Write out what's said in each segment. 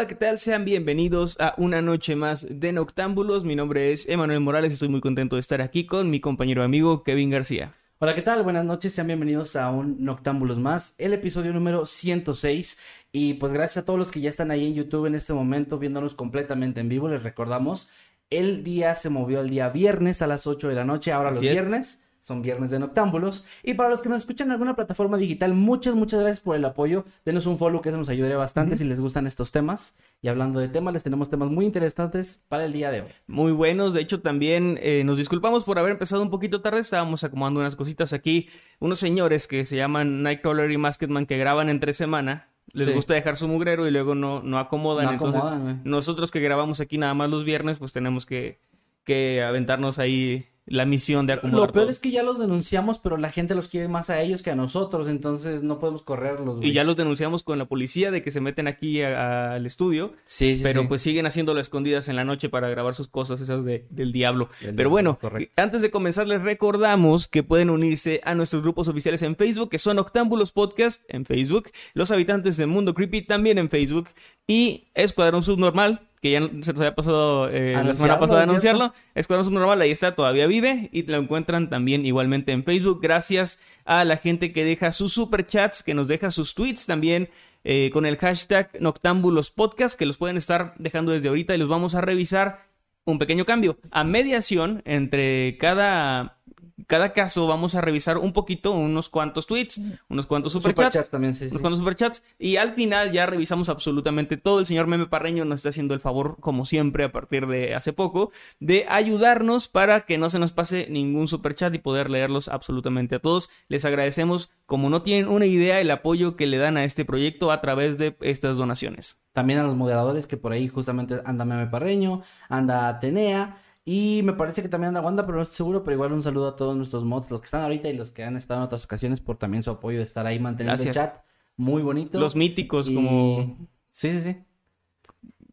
Hola, ¿qué tal? Sean bienvenidos a una noche más de Noctámbulos. Mi nombre es Emanuel Morales y estoy muy contento de estar aquí con mi compañero amigo Kevin García. Hola, ¿qué tal? Buenas noches, sean bienvenidos a un Noctámbulos más, el episodio número 106. Y pues gracias a todos los que ya están ahí en YouTube en este momento viéndonos completamente en vivo. Les recordamos, el día se movió el día viernes a las 8 de la noche, ahora Así los es. viernes. Son viernes de Noctámbulos. Y para los que nos escuchan en alguna plataforma digital, muchas, muchas gracias por el apoyo. Denos un follow que eso nos ayudaría bastante si les gustan estos temas. Y hablando de temas, les tenemos temas muy interesantes para el día de hoy. Muy buenos, de hecho también eh, nos disculpamos por haber empezado un poquito tarde, estábamos acomodando unas cositas aquí. Unos señores que se llaman Nightcrawler y Masketman que graban entre semana. Les Sí. gusta dejar su mugrero y luego no, no acomodan. No Entonces, acomodan, güey. nosotros que grabamos aquí nada más los viernes, pues tenemos que, que aventarnos ahí la misión de acomodar. Lo peor todo. es que ya los denunciamos, pero la gente los quiere más a ellos que a nosotros, entonces no podemos correrlos. Y ya los denunciamos con la policía de que se meten aquí a- a- al estudio. Sí, sí, pero sí. pues siguen haciéndolo escondidas en la noche para grabar sus cosas esas de- del diablo. Pero bueno, correcto. antes de comenzar les recordamos que pueden unirse a nuestros grupos oficiales en Facebook, que son Octámbulos Podcast en Facebook, Los Habitantes del Mundo Creepy también en Facebook y Escuadrón Subnormal, que ya se nos había pasado eh, la semana pasada a ¿cierto? anunciarlo. Escuadrón Subnormal, ahí está, todavía vive y lo encuentran también igualmente en Facebook. Gracias a la gente que deja sus superchats, que nos deja sus tweets también eh, con el hashtag Noctámbulos Podcast, que los pueden estar dejando desde ahorita y los vamos a revisar. Un pequeño cambio. A mediación, entre cada, cada caso, vamos a revisar un poquito, unos cuantos tweets, unos cuantos superchats. Superchats también, sí, sí. Unos cuantos superchats. Y al final ya revisamos absolutamente todo. El señor Meme Parreño nos está haciendo el favor, como siempre, a partir de hace poco, de ayudarnos para que no se nos pase ningún superchat y poder leerlos absolutamente a todos. Les agradecemos, como no tienen una idea, el apoyo que le dan a este proyecto a través de estas donaciones. También a los moderadores que por ahí justamente anda Meme Parreño, anda Atenea. Y me parece que también anda Wanda, pero no estoy seguro. Pero igual un saludo a todos nuestros mods, los que están ahorita y los que han estado en otras ocasiones por también su apoyo de estar ahí manteniendo Gracias. el chat muy bonito. Los míticos, Y- como Sí, sí, sí.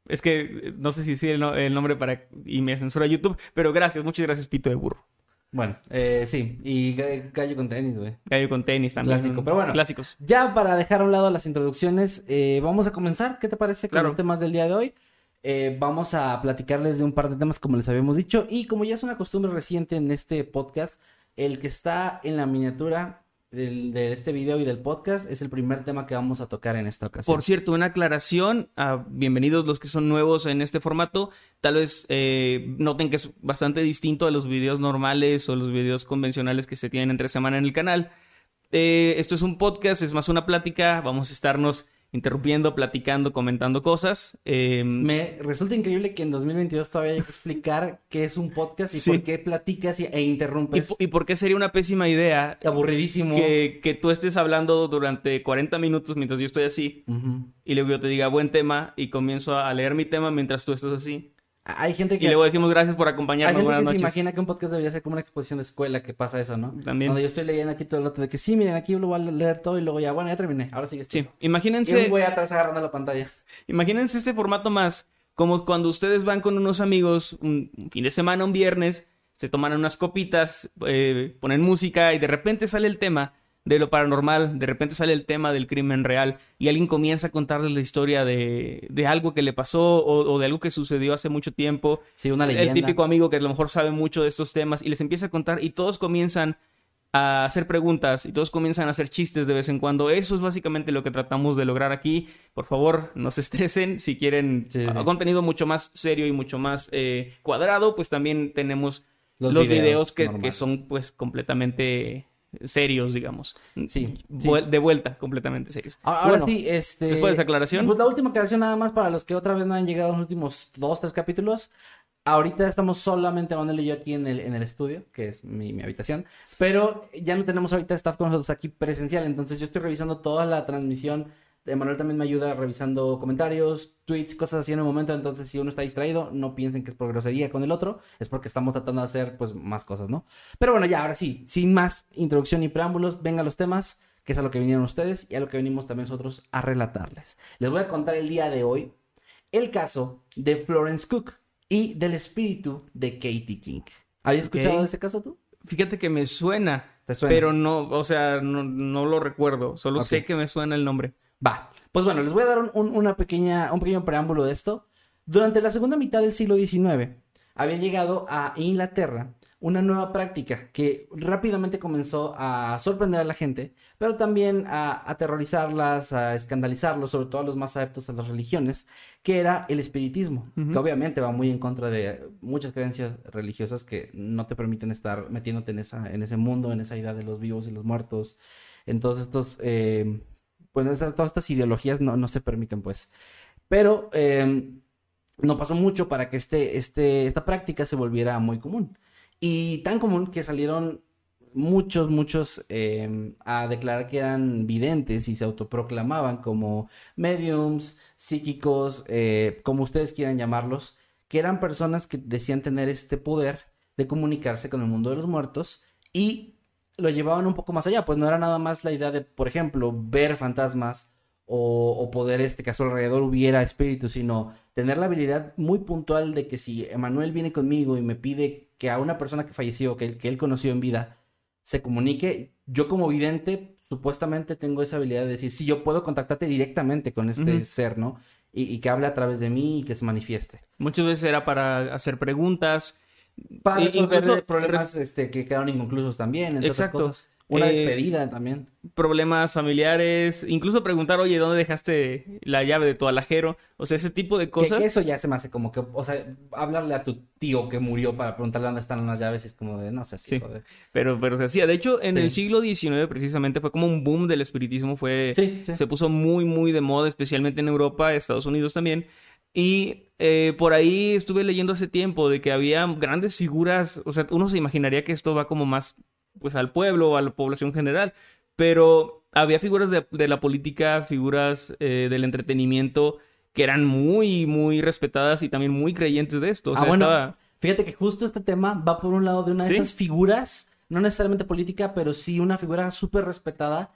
Es que no sé si sí el, no- el nombre para y me censura YouTube, pero gracias, muchas gracias Pito de Burro. Bueno, eh, sí. Y ga- gallo con tenis, güey. Gallo con tenis también. Clásico, pero bueno. Clásicos. Ya para dejar a un lado las introducciones, eh, vamos a comenzar. ¿Qué te parece con Claro. los temas del día de hoy? Eh, vamos a platicarles de un par de temas como les habíamos dicho. Y como ya es una costumbre reciente en este podcast, el que está en la miniatura de este video y del podcast es el primer tema que vamos a tocar en esta ocasión. Por cierto, una aclaración, bienvenidos los que son nuevos en este formato, tal vez eh, noten que es bastante distinto a los videos normales o los videos convencionales que se tienen entre semana en el canal. Eh, esto es un podcast, es más una plática, vamos a estarnos interrumpiendo, platicando, comentando cosas. Eh, Me resulta increíble que en 2022 todavía hay que explicar qué es un podcast y Sí. por qué platicas y- e ¿y, interrumpes. y por qué sería una pésima idea Aburridísimo. que, que tú estés hablando durante 40 minutos mientras yo estoy así y luego yo te diga buen tema y comienzo a leer mi tema mientras tú estás así? Hay gente Y que... luego decimos gracias por Hay acompañarnos, gente buenas que se noches. imagina que un podcast debería ser como una exposición de escuela que pasa eso, ¿no? También. Donde yo estoy leyendo aquí todo el rato de que sí, miren, aquí lo voy a leer todo y luego ya, bueno, ya terminé, ahora sigue Sí, Y un imagínense, güey atrás agarrando la pantalla. imagínense este formato más como cuando ustedes van con unos amigos un, un fin de semana, un viernes, se toman unas copitas, eh, ponen música y de repente sale el tema de lo paranormal, de repente sale el tema del crimen real y alguien comienza a contarles la historia de, de algo que le pasó o, o de algo que sucedió hace mucho tiempo. Sí, una leyenda. El típico amigo que a lo mejor sabe mucho de estos temas y les empieza a contar y todos comienzan a hacer preguntas y todos comienzan a hacer chistes de vez en cuando. Eso es básicamente lo que tratamos de lograr aquí. Por favor, no se estresen. Si quieren Sí, sí. contenido mucho más serio y mucho más eh, cuadrado, pues también tenemos Los los, videos videos, que, que son pues completamente serios, digamos. Sí, sí. De vuelta, completamente serios. Ahora, ahora Bueno, sí, este... después de esa aclaración. Pues la última aclaración nada más para los que otra vez no han llegado a los últimos dos, tres capítulos. Ahorita estamos solamente Manuel y yo aquí en el, en el estudio, que es mi, mi habitación, pero ya no tenemos ahorita staff con nosotros aquí presencial, entonces yo estoy revisando toda la transmisión. Manuel también me ayuda revisando comentarios, tweets, cosas así en el momento, entonces si uno está distraído, no piensen que es por grosería con el otro, es porque estamos tratando de hacer pues más cosas, ¿no? Pero bueno, ya, ahora sí, sin más introducción y preámbulos, vengan los temas, que es a lo que vinieron ustedes y a lo que venimos también nosotros a relatarles. Les voy a contar el día de hoy el caso de Florence Cook y del espíritu de Katie King. ¿Habías escuchado de ese caso tú? Fíjate que me suena, ¿Te suena? pero no, o sea, no, no lo recuerdo. Solo sé que me suena el nombre. Va. Pues bueno, les voy a dar un, un- una pequeña, un pequeño preámbulo de esto. Durante la segunda mitad del siglo XIX había llegado a Inglaterra una nueva práctica que rápidamente comenzó a sorprender a la gente, pero también a aterrorizarlas, a escandalizarlos, sobre todo a los más adeptos a las religiones, que era el espiritismo, que obviamente va muy en contra de muchas creencias religiosas que no te permiten estar metiéndote en, esa, en ese mundo, en esa idea de los vivos y los muertos, en todos estos, eh, pues todas estas ideologías no, no se permiten, pues. Pero eh, no pasó mucho para que este, este, esta práctica se volviera muy común. Y tan común que salieron muchos, muchos eh, a declarar que eran videntes y se autoproclamaban como mediums, psíquicos, eh, como ustedes quieran llamarlos, que eran personas que decían tener este poder de comunicarse con el mundo de los muertos y lo llevaban un poco más allá, pues no era nada más la idea de, por ejemplo, ver fantasmas o, o poder este que a su alrededor hubiera espíritus, sino tener la habilidad muy puntual de que si Emanuel viene conmigo y me pide que a una persona que falleció, que, él- que él conoció en vida, se comunique, yo como vidente supuestamente tengo esa habilidad de decir, sí, yo puedo contactarte directamente con este ser, ¿no? Y, y que hable a través de mí y que se manifieste. Muchas veces era para hacer preguntas. Para resolver incluso- problemas este, que quedaron inconclusos también, entre otras Exacto. cosas. Una Eh, despedida también. problemas familiares, incluso preguntar, oye, ¿dónde dejaste la llave de tu alajero? O sea, ese tipo de Que, cosas. que eso ya se me hace como que, o sea, hablarle a tu tío que murió para preguntarle dónde están las llaves es como de, no sé, Sí. joder. Pero, pero se hacía. De hecho, en Sí. el siglo XIX precisamente fue como un boom del espiritismo. Fue, Sí, sí. Se puso muy, muy de moda, especialmente en Europa, Estados Unidos también. Y eh, por ahí estuve leyendo hace tiempo de que había grandes figuras. O sea, uno se imaginaría que esto va como más pues al pueblo o a la población general. Pero había figuras de, de la política, figuras eh, del entretenimiento que eran muy, muy respetadas y también muy creyentes de esto. O Ah, sea, bueno, estaba... Fíjate que justo este tema va por un lado de una de Sí. estas figuras, no necesariamente política, pero sí una figura súper respetada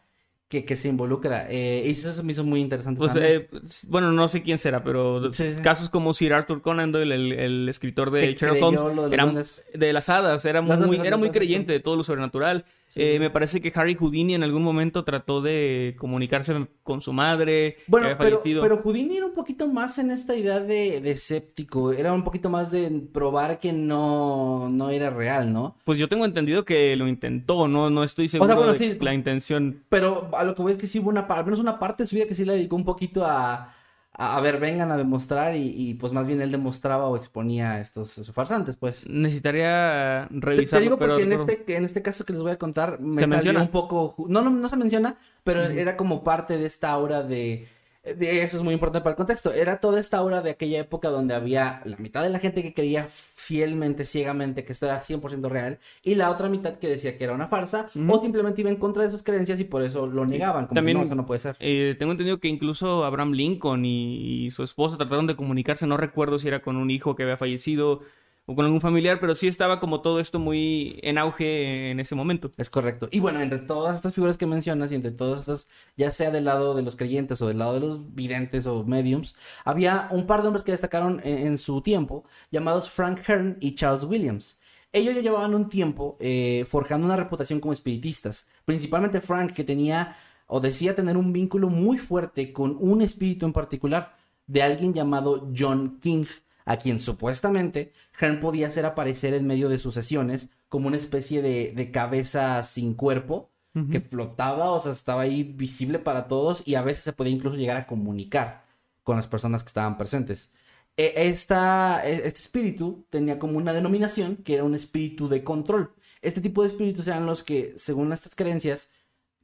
que, que se involucra. Eh, y eso se me hizo muy interesante. Pues, eh, pues, bueno, no sé quién será, pero Sí, sí. casos como Sir Arthur Conan Doyle, el, el escritor de Que Sherlock Holmes, de los era duendes. de las hadas, era Las muy, era muy creyente de todo lo sobrenatural. Sí, Eh. Me parece que Harry Houdini en algún momento trató de comunicarse con su madre, que Bueno, había pero, fallecido. pero Houdini era un poquito más en esta idea de, de escéptico, era un poquito más de probar que no, no era real, ¿no? Pues yo tengo entendido que lo intentó, no, no estoy seguro bueno, de sí. la intención. Pero a lo que voy es que sí hubo una, al menos una parte de su vida que sí le dedicó un poquito a, a, a ver, vengan a demostrar y, y, pues más bien él demostraba o exponía a estos, farsantes, pues. Necesitaría Te, te revisarlo, digo pero porque en este, que en este caso que les voy a contar me ¿Se salió menciona? un poco... No, no, no se menciona, pero era como parte de esta aura de... Eso es muy importante para el contexto. Era toda esta aura de aquella época donde había la mitad de la gente que creía fielmente, ciegamente que esto era 100% real y la otra mitad que decía que era una farsa o simplemente iba en contra de sus creencias y por eso lo negaban. Como También- que no, eso no puede ser. Eh, tengo entendido que incluso Abraham Lincoln y, y su esposa trataron de comunicarse, no recuerdo si era con un hijo que había fallecido o con algún familiar, pero sí estaba como todo esto muy en auge en ese momento. Es correcto. Y bueno, entre todas estas figuras que mencionas y entre todas estas, ya sea del lado de los creyentes o del lado de los videntes o mediums, había un par de hombres que destacaron en, su tiempo, llamados Frank Hearn y Charles Williams. Ellos ya llevaban un tiempo eh, forjando una reputación como espiritistas, principalmente Frank, que tenía o decía tener un vínculo muy fuerte con un espíritu en particular de alguien llamado John King. A quien supuestamente Hearn podía hacer aparecer en medio de sus sesiones como una especie de, de cabeza sin cuerpo que flotaba, o sea, estaba ahí visible para todos y a veces se podía incluso llegar a comunicar con las personas que estaban presentes. E, esta, e, este espíritu tenía como una denominación que era un espíritu de control. Este tipo de espíritus eran los que, según estas creencias,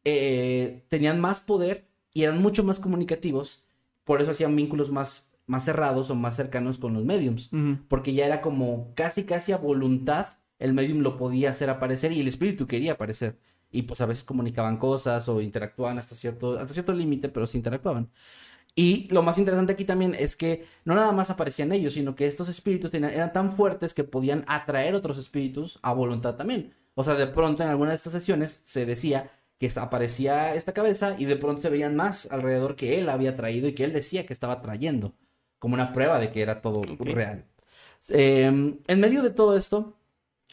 eh, tenían más poder y eran mucho más comunicativos. Por eso hacían vínculos más, más cerrados o más cercanos con los mediums. Porque ya era como casi, casi a voluntad el medium lo podía hacer aparecer y el espíritu quería aparecer. Y pues a veces comunicaban cosas o interactuaban hasta cierto, hasta cierto límite, pero sí interactuaban. Y lo más interesante aquí también es que no nada más aparecían ellos, sino que estos espíritus tenían, eran tan fuertes que podían atraer otros espíritus a voluntad también. O sea, de pronto en alguna de estas sesiones se decía que aparecía esta cabeza y de pronto se veían más alrededor que él había traído y que él decía que estaba trayendo, como una prueba de que era todo real. Em, en medio de todo esto,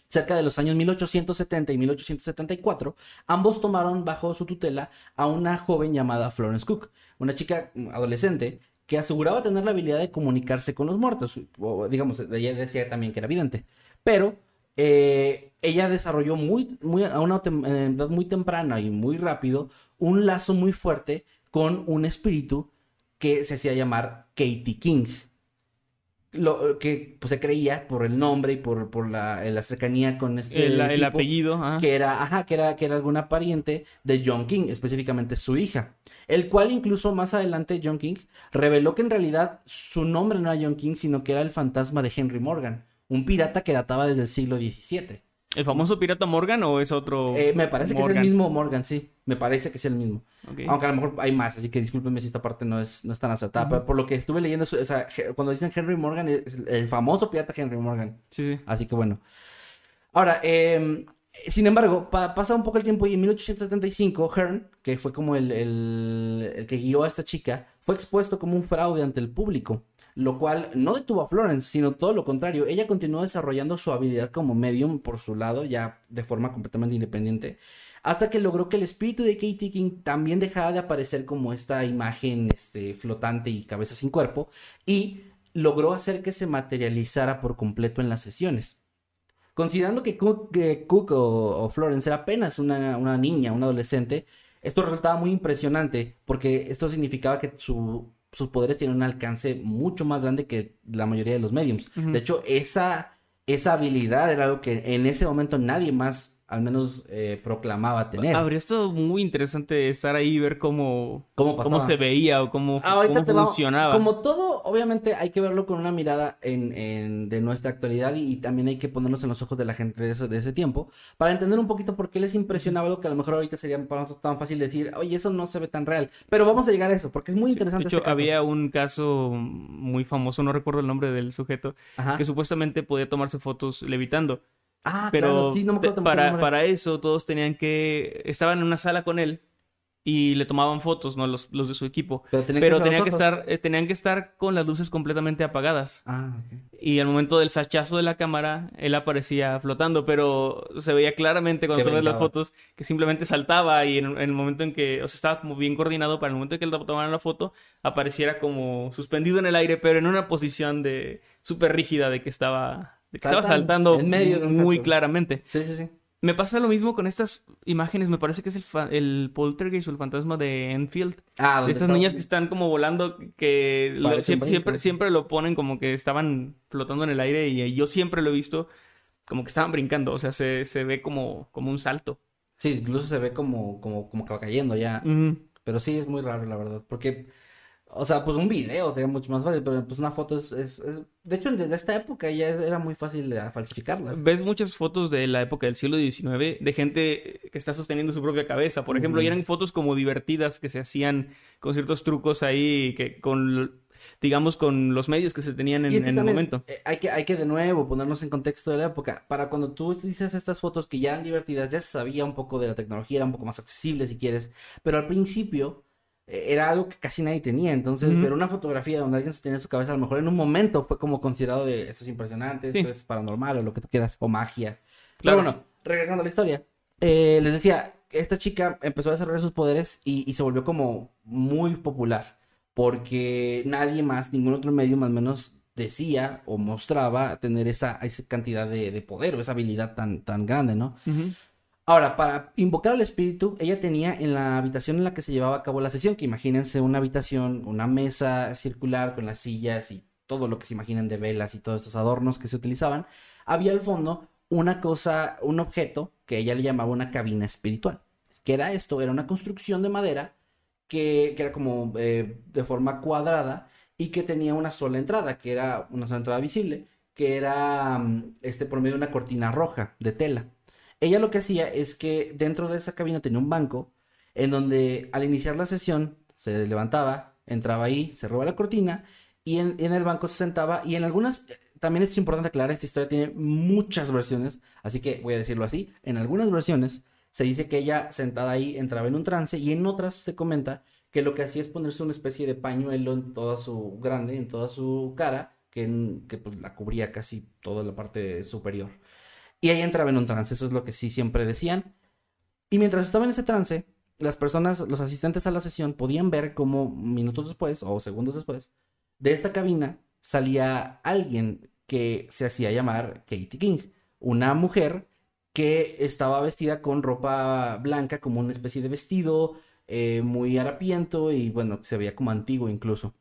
cerca de los años 1870 y 1874, ambos tomaron bajo su tutela a una joven llamada Florence Cook, una chica adolescente que aseguraba tener la habilidad de comunicarse con los muertos, o digamos, ella decía también que era vidente, pero eh, ella desarrolló muy, muy, a una edad muy temprana y muy rápido un lazo muy fuerte con un espíritu que se hacía llamar Katie King. Lo que pues, se creía por el nombre y por, por la, la, cercanía con este el, apellido que era ajá que era que era alguna pariente de John King específicamente su hija el cual incluso más adelante John King reveló que en realidad su nombre no era John King sino que era el fantasma de Henry Morgan un pirata que databa desde el siglo XVII. ¿El famoso pirata Morgan o es otro? Eh, me parece que es el mismo Morgan, sí. Me parece que es el mismo. Aunque a lo mejor hay más, así que discúlpenme si esta parte no es, no es tan acertada. Pero por lo que estuve leyendo, o sea, cuando dicen Henry Morgan, es el famoso pirata Henry Morgan. Sí, sí. Así que bueno. Ahora, eh, sin embargo, pasa un poco el tiempo y en 1875 Hearn, que fue como el, el que guió a esta chica, fue expuesto como un fraude ante el público lo cual no detuvo a Florence, sino todo lo contrario. Ella continuó desarrollando su habilidad como medium por su lado, ya de forma completamente independiente, hasta que logró que el espíritu de Katie King también dejara de aparecer como esta imagen este, flotante y cabeza sin cuerpo, y logró hacer que se materializara por completo en las sesiones. Considerando que Cook, o, Florence era apenas una, una niña, una adolescente, esto resultaba muy impresionante porque esto significaba que su sus poderes tienen un alcance mucho más grande que la mayoría de los mediums. De hecho, esa, esa habilidad era algo que en ese momento nadie más al menos eh, proclamaba tener. Habría estado muy interesante estar ahí y ver cómo, cómo, se veía o cómo, funcionaba. como todo, obviamente hay que verlo con una mirada en, de nuestra actualidad y, también hay que ponernos en los ojos de la gente de, de ese tiempo para entender un poquito por qué les impresionaba lo que a lo mejor ahorita sería tan fácil decir, oye, eso no se ve tan real. Pero vamos a llegar a eso porque es muy interesante. de hecho, este había un caso muy famoso, no recuerdo el nombre del sujeto, que supuestamente podía tomarse fotos levitando. Ah, pero para, para eso todos tenían que... Estaban en una sala con él y le tomaban fotos, ¿no? Los, los de su equipo. Pero, tenían, que, estar, eh, tenían que estar con las luces completamente apagadas. Ah, Y al momento del flashazo de la cámara, él aparecía flotando, pero se veía claramente cuando ves las fotos que simplemente saltaba y en, el momento en que, o sea, estaba como bien coordinado para el momento en que él tomara la foto, apareciera como suspendido en el aire, pero en una posición de súper rígida de que estaba estaba saltando en medio muy claramente. Sí, sí, sí. Me pasa lo mismo con estas imágenes. Me parece que es el, el poltergeist o el fantasma de Enfield. Ah, de estas niñas que están como volando, que siempre, siempre, siempre, lo ponen como que estaban flotando en el aire y yo siempre lo he visto como que estaban brincando. O sea, se, se ve como, como un salto. Sí, incluso se ve como, como, como que va cayendo ya. Pero sí es muy raro, la verdad. Porque o sea, pues un video sería mucho más fácil, pero pues una foto es... es, De hecho, desde esta época ya era muy fácil falsificarlas. Ves muchas fotos de la época del siglo XIX de gente que está sosteniendo su propia cabeza, por ejemplo, y eran fotos como divertidas que se hacían con ciertos trucos ahí, que con digamos, con los medios que se tenían en, el momento. Eh, hay, que, hay que de nuevo ponernos en contexto de la época. Para cuando tú dices estas fotos que ya eran divertidas, ya se sabía un poco de la tecnología, era un poco más accesible si quieres, pero al principio era algo que casi nadie tenía. Entonces, ver una fotografía donde alguien se tenía su cabeza, a lo mejor en un momento fue como considerado de esto es impresionante, esto es paranormal o lo que tú quieras, o magia. Claro. Pero bueno, regresando a la historia, eh, les decía, esta chica empezó a desarrollar sus poderes y, se volvió como muy popular. Porque nadie más, ningún otro medio, más o menos, decía o mostraba tener esa, esa cantidad de, de poder o esa habilidad tan, tan grande, ¿no? Ahora, para invocar al espíritu, ella tenía en la habitación en la que se llevaba a cabo la sesión, que imagínense una habitación, una mesa circular con las sillas y todo lo que se imaginen de velas y todos estos adornos que se utilizaban, había al fondo una cosa, un objeto que ella le llamaba una cabina espiritual. ¿Qué era esto? Era una construcción de madera que, que era como eh, de forma cuadrada y que tenía una sola entrada, que era una sola entrada visible, que era mm, este, por medio de una cortina roja de tela. Ella lo que hacía es que dentro de esa cabina tenía un banco en donde al iniciar la sesión se levantaba, entraba ahí, cerraba la cortina y en, en el banco se sentaba y en algunas, también es importante aclarar, esta historia tiene muchas versiones, así que voy a decirlo así, en algunas versiones se dice que ella sentada ahí entraba en un trance y en otras se comenta que lo que hacía es ponerse una especie de pañuelo en toda su grande, en toda su cara, que, que pues, la cubría casi toda la parte superior. Y ahí entraba en un trance, eso es lo que sí siempre decían. Y mientras estaba en ese trance, las personas, los asistentes a la sesión, podían ver cómo minutos después o segundos después, de esta cabina salía alguien que se hacía llamar Katie King, una mujer que estaba vestida con ropa blanca, como una especie de vestido, eh, muy harapiento y bueno, se veía como antiguo incluso.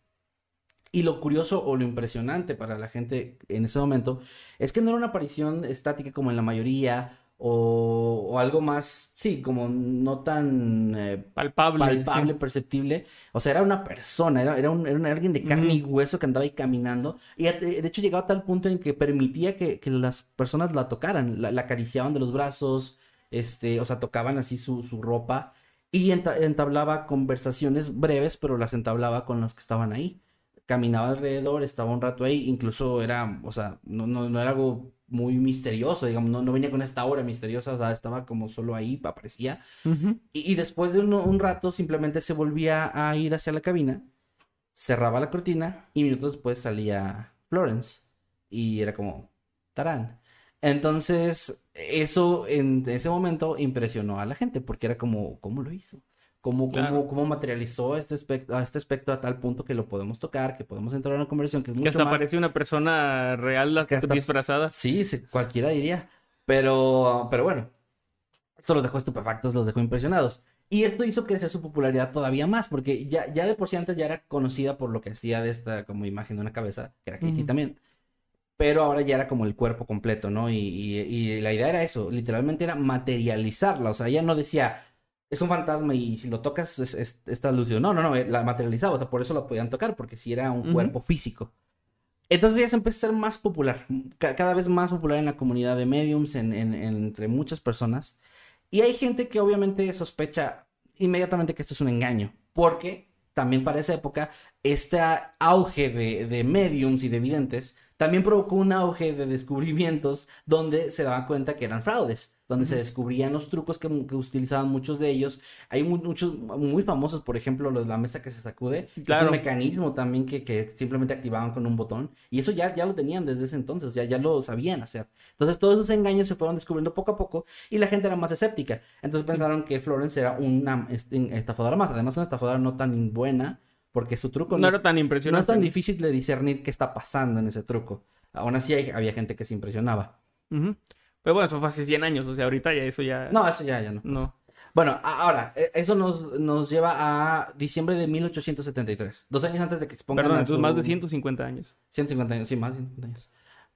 Y lo curioso o lo impresionante para la gente en ese momento es que no era una aparición estática como en la mayoría o, o algo más, sí, como no tan eh, Palpable. palpable, sí. perceptible. O sea, era una persona, era, era, un, era un alguien de carne y hueso que andaba ahí caminando. Y de hecho llegaba a tal punto en que permitía que, que las personas la tocaran, la, la acariciaban de los brazos, este, o sea, tocaban así su, su ropa. Y enta- entablaba conversaciones breves, pero las entablaba con los que estaban ahí. Caminaba alrededor, estaba un rato ahí, incluso era, o sea, no, no, no era algo muy misterioso, digamos, no, no venía con esta aura misteriosa, o sea, estaba como solo ahí, aparecía. Y después de un, un rato simplemente se volvía a ir hacia la cabina, cerraba la cortina y minutos después salía Florence y era como tarán. Entonces, eso en ese momento impresionó a la gente porque era como, ¿cómo lo hizo? ¿Cómo, Claro. cómo, cómo materializó a este, espectro, a este espectro a tal punto que lo podemos tocar, que podemos entrar a una conversación que es Que mucho hasta más... parece una persona real la- Que hasta- disfrazada. Sí, sí, cualquiera diría. Pero, pero bueno, esto los dejó estupefactos, los dejó impresionados. Y esto hizo crecer su popularidad todavía más, porque ya, ya de por sí antes ya era conocida por lo que hacía de esta como imagen de una cabeza, que era Katie Ujú. también. Pero ahora ya era como el cuerpo completo, ¿no? Y, y- y la idea era eso, literalmente era materializarla. O sea, ella no decía, es un fantasma y si lo tocas es, es- está lúcido. No, no, no, eh, la materializaba. O sea, por eso la podían tocar, porque si era un cuerpo físico. Entonces ya se empezó a ser más popular, ca- cada vez más popular en la comunidad de mediums, en, en- en- entre muchas personas. Y hay gente que obviamente sospecha inmediatamente que esto es un engaño, porque también para esa época este auge de, de mediums y de videntes también provocó un auge de descubrimientos donde se daban cuenta que eran fraudes, donde se descubrían los trucos que, que utilizaban muchos de ellos. Hay mu- muchos muy famosos, por ejemplo, lo de la mesa que se sacude, que es Claro. un mecanismo también que, que simplemente activaban con un botón, y eso ya, ya lo tenían desde ese entonces, ya, ya lo sabían hacer. Entonces todos esos engaños se fueron descubriendo poco a poco y la gente era más escéptica. Entonces pensaron que Florence era una este, estafadora más, además una estafadora no tan buena, porque su truco No era tan no impresionante. es tan difícil de discernir qué está pasando en ese truco. Aún así hay- había gente que se impresionaba. Pero bueno, eso fue hace 100 años, o sea, ahorita ya eso ya... No, eso ya, ya no. No. Bueno, ahora, e- eso nos, nos lleva a diciembre de 1873, dos años antes de que expongan Perdón, a entonces su- más de 150 años. 150 años, sí, más de 150 años.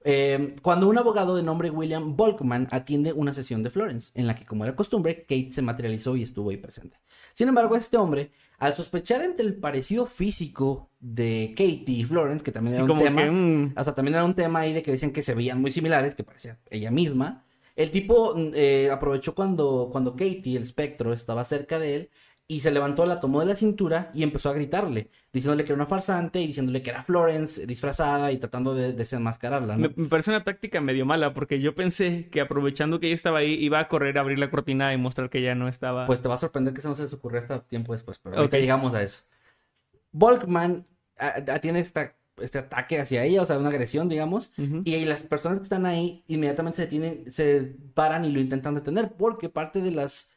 Eh, cuando un abogado de nombre William Volkman atiende una sesión de Florence, en la que, como era costumbre, Kate se materializó y estuvo ahí presente. Sin embargo, este hombre, al sospechar entre el parecido físico de Katie y Florence, que también Sí, era un tema, que... o sea, también era un tema ahí de que decían que se veían muy similares, que parecía ella misma. El tipo eh, aprovechó cuando, cuando Katie, el espectro, estaba cerca de él y se levantó, la tomó de la cintura y empezó a gritarle, diciéndole que era una farsante y diciéndole que era Florence disfrazada y tratando de desenmascararla, ¿no? Me, me parece una táctica medio mala, porque yo pensé que aprovechando que ella estaba ahí, iba a correr a abrir la cortina y mostrar que ya no estaba... Pues te va a sorprender que eso no se les ocurrió hasta tiempo después, pero ahorita Ok. llegamos a eso. Volkman tiene esta, este ataque hacia ella, o sea, una agresión, digamos, y ahí las personas que están ahí inmediatamente se tienen, se paran y lo intentan detener, porque parte de las,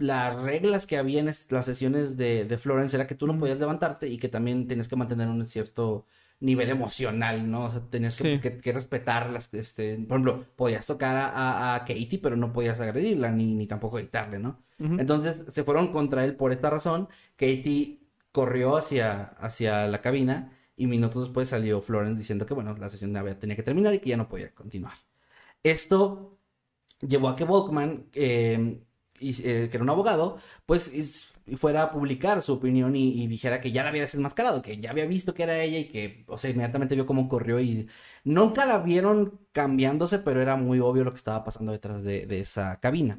las reglas que había en las sesiones de, de Florence era que tú no podías levantarte y que también tenías que mantener un cierto nivel emocional, ¿no? O sea, tenías que, Sí. que- que respetarlas, este, por ejemplo, podías tocar a, a- a Katie, pero no podías agredirla, ni, ni tampoco gritarle, ¿no? Entonces se fueron contra él por esta razón. Katie corrió hacia, hacia la cabina y minutos después salió Florence diciendo que, bueno, la sesión había- tenía que terminar y que ya no podía continuar. Esto llevó a que Volkman, eh, y, eh, que era un abogado, pues is- fuera a publicar su opinión y, y dijera que ya la había desenmascarado, que ya había visto que era ella y que, o sea, inmediatamente vio cómo corrió y nunca la vieron cambiándose, pero era muy obvio lo que estaba pasando detrás de, de esa cabina.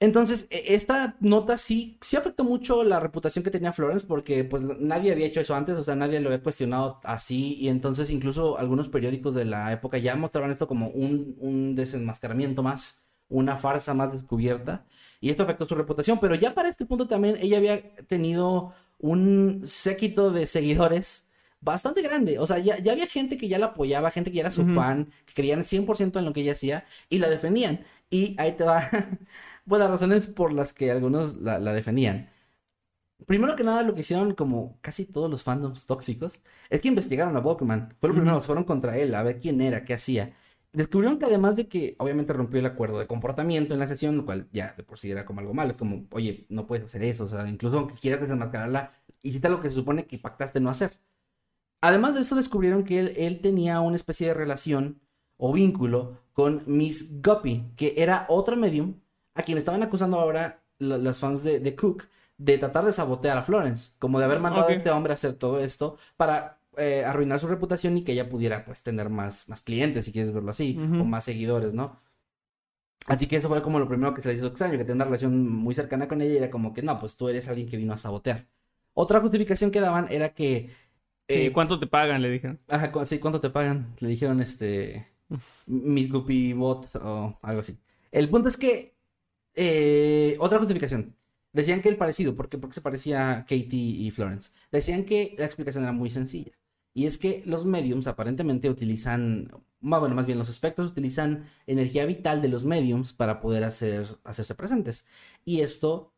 Entonces, e- esta nota sí, sí afectó mucho la reputación que tenía Florence porque pues nadie había hecho eso antes, o sea, nadie lo había cuestionado así y entonces incluso algunos periódicos de la época ya mostraban esto como un, un desenmascaramiento más, una farsa más descubierta y esto afectó su reputación, pero ya para este punto también ella había tenido un séquito de seguidores bastante grande, o sea, ya, ya había gente que ya la apoyaba, gente que ya era su fan, que creían 100% en lo que ella hacía y la defendían y ahí te va... Pues las razones por las que algunos la, la defendían. Primero que nada, lo que hicieron como casi todos los fandoms tóxicos es que investigaron a Walkman. Fue lo primero, Ujú. fueron contra él a ver quién era, qué hacía. Descubrieron que además de que obviamente rompió el acuerdo de comportamiento en la sesión, lo cual ya de por sí era como algo malo. Es como, oye, no puedes hacer eso. O sea, incluso aunque quieras desenmascararla, hiciste lo que se supone que pactaste no hacer. Además de eso, descubrieron que él, él tenía una especie de relación o vínculo con Miss Guppy, que era otra medium a quien estaban acusando ahora la- las fans de, de Cook de tratar de sabotear a Florence, como de haber mandado a este hombre a hacer todo esto para eh, arruinar su reputación y que ella pudiera pues tener más, más clientes, si quieres verlo así, o más seguidores, ¿no? Así que eso fue como lo primero que se le hizo extraño, que tenía una relación muy cercana con ella y era como que no, pues tú eres alguien que vino a sabotear. Otra justificación que daban era que... Sí, eh, ¿cuánto te pagan? Le dijeron. Ajá, cu- sí, ¿cuánto te pagan? Le dijeron este. Miss Guppy Bot o algo así. El punto es que. eh, otra justificación. Decían que el parecido, ¿por qué? Porque se parecía a Katie y Florence. Decían que la explicación era muy sencilla. Y es que los mediums aparentemente utilizan. Bueno, más bien los espectros utilizan energía vital de los mediums para poder hacer, hacerse presentes. Y esto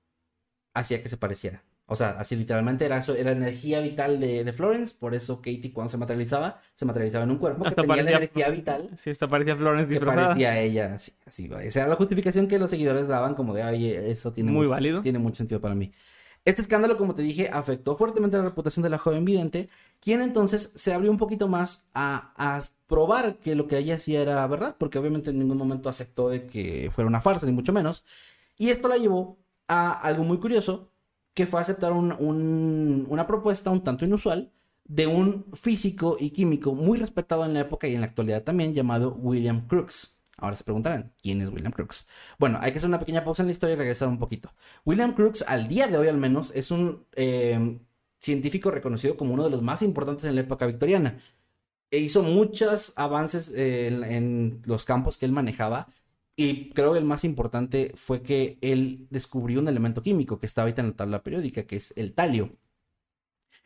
hacía que se pareciera. O sea, así literalmente era, era energía vital de, de Florence, por eso Katie cuando se materializaba, se materializaba en un cuerpo que Hasta tenía la parecía- energía vital Sí, esta parecía Florence que disfrazada. parecía a ella, así, así va. Esa era la justificación que los seguidores daban como de, oye, eso tiene Muy mucho- válido. tiene mucho sentido para mí. Este escándalo, como te dije, afectó fuertemente la reputación de la joven vidente, quien entonces se abrió un poquito más a, a probar que lo que ella hacía era verdad, porque obviamente en ningún momento aceptó de que fuera una farsa, ni mucho menos. Y esto la llevó a algo muy curioso, que fue aceptar un- un- una propuesta un tanto inusual de un físico y químico muy respetado en la época y en la actualidad también, llamado William Crookes. Ahora se preguntarán, ¿quién es William Crookes? Bueno, hay que hacer una pequeña pausa en la historia y regresar un poquito. William Crookes, al día de hoy al menos, es un eh, científico reconocido como uno de los más importantes en la época victoriana. E hizo muchos avances eh, en, los campos que él manejaba. Y creo que el más importante fue que él descubrió un elemento químico que está ahorita en la tabla periódica, que es el talio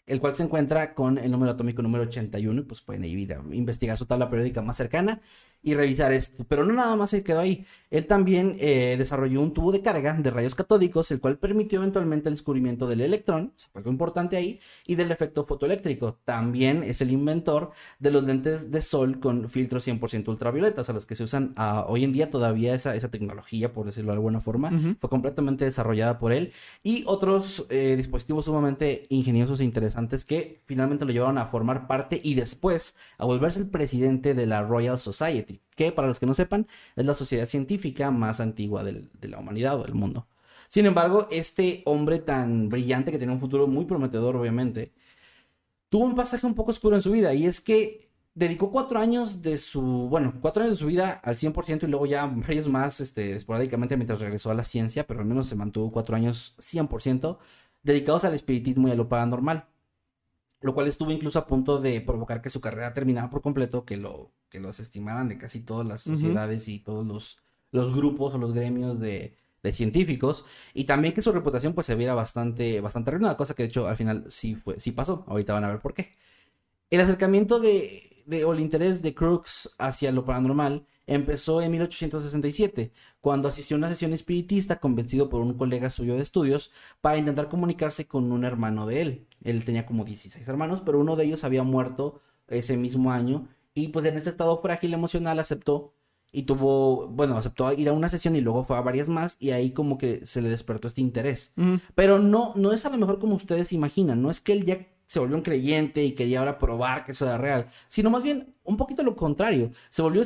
el cual se encuentra con el número atómico número 81, y pues pueden investigar su tabla periódica más cercana y revisar esto. Pero no nada más se quedó ahí. Él también eh, desarrolló un tubo de carga de rayos catódicos, el cual permitió eventualmente el descubrimiento del electrón, o sea, algo importante ahí, y del efecto fotoeléctrico. También es el inventor de los lentes de sol con filtros 100% ultravioletas, a los que se usan ah, hoy en día todavía esa, esa tecnología, por decirlo de alguna forma, fue completamente desarrollada por él y otros eh, dispositivos sumamente ingeniosos e interesantes que finalmente lo llevaron a formar parte y después a volverse el presidente de la Royal Society, que para los que no sepan es la sociedad científica más antigua de la humanidad o del mundo. Sin embargo, este hombre tan brillante que tenía un futuro muy prometedor, obviamente, tuvo un pasaje un poco oscuro en su vida y es que dedicó cuatro años de su, bueno, cuatro años de su vida al 100% y luego ya varios más, este, esporádicamente mientras regresó a la ciencia, pero al menos se mantuvo cuatro años 100% dedicados al espiritismo y a lo paranormal. Lo cual estuvo incluso a punto de provocar que su carrera terminara por completo, que lo, que lo desestimaran de casi todas las sociedades y todos los, los grupos o los gremios de, de científicos y también que su reputación pues se viera bastante bastante arruinada, cosa que de hecho al final sí fue sí pasó. Ahorita van a ver por qué. El acercamiento de, de o el interés de Crooks hacia lo paranormal empezó en 1867, cuando asistió a una sesión espiritista convencido por un colega suyo de estudios para intentar comunicarse con un hermano de él. Él tenía como 16 hermanos, pero uno de ellos había muerto ese mismo año y pues en este estado frágil emocional aceptó y tuvo, bueno, aceptó ir a una sesión y luego fue a varias más y ahí como que se le despertó este interés. Pero no, no es a lo mejor como ustedes imaginan, no es que él ya se volvió un creyente y quería ahora probar que eso era real, sino más bien un poquito lo contrario. Se volvió,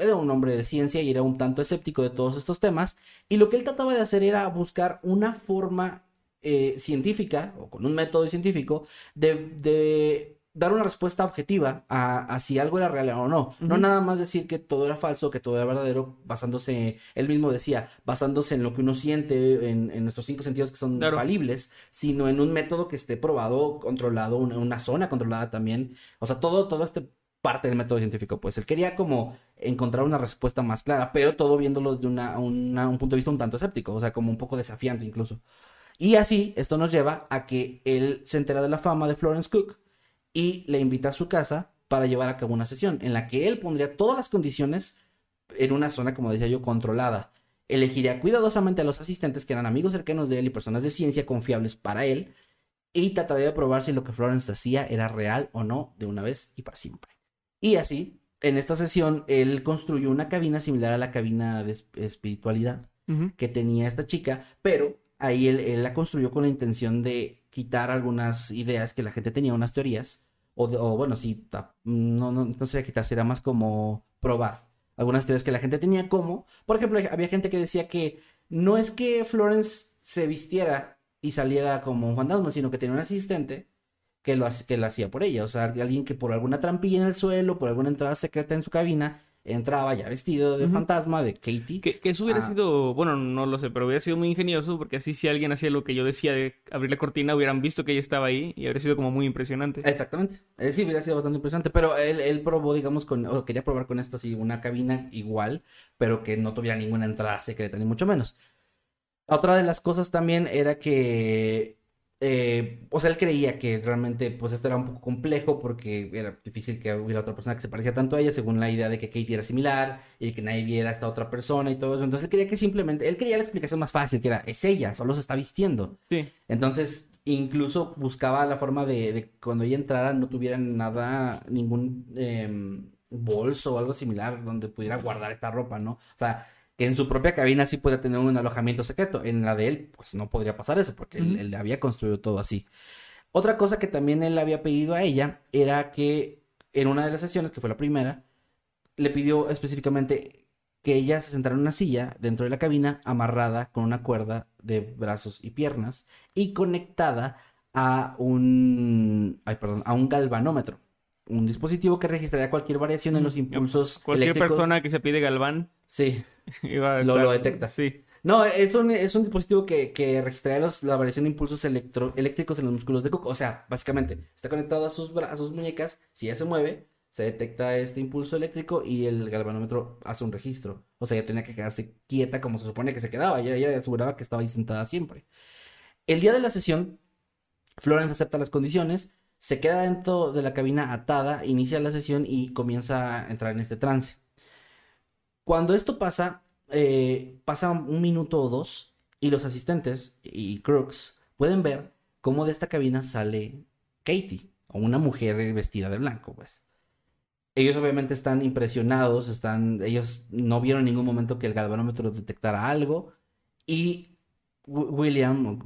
era un hombre de ciencia y era un tanto escéptico de todos estos temas y lo que él trataba de hacer era buscar una forma eh, científica o con un método científico de, de dar una respuesta objetiva a, si algo era real o no. No nada más decir que todo era falso, que todo era verdadero, basándose, él mismo decía, basándose en lo que uno siente, en, nuestros cinco sentidos que son falibles, sino en un método que esté probado, controlado, una, una zona controlada también. O sea, todo, todo este parte del método científico, pues él quería como encontrar una respuesta más clara, pero todo viéndolo desde una, un punto de vista un tanto escéptico, o sea, como un poco desafiante incluso. Y así, esto nos lleva a que él se entera de la fama de Florence Cook, y le invita a su casa para llevar a cabo una sesión en la que él pondría todas las condiciones en una zona, como decía yo, controlada. Elegiría cuidadosamente a los asistentes que eran amigos cercanos de él y personas de ciencia confiables para él y trataría de probar si lo que Florence hacía era real o no de una vez y para siempre. Y así, en esta sesión, él construyó una cabina similar a la cabina de espiritualidad que tenía esta chica, pero ahí él, la construyó con la intención de quitar algunas ideas que la gente tenía, unas teorías, o, bueno, sí, no, no, no sería quitar, sería más como probar algunas teorías que la gente tenía, como, por ejemplo, había gente que decía que no es que Florence se vistiera y saliera como un fantasma, sino que tenía un asistente que lo, que lo hacía por ella, o sea, alguien que por alguna trampilla en el suelo, por alguna entrada secreta en su cabina, entraba ya vestido de fantasma de Katie. Que, eso hubiera ah. sido, bueno, no lo sé, pero hubiera sido muy ingenioso porque así si alguien hacía lo que yo decía de abrir la cortina, hubieran visto que ella estaba ahí y habría sido como muy impresionante. Exactamente. Eh, sí, hubiera sido bastante impresionante, pero él, él probó, digamos, con, o quería probar con esto así, una cabina igual, pero que no tuviera ninguna entrada secreta, ni mucho menos. Otra de las cosas también era que eh, o sea, él creía que realmente pues esto era un poco complejo porque era difícil que hubiera otra persona que se parecía tanto a ella según la idea de que Katie era similar y que nadie viera a esta otra persona y todo eso. Entonces él quería que simplemente, él quería la explicación más fácil, que era, es ella, solo se está vistiendo. Sí. Entonces incluso buscaba la forma de, de cuando ella entrara no tuviera nada, ningún em, bolso o algo similar donde pudiera guardar esta ropa, ¿no? O sea, que en su propia cabina sí puede tener un alojamiento secreto. En la de él, pues no podría pasar eso, porque él, había construido todo así. Otra cosa que también él había pedido a ella era que en una de las sesiones, que fue la primera, le pidió específicamente que ella se sentara en una silla dentro de la cabina amarrada con una cuerda de brazos y piernas y conectada a un, ay, perdón, a un galvanómetro un dispositivo que registraría cualquier variación en los impulsos Cualquier persona que se pide galván. Sí. lo, detecta. Sí. No, es un, es un dispositivo que, que registraría la variación de impulsos eléctricos en los músculos de Cook. O sea, básicamente, está conectado a sus, a sus muñecas. Si ella se mueve, se detecta este impulso eléctrico y el galvanómetro hace un registro. O sea, ella tenía que quedarse quieta como se supone que se quedaba. Ella, ella aseguraba que estaba ahí sentada siempre. El día de la sesión, Florence acepta las condiciones se queda dentro de la cabina atada, inicia la sesión y comienza a entrar en este trance. Cuando esto pasa, eh, pasa un minuto o dos y los asistentes y Crooks pueden ver cómo de esta cabina sale Katie, o una mujer vestida de blanco, pues. Ellos obviamente están impresionados, están, ellos no vieron en ningún momento que el galvanómetro detectara algo y William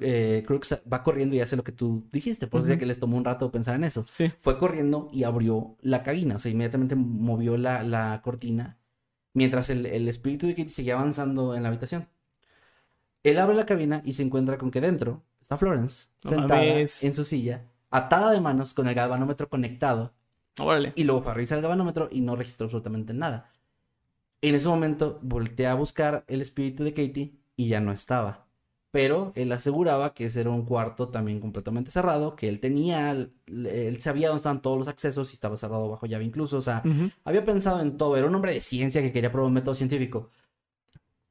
eh, Crooks va corriendo y hace lo que tú dijiste, por eso que les tomó un rato pensar en eso. Sí. Fue corriendo y abrió la cabina, o sea, inmediatamente movió la, cortina mientras el, espíritu de Kitty seguía avanzando en la habitación. Él abre la cabina y se encuentra con que dentro está Florence, sentada en su silla, atada de manos con el galvanómetro conectado. Y luego fue a revisar el galvanómetro y no registró absolutamente nada. En ese momento voltea a buscar el espíritu de Katie y ya no estaba. Pero él aseguraba que ese era un cuarto también completamente cerrado, que él tenía, él sabía dónde estaban todos los accesos y estaba cerrado bajo llave incluso, o sea, había pensado en todo, era un hombre de ciencia que quería probar un método científico.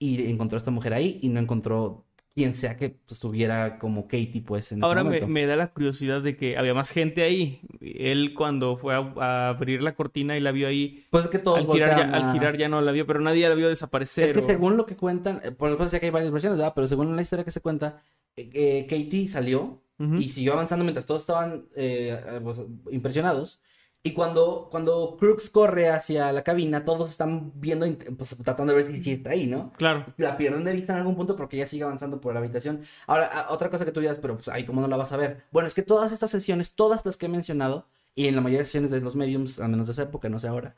Y encontró a esta mujer ahí y no encontró quien sea que estuviera como Katie, pues en ese Ahora me, momento. me da la curiosidad de que había más gente ahí. Él cuando fue a, a abrir la cortina y la vio ahí, Pues es que todos al girar, ya, a- al girar ya no la vio, pero nadie la vio desaparecer. Es que o- según lo que cuentan, eh, por lo que hay varias versiones, ¿verdad? Pero según la historia que se cuenta, eh, eh, Katie salió y siguió avanzando mientras todos estaban eh, pues, impresionados. Y cuando, cuando Crooks corre hacia la cabina, todos están viendo, pues tratando de ver si, está ahí, ¿no? Claro. La pierden de vista en algún punto porque ella sigue avanzando por la habitación. Ahora, otra cosa que tú dirás, pero pues, ay, ¿cómo no la vas a ver? Bueno, es que todas estas sesiones, todas las que he mencionado, y en la mayoría de sesiones de los mediums, al menos de esa época, no sé ahora,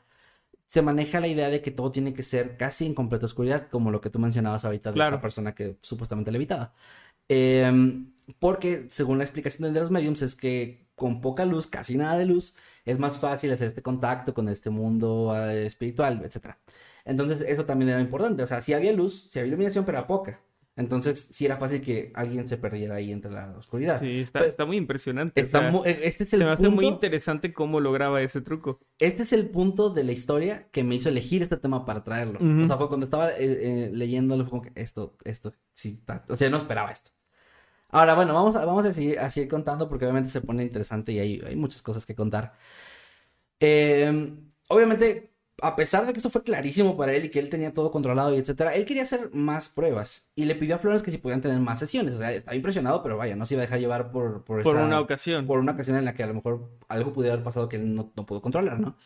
se maneja la idea de que todo tiene que ser casi en completa oscuridad, como lo que tú mencionabas ahorita de Claro. esta persona que supuestamente levitaba. Em, porque, según la explicación de los mediums, es que con poca luz, casi nada de luz, es más fácil hacer este contacto con este mundo eh, espiritual, etc. Entonces, eso también era importante. O sea, sí había luz, sí había iluminación, pero era poca. Entonces, sí era fácil que alguien se perdiera ahí entre la oscuridad. Sí, está, Pero- está muy impresionante. o Está sea, mu- eh, este es se el me hace punto, muy interesante cómo lograba ese truco. este es el punto de la historia que me hizo elegir este tema para traerlo. O sea, fue cuando estaba eh, eh, leyéndolo, fue como que esto, esto, sí, está- o sea, no esperaba esto. Ahora, bueno, vamos a, vamos a seguir, a seguir contando porque obviamente se pone interesante y hay, hay muchas cosas que contar. Eh, obviamente, a pesar de que esto fue clarísimo para él y que él tenía todo controlado y etcétera, él quería hacer más pruebas y le pidió a Florence que si podían tener más sesiones. O sea, estaba impresionado, pero vaya, no se iba a dejar llevar por, por, Por esa- una ocasión. por una ocasión en la que a lo mejor algo pudiera haber pasado que él no, no pudo controlar, ¿no?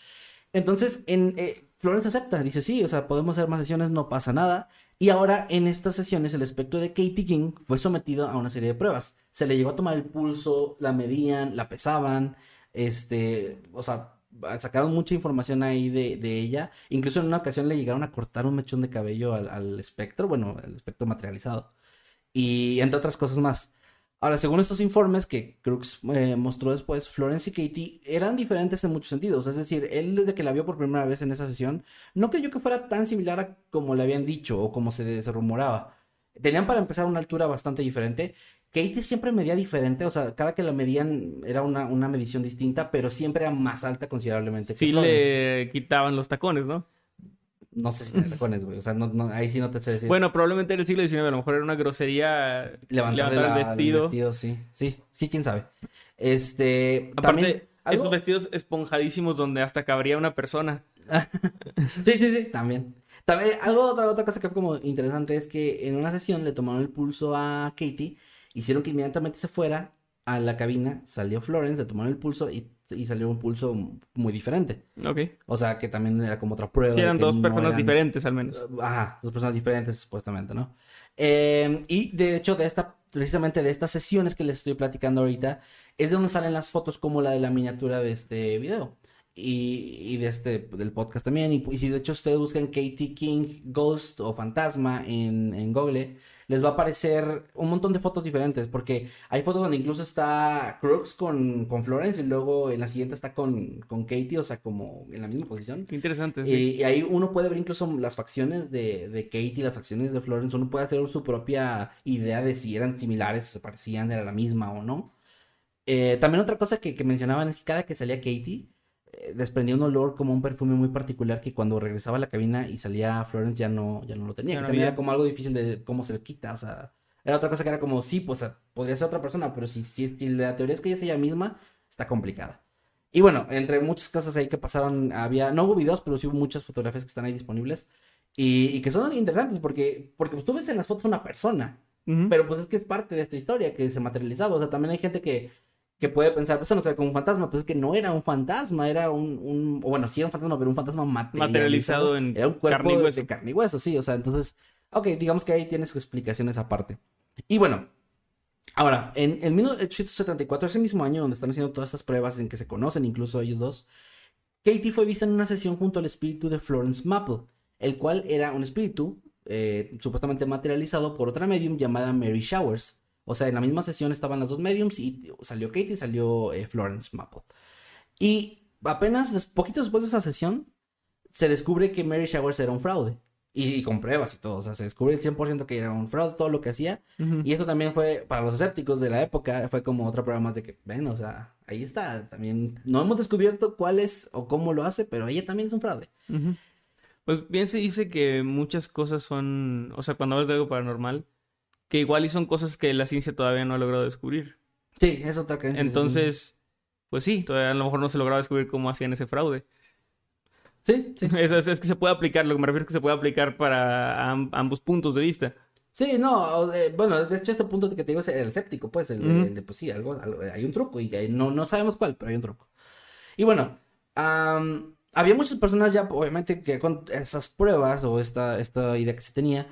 Entonces, en, eh, Florence acepta, dice, sí, o sea, podemos hacer más sesiones, no pasa nada. Y ahora, en estas sesiones, el espectro de Katie King fue sometido a una serie de pruebas. Se le llegó a tomar el pulso, la medían, la pesaban, este, o sea, sacaron mucha información ahí de, de ella. Incluso en una ocasión le llegaron a cortar un mechón de cabello al, al espectro, bueno, el espectro materializado. Y entre otras cosas más. Ahora, según estos informes que Crooks eh, mostró después, Florence y Katie eran diferentes en muchos sentidos. Es decir, él desde que la vio por primera vez en esa sesión, no creyó que fuera tan similar a como le habían dicho o como se, se rumoraba. Tenían para empezar una altura bastante diferente. Katie siempre medía diferente, o sea, cada que la medían era una, una medición distinta, pero siempre era más alta considerablemente Sí le quitaban los tacones, ¿no? No sé si tiene tacones, güey. O sea, no, no, ahí sí no te sé decir. Bueno, probablemente en el siglo XIX a lo mejor era una grosería levantar el vestido. sí. Sí, sí, quién sabe. Este. Aparte, también, esos vestidos esponjadísimos donde hasta cabría una persona. Sí, sí, sí, también. También, algo, otra, otra cosa que fue como interesante es que en una sesión le tomaron el pulso a Katie, hicieron que inmediatamente se fuera a la cabina, salió Florence, le tomaron el pulso y, y salió un pulso muy diferente. Ok. O sea, que también era como otra prueba. Sí, eran dos no personas eran- diferentes al menos. Ajá, dos personas diferentes supuestamente, ¿no? Eh, y de hecho, de esta, precisamente de estas sesiones que les estoy platicando ahorita, es de donde salen las fotos como la de la miniatura de este video. Y, y de este, del podcast también. Y, y si de hecho ustedes buscan Katie King Ghost o Fantasma en, en Google, les va a aparecer un montón de fotos diferentes. Porque hay fotos donde incluso está Crooks con, con Florence y luego en la siguiente está con, con Katie, o sea, como en la misma posición. Qué interesante. sí. Y, y ahí uno puede ver incluso las facciones de, de Katie, las facciones de Florence. Uno puede hacer su propia idea de si eran similares, o se parecían, era la misma o no. Eh, también otra cosa que, que mencionaban es que cada que salía Katie, eh, desprendía un olor como un perfume muy particular que cuando regresaba a la cabina y salía Florence ya no, ya no lo tenía. Que no también era como algo difícil de cómo se le quita. O sea, era otra cosa que era como, sí, pues podría ser otra persona, pero si, si, si la teoría es que ella es ella misma, está complicada. Y bueno, entre muchas cosas ahí que pasaron, había, no hubo videos, pero sí hubo muchas fotografías que están ahí disponibles. Y, y que son interesantes porque, porque pues, tú ves en las fotos una persona, pero pues es que es parte de esta historia que se materializaba. O sea, también hay gente que, que puede pensar, pues eso no se ve como un fantasma, pues es que no era un fantasma, era un, un o bueno, sí era un fantasma, pero un fantasma materializado. Materializado en Era un cuerpo carne y de- hueso. de carne y hueso, sí. O sea, entonces, ok, digamos que ahí tiene su explicación esa parte. Y bueno, ahora, en, en 1874, ese mismo año donde están haciendo todas estas pruebas en que se conocen incluso ellos dos, Katie fue vista en una sesión junto al espíritu de Florence Maple, el cual era un espíritu eh, supuestamente materializado por otra medium llamada Mary Showers. O sea, en la misma sesión estaban las dos mediums y salió Katie y salió eh, Florence Maple. Y apenas des- poquito después de esa sesión, se descubre que Mary Showers era un fraude. Y, y con pruebas y todo. O sea, se descubre el 100% que era un fraude todo lo que hacía. Ujú. Y esto también fue, para los escépticos de la época, fue como otra prueba más de que, ven, o sea, ahí está. También no hemos descubierto cuál es o cómo lo hace, pero ella también es un fraude. Pues bien se dice que muchas cosas son, o sea, cuando hablas de algo paranormal, que igual y son cosas que la ciencia todavía no ha logrado descubrir. Sí, es otra creencia. Entonces, pues sí, todavía a lo mejor no se lograba descubrir cómo hacían ese fraude. Sí, sí. Es, es- es que se puede aplicar, lo que me refiero es que se puede aplicar para am- ambos puntos de vista. Sí, no, eh, bueno, de hecho este punto que te digo es el escéptico, pues, el, Ujú. el de, pues sí, algo, algo- hay un truco y hay- no, no sabemos cuál, pero hay un truco. Y bueno, había muchas personas ya, obviamente, que con esas pruebas o esta, esta idea que se tenía,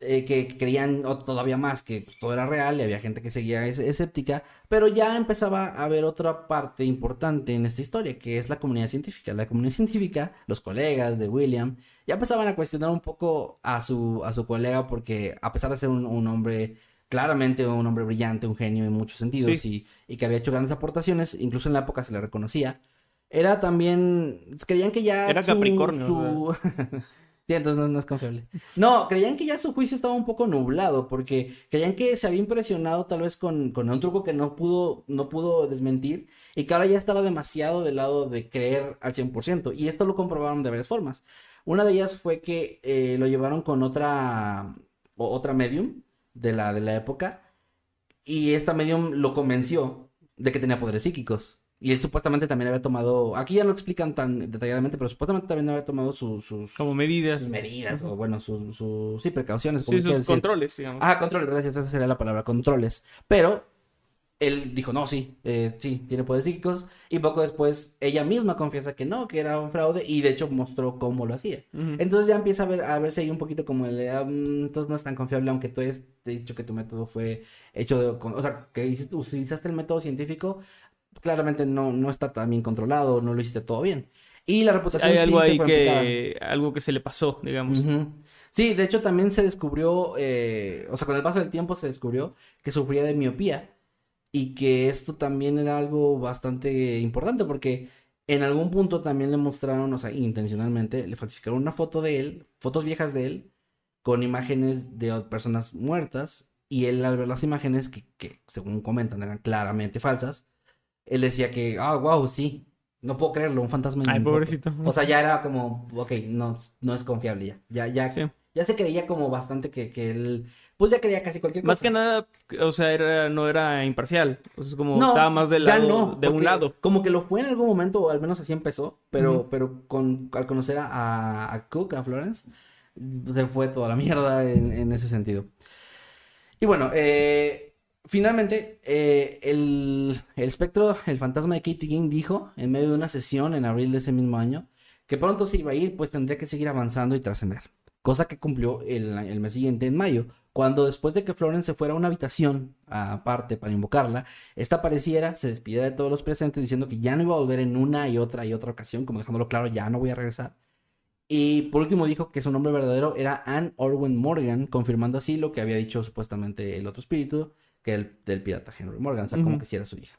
eh, que, creían todavía más que pues, todo era real y había gente que seguía es- escéptica, pero ya empezaba a haber otra parte importante en esta historia, que es la comunidad científica. La comunidad científica, los colegas de William, ya empezaban a cuestionar un poco a su, a su colega porque a pesar de ser un, un hombre, claramente un hombre brillante, un genio en muchos sentidos y, y que había hecho grandes aportaciones, incluso en la época se le reconocía, era también, creían que ya... Era su- Capricornio, su- Entonces no, es confiable. No, creían que ya su juicio estaba un poco nublado, porque creían que se había impresionado tal vez con, con un truco que no pudo, no pudo desmentir, y que ahora ya estaba demasiado del lado de creer al 100%. Y esto lo comprobaron de varias formas. Una de ellas fue que eh, lo llevaron con otra, otra medium de la, de la época, y esta medium lo convenció de que tenía poderes psíquicos. Y él supuestamente también había tomado, aquí ya no lo explican tan detalladamente, pero supuestamente también había tomado su- sus, Como medidas. sus medidas, o bueno, sus, sus- sí, precauciones, como Sí, sus decir. controles, digamos. Ah, controles, gracias, esa sería la palabra, controles. Pero él dijo, no, sí, eh, sí, tiene poderes psíquicos. Y poco después ella misma confiesa que no, que era un fraude y de hecho mostró cómo lo hacía. Entonces ya empieza a, ver, a verse ahí un poquito como el, mm, entonces no es tan confiable, aunque tú hayas dicho que tu método fue hecho de, con- o sea, que hiciste- utilizaste el método científico, claramente no, no está tan bien controlado, no lo hiciste todo bien. Y la reputación Hay algo ahí que, algo que se le pasó, digamos. Sí, de hecho también se descubrió, eh, o sea, con el paso del tiempo se descubrió que sufría de miopía y que esto también era algo bastante importante porque en algún punto también le mostraron, o sea, intencionalmente, le falsificaron una foto de él, fotos viejas de él, con imágenes de personas muertas y él al ver las imágenes que, que según comentan eran claramente falsas, él decía que, ah, wow, sí, no puedo creerlo, un fantasma en Ay, mi foto". pobrecito. O sea, ya era como, ok, no, no es confiable ya. Ya, ya, Sí. ya se creía como bastante que, que él, pues ya creía casi cualquier cosa. Más que nada, o sea, era, no era imparcial. O sea, es como No, estaba más del lado, no, de un lado. Como que lo fue en algún momento, o al menos así empezó, pero, pero con, al conocer a, a, a Cook, a Florence, se fue toda la mierda en, en ese sentido. Y bueno, eh, finalmente, eh, el, el espectro, el fantasma de Katie King dijo, en medio de una sesión en abril de ese mismo año, que pronto se iba a ir, pues tendría que seguir avanzando y trascender. Cosa que cumplió el, mes siguiente, en mayo, cuando después de que Florence se fuera a una habitación aparte para invocarla, esta apareciera, se despidiera de todos los presentes diciendo que ya no iba a volver en una y otra y otra ocasión, como dejándolo claro, ya no voy a regresar. Y por último dijo que su nombre verdadero era Anne Orwin Morgan, confirmando así lo que había dicho supuestamente el otro espíritu, que el del pirata Henry Morgan, o sea, como que sí era su hija.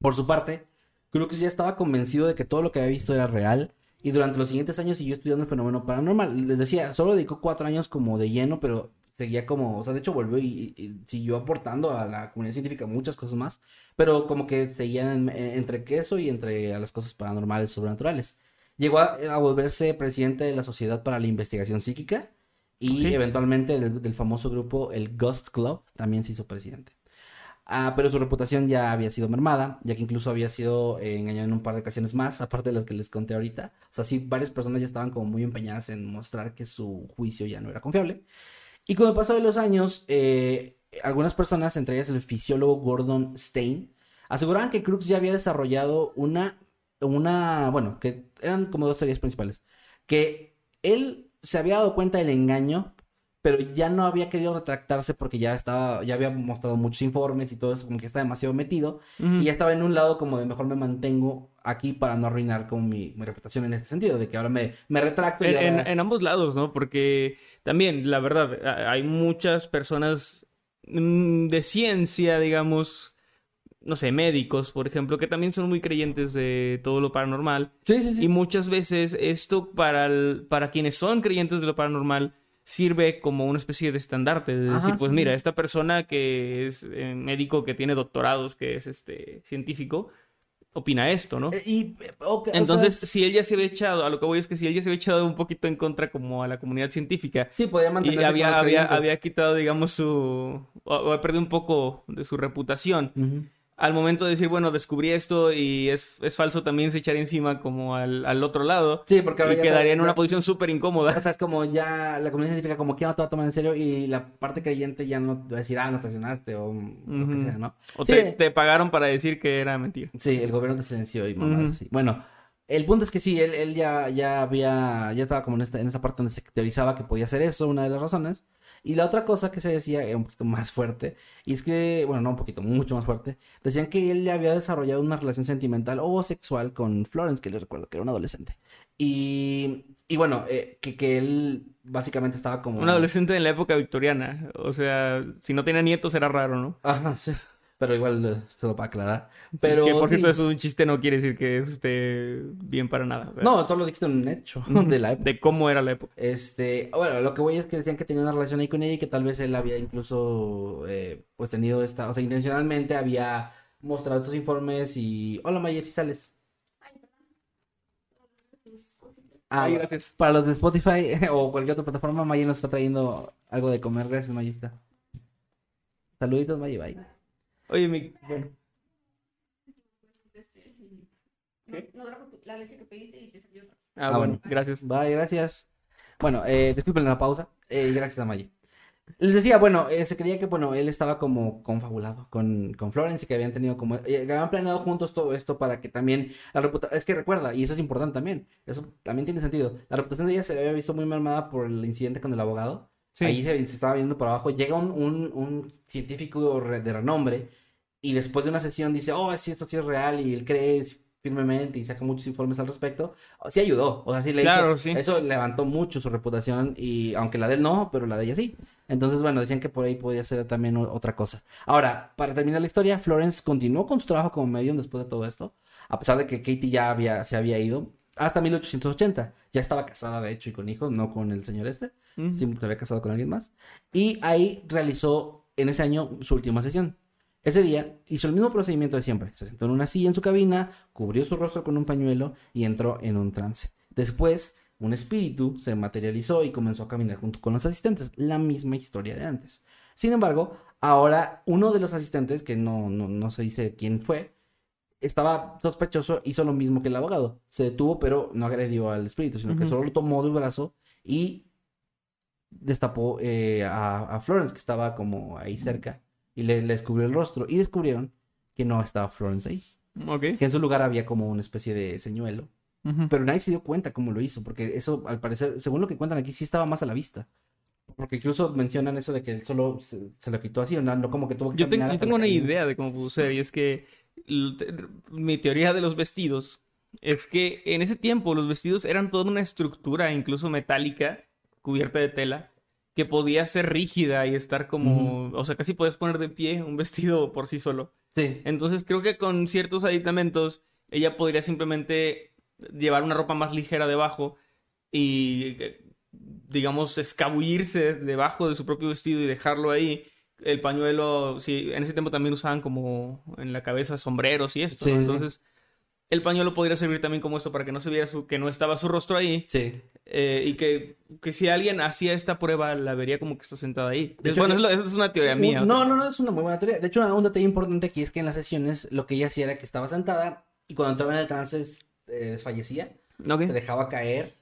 Por su parte, Crooks ya estaba convencido de que todo lo que había visto era real y durante los siguientes años siguió estudiando el fenómeno paranormal. Les decía, solo dedicó cuatro años como de lleno, pero seguía como, o sea, de hecho volvió y, y- y siguió aportando a la comunidad científica muchas cosas más, pero como que seguía en- en- entre queso y entre a las cosas paranormales, sobrenaturales. Llegó a, a volverse presidente de la Sociedad para la Investigación Psíquica y Ok. eventualmente del, del famoso grupo el Ghost Club también se hizo presidente. Ah, pero su reputación ya había sido mermada, ya que incluso había sido eh, engañado en un par de ocasiones más, aparte de las que les conté ahorita. O sea, sí, varias personas ya estaban como muy empeñadas en mostrar que su juicio ya no era confiable. Y con el paso de los años, eh, algunas personas, entre ellas el fisiólogo Gordon Stein, aseguraban que Crooks ya había desarrollado una, una, bueno, que eran como dos teorías principales. Que él se había dado cuenta del engaño, pero ya no había querido retractarse porque ya estaba, ya había mostrado muchos informes y todo eso, como que está demasiado metido. Y ya estaba en un lado como de mejor me mantengo aquí para no arruinar como mi, mi reputación en este sentido, de que ahora me, me retracto y En, en- ahora- en ambos lados, ¿no? Porque también, la verdad, hay muchas personas mm, de ciencia, digamos, no sé, médicos, por ejemplo, que también son muy creyentes de todo lo paranormal. Sí, sí, sí. Y muchas veces esto para, el- para quienes son creyentes de lo paranormal sirve como una especie de estandarte, de Ajá, decir, pues sí. mira, esta persona que es eh, médico, que tiene doctorados, que es este científico, opina esto, ¿no? Eh, Y, eh, o Entonces, sea, si ella se había echado, a lo que voy es que si ella se había echado un poquito en contra como a la comunidad científica Sí, podía y mantenerse con había, había, había quitado, digamos, su... o, o ha perdido un poco de su reputación. Al momento de decir, bueno, descubrí esto y es, es falso, también se echaría encima como al, al otro lado Sí, porque ahora y quedaría en ya- una posición súper incómoda. O sea, es como ya la comunidad científica como que ya no te va a tomar en serio y la parte creyente ya no va a decir, ah, no estacionaste o lo que sea, ¿no? O Sí. te, te pagaron para decir que era mentira. Sí, el gobierno te silenció y mamadas Ujú. así. Bueno, el punto es que sí, él, él ya, ya había, ya estaba como en esta, en esta parte donde se teorizaba que podía hacer eso, una de las razones. Y la otra cosa que se decía era un poquito más fuerte, y es que, bueno, no un poquito, mucho más fuerte, decían que él ya había desarrollado una relación sentimental o sexual con Florence, que les recuerdo que era un adolescente. Y, y bueno, eh, que, que él básicamente estaba como... Un adolescente en la época victoriana. O sea, si no tenía nietos era raro, ¿no? Ajá, sí. Pero igual solo para aclarar. Pero que por cierto, sí. eso es un chiste, no quiere decir que eso esté bien para nada. o sea, No, solo dijiste un hecho de la época. De cómo era la época. Este, bueno, lo que voy es que decían que tenía una relación ahí con ella y que tal vez él había incluso, eh, pues tenido esta, o sea, intencionalmente había mostrado estos informes y... Hola Maya, si sales. Ah, Ay, gracias. para los de Spotify o cualquier otra plataforma, Maya nos está trayendo algo de comer. Gracias, Mayita. Saluditos, Maya, bye. Oye, mi... Bueno. ¿Qué? No la leche que pediste y te salió otra. Ah, Ah, bueno, bueno. gracias. Bye, gracias. Bueno, eh, disculpen la pausa. Eh, gracias a Maya. Les decía, bueno, eh, se creía que, bueno, él estaba como confabulado con, con Florence y que habían tenido como, eh, habían planeado juntos todo esto para que también la reputación, es que recuerda, y eso es importante también, eso también tiene sentido, la reputación de ella se había visto muy mermada por el incidente con el abogado, Sí. ahí se, se estaba viendo por abajo, llega un, un, un científico de renombre y después de una sesión dice, oh, sí, esto sí es real y él cree firmemente y saca muchos informes al respecto, sí ayudó, o sea, sí le hizo- Claro, sí. eso levantó mucho su reputación y aunque la de él no, pero la de ella sí. Entonces, bueno, decían que por ahí podía ser también otra cosa. Ahora, para terminar la historia, Florence continuó con su trabajo como medium después de todo esto, a pesar de que Katie ya había, se había ido hasta 1880. Ya estaba casada, de hecho, y con hijos, no con el señor este, Se había casado con alguien más. Y ahí realizó en ese año su última sesión. Ese día hizo el mismo procedimiento de siempre. Se sentó en una silla en su cabina, cubrió su rostro con un pañuelo y entró en un trance. Después, un espíritu se materializó y comenzó a caminar junto con los asistentes. La misma historia de antes. Sin embargo, ahora uno de los asistentes, que no, no, no se dice quién fue, estaba sospechoso, hizo lo mismo que el abogado. Se detuvo, pero no agredió al espíritu, sino que solo lo tomó del brazo y destapó eh, a, a Florence, que estaba como ahí cerca, y le, le descubrió el rostro. Y descubrieron que no estaba Florence ahí, Ok. que en su lugar había como una especie de señuelo. Ujú. Pero nadie se dio cuenta cómo lo hizo, porque eso, al parecer, según lo que cuentan aquí, sí estaba más a la vista. Porque incluso mencionan eso de que él solo se, se lo quitó así, no, no como que tuvo que Yo, tengo- yo tengo una idea de cómo ser, y es que mi teoría de los vestidos es que en ese tiempo los vestidos eran toda una estructura, incluso metálica, cubierta de tela, que podía ser rígida y estar como, o sea, casi puedes poner de pie un vestido por sí solo. Sí, Entonces creo que con ciertos aditamentos ella podría simplemente llevar una ropa más ligera debajo y, eh, digamos, escabullirse debajo de su propio vestido y dejarlo ahí. El pañuelo, sí, en ese tiempo también usaban como en la cabeza sombreros y esto, Sí, ¿no? sí. Entonces, el pañuelo podría servir también como esto para que no se viera su, que no estaba su rostro ahí sí. eh, y que, que si alguien hacía esta prueba la vería como que está sentada ahí. De hecho, bueno, yo- es, una teoría mía. o No, sea. no, no, es una muy buena teoría. De hecho, un detalle importante aquí es que en las sesiones lo que ella hacía era que estaba sentada y cuando entraba en el trance eh, desfallecía, Ok. se dejaba caer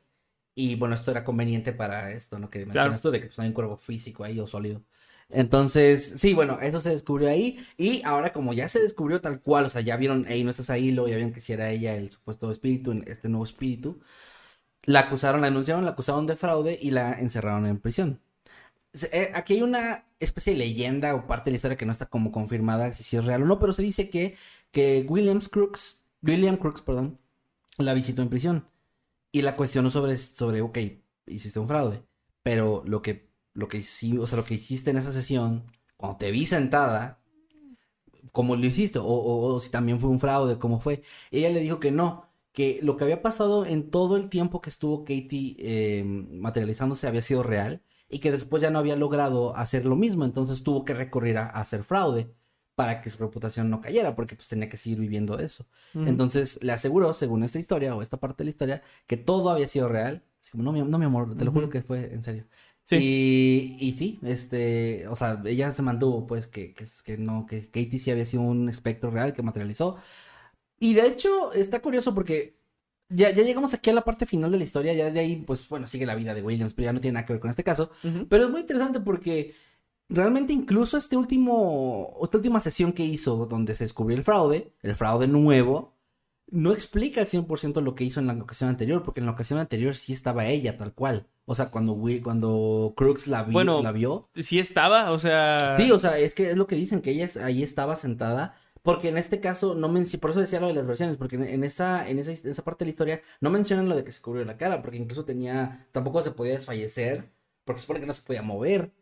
y bueno, esto era conveniente para esto, ¿no? Que mencionas tú, de que pues, no hay un cuerpo físico ahí o sólido. Entonces, sí, bueno, eso se descubrió ahí y ahora como ya se descubrió tal cual, o sea, ya vieron, hey, no estás ahí, luego ya vieron que si era ella el supuesto espíritu, este nuevo espíritu, la acusaron, la denunciaron, la acusaron de fraude y la encerraron en prisión. Eh, Aquí hay una especie de leyenda o parte de la historia que no está como confirmada si es real o no, pero se dice que, que Williams Crooks, William Crooks, perdón, la visitó en prisión y la cuestionó sobre, sobre, ok, hiciste un fraude, pero lo que, lo que sí, o sea, lo que hiciste en esa sesión, cuando te vi sentada, ¿cómo lo hiciste? O, o- o si también fue un fraude, ¿cómo fue? Ella le dijo que no, que lo que había pasado en todo el tiempo que estuvo Katie eh, materializándose había sido real y que después ya no había logrado hacer lo mismo, entonces tuvo que recurrir a, a hacer fraude. para que su reputación no cayera, porque pues tenía que seguir viviendo eso. Entonces le aseguró, según esta historia o esta parte de la historia, que todo había sido real. Así como, no, mi, no, mi amor, te lo juro que fue en serio. Sí. Y, y sí, este, o sea, ella se mantuvo, pues, que, que, que no, que Katie sí había sido un espectro real que materializó. Y de hecho, está curioso porque ya, ya llegamos aquí a la parte final de la historia, ya de ahí, pues, bueno, sigue la vida de Williams, pero ya no tiene nada que ver con este caso. Pero es muy interesante porque realmente incluso este último, esta última sesión que hizo donde se descubrió el fraude, el fraude nuevo, no explica al 100% lo que hizo en la ocasión anterior, porque en la ocasión anterior sí estaba ella tal cual. O sea, cuando, cuando Crooks la, vi- Bueno, la vio. Sí estaba, o sea... Sí, o sea, es que es lo que dicen, que ella ahí estaba sentada. Porque en este caso, no menc- por eso decía lo de las versiones, porque en, esa, en, esa, en esa parte de la historia no mencionan lo de que se cubrió la cara, porque incluso tenía, tampoco se podía desfallecer, porque se supone que no se podía mover.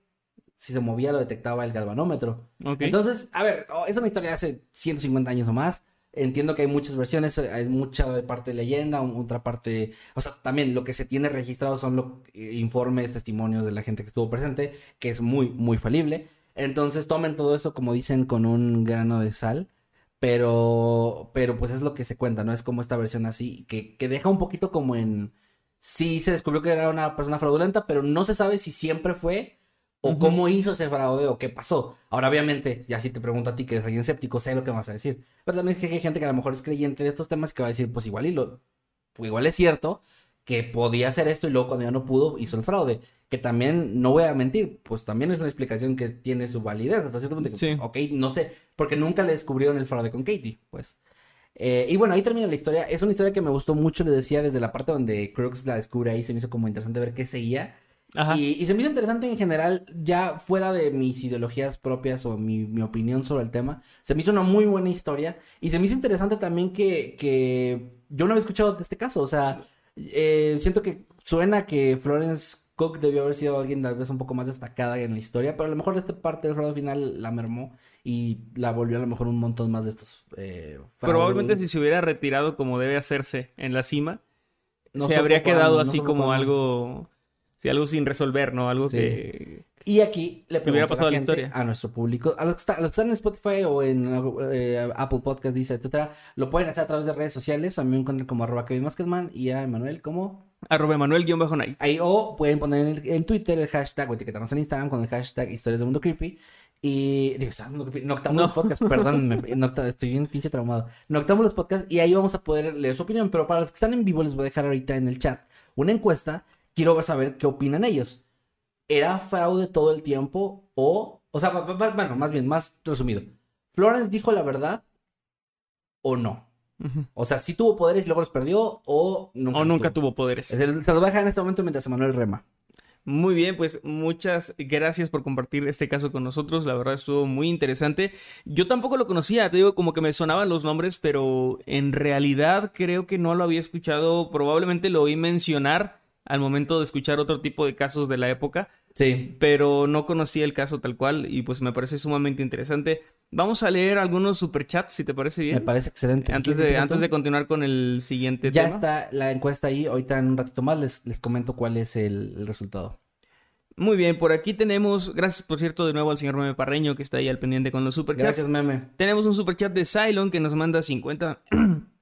Si se movía lo detectaba el galvanómetro. Entonces, a ver, oh, es una historia de hace 150 años o más. Entiendo que hay muchas versiones, eh, hay mucha parte de leyenda, otra parte, o sea, también lo que se tiene registrado son los informes, testimonios de la gente que estuvo presente, que es muy, muy falible. Entonces tomen todo eso, como dicen, con un grano de sal, pero, pero pues es lo que se cuenta, ¿no? Es como esta versión así, que, que deja un poquito como en, sí se descubrió que era una persona fraudulenta, pero no se sabe si siempre fue o cómo hizo ese fraude o qué pasó. Ahora, obviamente, ya si te pregunto a ti que eres alguien escéptico, sé lo que me vas a decir. Pero también es que hay gente que a lo mejor es creyente de estos temas que va a decir, pues igual y lo, pues igual es cierto que podía hacer esto y luego cuando ya no pudo hizo el fraude. Que también, no voy a mentir, pues también es una explicación que tiene su validez hasta cierto punto. Que, Sí. Ok, no sé, porque nunca le descubrieron el fraude con Katie, pues. Eh, y bueno, ahí termina la historia. Es una historia que me gustó mucho, le decía, desde la parte donde Crooks la descubre ahí, se me hizo como interesante ver qué seguía. Ajá. Y, y se me hizo interesante en general, ya fuera de mis ideologías propias o mi, mi opinión sobre el tema, se me hizo una muy buena historia. Y se me hizo interesante también que, que yo no había escuchado de este caso. O sea, eh, siento que suena que Florence Cook debió haber sido alguien tal vez un poco más destacada en la historia, pero a lo mejor esta parte del final la mermó y la volvió a lo mejor un montón más de estos. Eh, Probablemente si se hubiera retirado como debe hacerse en la cima, No se habría quedado no así como algo... Sí, algo sin resolver, ¿no? Algo Sí. que... Y aquí le ¿Te hubiera pregunto a pasado la la gente, historia? a nuestro público, a los, que está- a los que están en Spotify o en eh, Apple Podcast, dice, etcétera, lo pueden hacer a través de redes sociales. A mí me encuentran como arroba Kevin Maskedman y a Emanuel como Arroba Emanuel-Night. ahí. O pueden poner en, en Twitter el hashtag o etiquetarnos en Instagram con el hashtag Historias de Mundo Creepy. Y digo, Noctámbulos No. Podcast, perdón, estoy bien pinche traumado. Noctámbulos Podcast y ahí vamos a poder leer su opinión. Pero para los que están en vivo, les voy a dejar ahorita en el chat una encuesta. Quiero saber qué opinan ellos. ¿Era fraude todo el tiempo? O, o sea, bueno, más bien, más resumido. ¿Florence dijo la verdad o no? O sea, sí tuvo poderes y luego los perdió o nunca. O los nunca tuvo poderes. Se los voy a dejar en este momento mientras Emanuel rema. Muy bien, pues muchas gracias por compartir este caso con nosotros. La verdad estuvo muy interesante. Yo tampoco lo conocía, te digo, como que me sonaban los nombres, pero en realidad creo que no lo había escuchado. Probablemente lo oí mencionar al momento de escuchar otro tipo de casos de la época, Sí. pero no conocía el caso tal cual y pues me parece sumamente interesante. Vamos a leer algunos superchats, si te parece bien. Me parece excelente. Antes ¿Quieres de, antes de continuar con el siguiente Ya tema. está la encuesta ahí. Ahorita en un ratito más les, les comento cuál es el, el resultado. Muy bien, por aquí tenemos, gracias por cierto de nuevo al señor Meme Parreño que está ahí al pendiente con los superchats. Gracias, meme. Tenemos un superchat de Cylon que nos manda 50.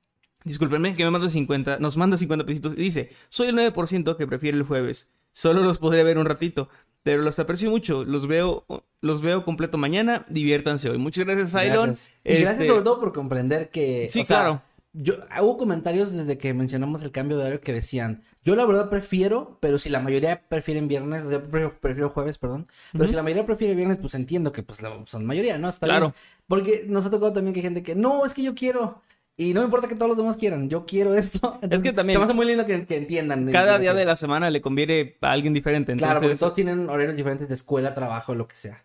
Discúlpenme, que me manda 50. Nos manda 50 pesitos y dice: Soy el 9% que prefiere el jueves. Solo los podré ver un ratito. Pero los aprecio mucho. Los veo, los veo completo mañana. Diviértanse hoy. Muchas gracias, Cylon. Gracias. Y gracias Este, sobre todo por comprender que... Sí, o sea, claro. Yo, hubo comentarios desde que mencionamos el cambio de horario que decían, yo la verdad prefiero, pero si la mayoría prefieren viernes, o sea, prefiero, prefiero jueves, perdón, pero si la mayoría prefiere viernes, pues entiendo que pues la son mayoría, ¿no? Está Claro. bien. Porque nos ha tocado también que hay gente que, no, es que yo quiero. Y no me importa que todos los demás quieran, yo quiero esto. que también- Se me hace muy lindo que, que entiendan. Cada día de la semana le conviene a alguien diferente. Claro, porque todos tienen horarios diferentes de escuela, trabajo, lo que sea.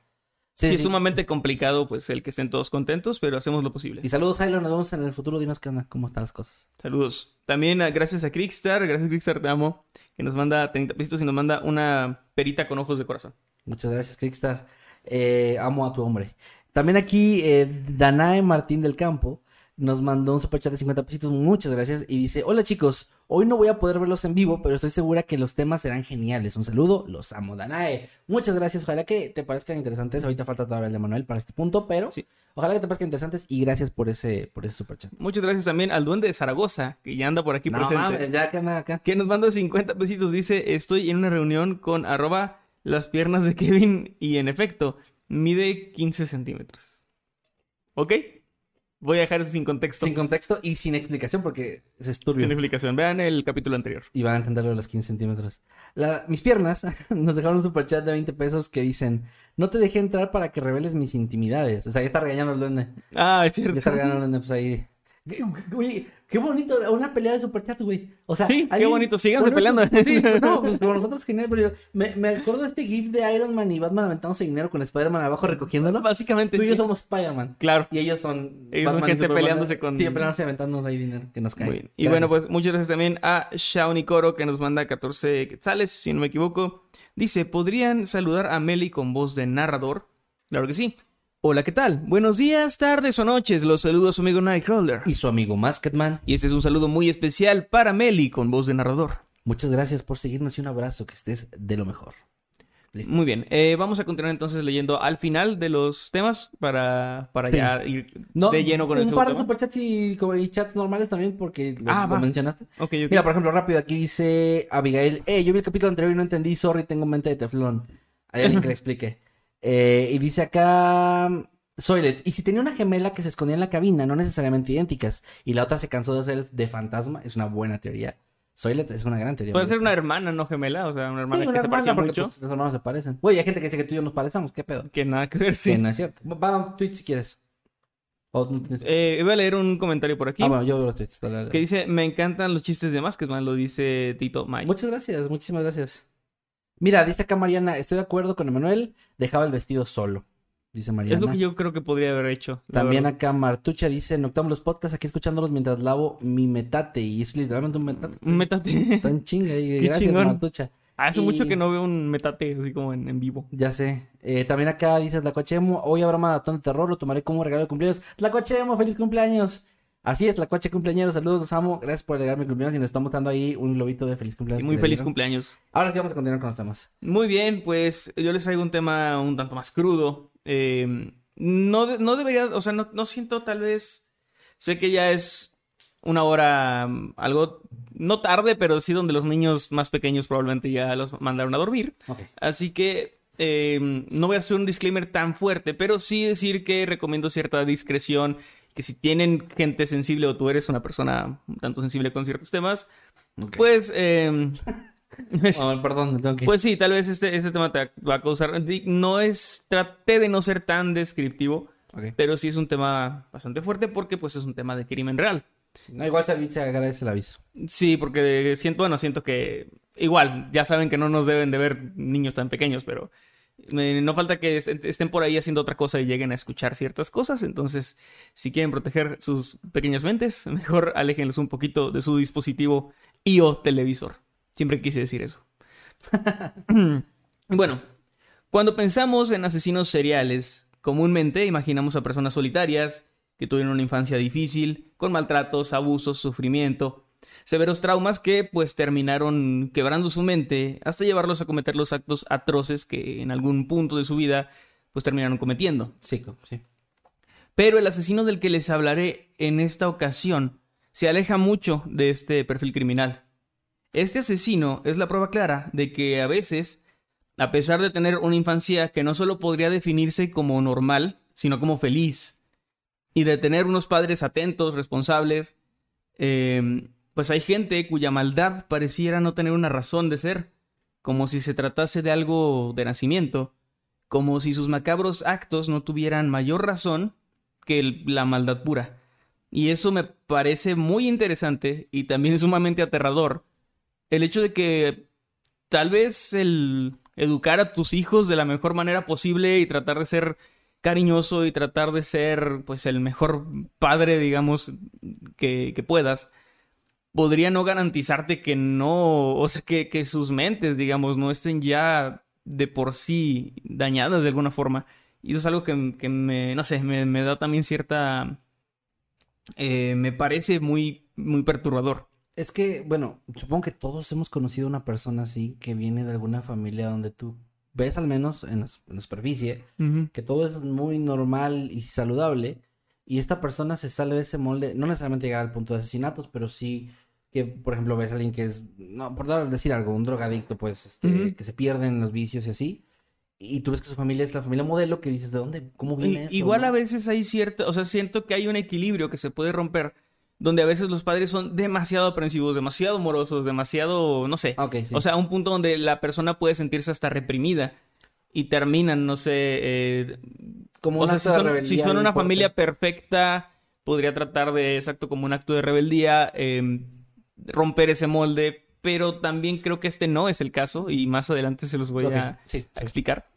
sí, es sumamente complicado pues el que estén todos contentos, pero hacemos lo posible. Y saludos, Silo, nos vemos en el futuro. Dinos qué onda, cómo están las cosas. Saludos. También ah, gracias a Crickstar, gracias Crickstar, te amo, que nos manda 30 pesitos y nos manda una perita con ojos de corazón. Muchas gracias, Crickstar. Eh, amo a tu hombre. También aquí, eh, Danae Martín del Campo nos mandó un superchat de 50 pesitos, muchas gracias, y dice, hola chicos, hoy no voy a poder verlos en vivo, pero estoy segura que los temas serán geniales. Un saludo, los amo, Danae. Muchas gracias, ojalá que te parezcan interesantes, ahorita falta todavía el de Manuel para este punto, pero Sí. ojalá que te parezcan interesantes y gracias por ese, por ese superchat. Muchas gracias también al duende de Zaragoza, que ya anda por aquí No presente. mames, ya que acá. Que nos manda 50 pesitos. Dice, estoy en una reunión con arroba las piernas de Kevin y en efecto, mide 15 centímetros. ¿Ok? Voy a dejar eso sin contexto. Sin contexto y sin explicación porque es turbio. Sin explicación. Vean el capítulo anterior. Y van a entenderlo de los 15 centímetros. La- mis piernas nos dejaron un superchat de 20 pesos que dicen: No te dejé entrar para que reveles mis intimidades. O sea, ya está regañando el duende. Ah, es Ya está cierto. regañando el duende, pues ahí. Güey, qué bonito, una pelea de superchats, güey. O sea, Sí, qué bonito, síganse peleando. Sí, no, pues con nosotros genial, pero yo me, me acuerdo de este GIF de Iron Man y Batman aventándose dinero con Spider-Man abajo recogiéndolo. Básicamente, Tú y yo somos Spider-Man. Claro. Y ellos son. Ellos son Batman y gente peleándose con- Sí, peleándose aventándonos ahí dinero que nos cae. Muy bien. Y bueno, pues muchas gracias también a Shawnee Coro que nos manda 14 quetzales, si no me equivoco. Dice, ¿podrían saludar a Meli con voz de narrador? Claro que sí. Hola, ¿qué tal? Buenos días, tardes o noches. Los saludo a su amigo Nightcrawler. Y su amigo Masketman. Y este es un saludo muy especial para Meli con voz de narrador. Muchas gracias por seguirnos y un abrazo, que estés de lo mejor. Listo. Muy bien, eh, vamos a continuar entonces leyendo al final de los temas para, para Sí. ya ir No, de lleno con el un par de superchats y, y chats normales también porque lo, Ah, lo mencionaste. Mira, por ejemplo, rápido, aquí dice Abigail, eh, yo vi el capítulo anterior y no entendí, sorry, tengo mente de teflón. Hay alguien que le explique. Eh, y dice acá, Soylets, y si tenía una gemela que se escondía en la cabina, no necesariamente idénticas, y la otra se cansó de ser de fantasma, es una buena teoría. Soylets es una gran teoría. Puede ser una hermana, no gemela, o sea, una hermana Sí, que una se parecía hermana, porque mucho. pues, los hermanos se parecen. Güey, hay gente que dice que tú y yo nos parecemos, ¿qué pedo? Que nada que ver, sí. Sí, no es cierto. Va a un tweet si quieres. O no tienes- Eh, voy a leer un comentario por aquí. Ah, bueno, yo veo los tweets. dale, dale. Que dice, me encantan los chistes de Masketman, lo dice Tito Mike. Muchas gracias, muchísimas gracias. Mira, dice acá Mariana, estoy de acuerdo con Emanuel, dejaba el vestido solo. Dice Mariana. Es lo que yo creo que podría haber hecho. También verdad. acá Martucha dice, Noctámbulos Podcast, aquí escuchándolos mientras lavo mi metate. Y es literalmente un metate. Un metate. Está en chinga. Y gracias, chingón. Martucha. Hace Y- mucho que no veo un metate así como en, en vivo. Ya sé. Eh, también acá dice Tlacuachemo, hoy habrá maratón de terror, lo tomaré como regalo de cumpleaños. Tlacuachemo, feliz cumpleaños. Así es, Tlacuache cumpleaños, saludos, los amo. Gracias por alegrarme el cumpleaños y nos estamos dando ahí un globito de feliz cumpleaños. Muy feliz cumpleaños. Ahora sí vamos a continuar con los temas. Muy bien, pues yo les traigo un tema un tanto más crudo. Eh, no, no debería, o sea, no, no siento tal vez, sé que ya es una hora mm, algo, no tarde, pero sí donde los niños más pequeños probablemente ya los mandaron a dormir. Ok. Así que eh, no voy a hacer un disclaimer tan fuerte, pero sí decir que recomiendo cierta discreción, que si tienen gente sensible o tú eres una persona un tanto sensible con ciertos temas, pues... eh, perdón, me tengo que... pues sí, tal vez este, este tema te va a causar. No es. Traté de no ser tan descriptivo, Ok. pero sí es un tema bastante fuerte porque, pues, es un tema de crimen real. No, igual se, se agradece el aviso. Sí, porque siento, bueno, siento que. Igual, ya saben que no nos deben de ver niños tan pequeños, pero. Eh, no falta que est- estén por ahí haciendo otra cosa y lleguen a escuchar ciertas cosas. Entonces, si quieren proteger sus pequeñas mentes, mejor aléjenlos un poquito de su dispositivo y o televisor. Siempre quise decir eso. bueno, cuando pensamos en asesinos seriales, comúnmente imaginamos a personas solitarias que tuvieron una infancia difícil, con maltratos, abusos, sufrimiento, severos traumas que pues terminaron quebrando su mente hasta llevarlos a cometer los actos atroces que en algún punto de su vida pues terminaron cometiendo. Sí, sí. Pero el asesino del que les hablaré en esta ocasión se aleja mucho de este perfil criminal. Este asesino es la prueba clara de que a veces, a pesar de tener una infancia que no solo podría definirse como normal, sino como feliz, y de tener unos padres atentos, responsables, eh, pues hay gente cuya maldad pareciera no tener una razón de ser, como si se tratase de algo de nacimiento, como si sus macabros actos no tuvieran mayor razón que la maldad pura. Y eso me parece muy interesante y también sumamente aterrador. El hecho de que tal vez el educar a tus hijos de la mejor manera posible y tratar de ser cariñoso y tratar de ser pues el mejor padre, digamos, que, que puedas, podría no garantizarte que no, o sea, que, que sus mentes, digamos, no estén ya de por sí dañadas de alguna forma. Y eso es algo que, que me, no sé, me, me da también cierta eh, me parece muy, muy perturbador. Es que, bueno, supongo que todos hemos conocido una persona así que viene de alguna familia donde tú ves al menos en la, en la superficie que todo es muy normal y saludable y esta persona se sale de ese molde, no necesariamente llegar al punto de asesinatos, pero sí que, por ejemplo, ves a alguien que es, no, por dar, decir algo, un drogadicto, pues, este, que se pierde en los vicios y así, y tú ves que su familia es la familia modelo, que dices, ¿de dónde? ¿Cómo viene eso? Igual no? a veces hay cierta, o sea, siento que hay un equilibrio que se puede romper, donde a veces los padres son demasiado aprensivos, demasiado morosos, demasiado, no sé. Ah, sí. O sea, a un punto donde la persona puede sentirse hasta reprimida y terminan, no sé, eh, como o sea, si son, si una fuerte. familia perfecta, podría tratar de, exacto, como un acto de rebeldía, eh, romper ese molde, pero también creo que este no es el caso y más adelante se los voy Ok, a, sí, a explicar.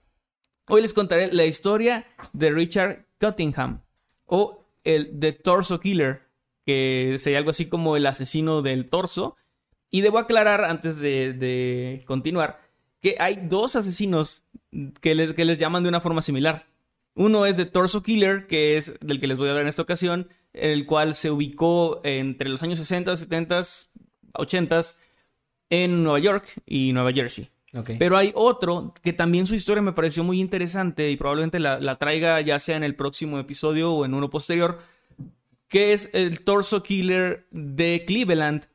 Hoy les contaré la historia de Richard Cottingham o el The Torso Killer, que sería algo así como el asesino del torso. Y debo aclarar antes de, de continuar que hay dos asesinos que les, que les llaman de una forma similar. Uno es The Torso Killer, que es del que les voy a hablar en esta ocasión, el cual se ubicó entre los años 60, 70, 80 en Nueva York y Nueva Jersey. Pero hay otro que también su historia me pareció muy interesante y probablemente la, la traiga ya sea en el próximo episodio o en uno posterior, que es el Torso Killer de Cleveland,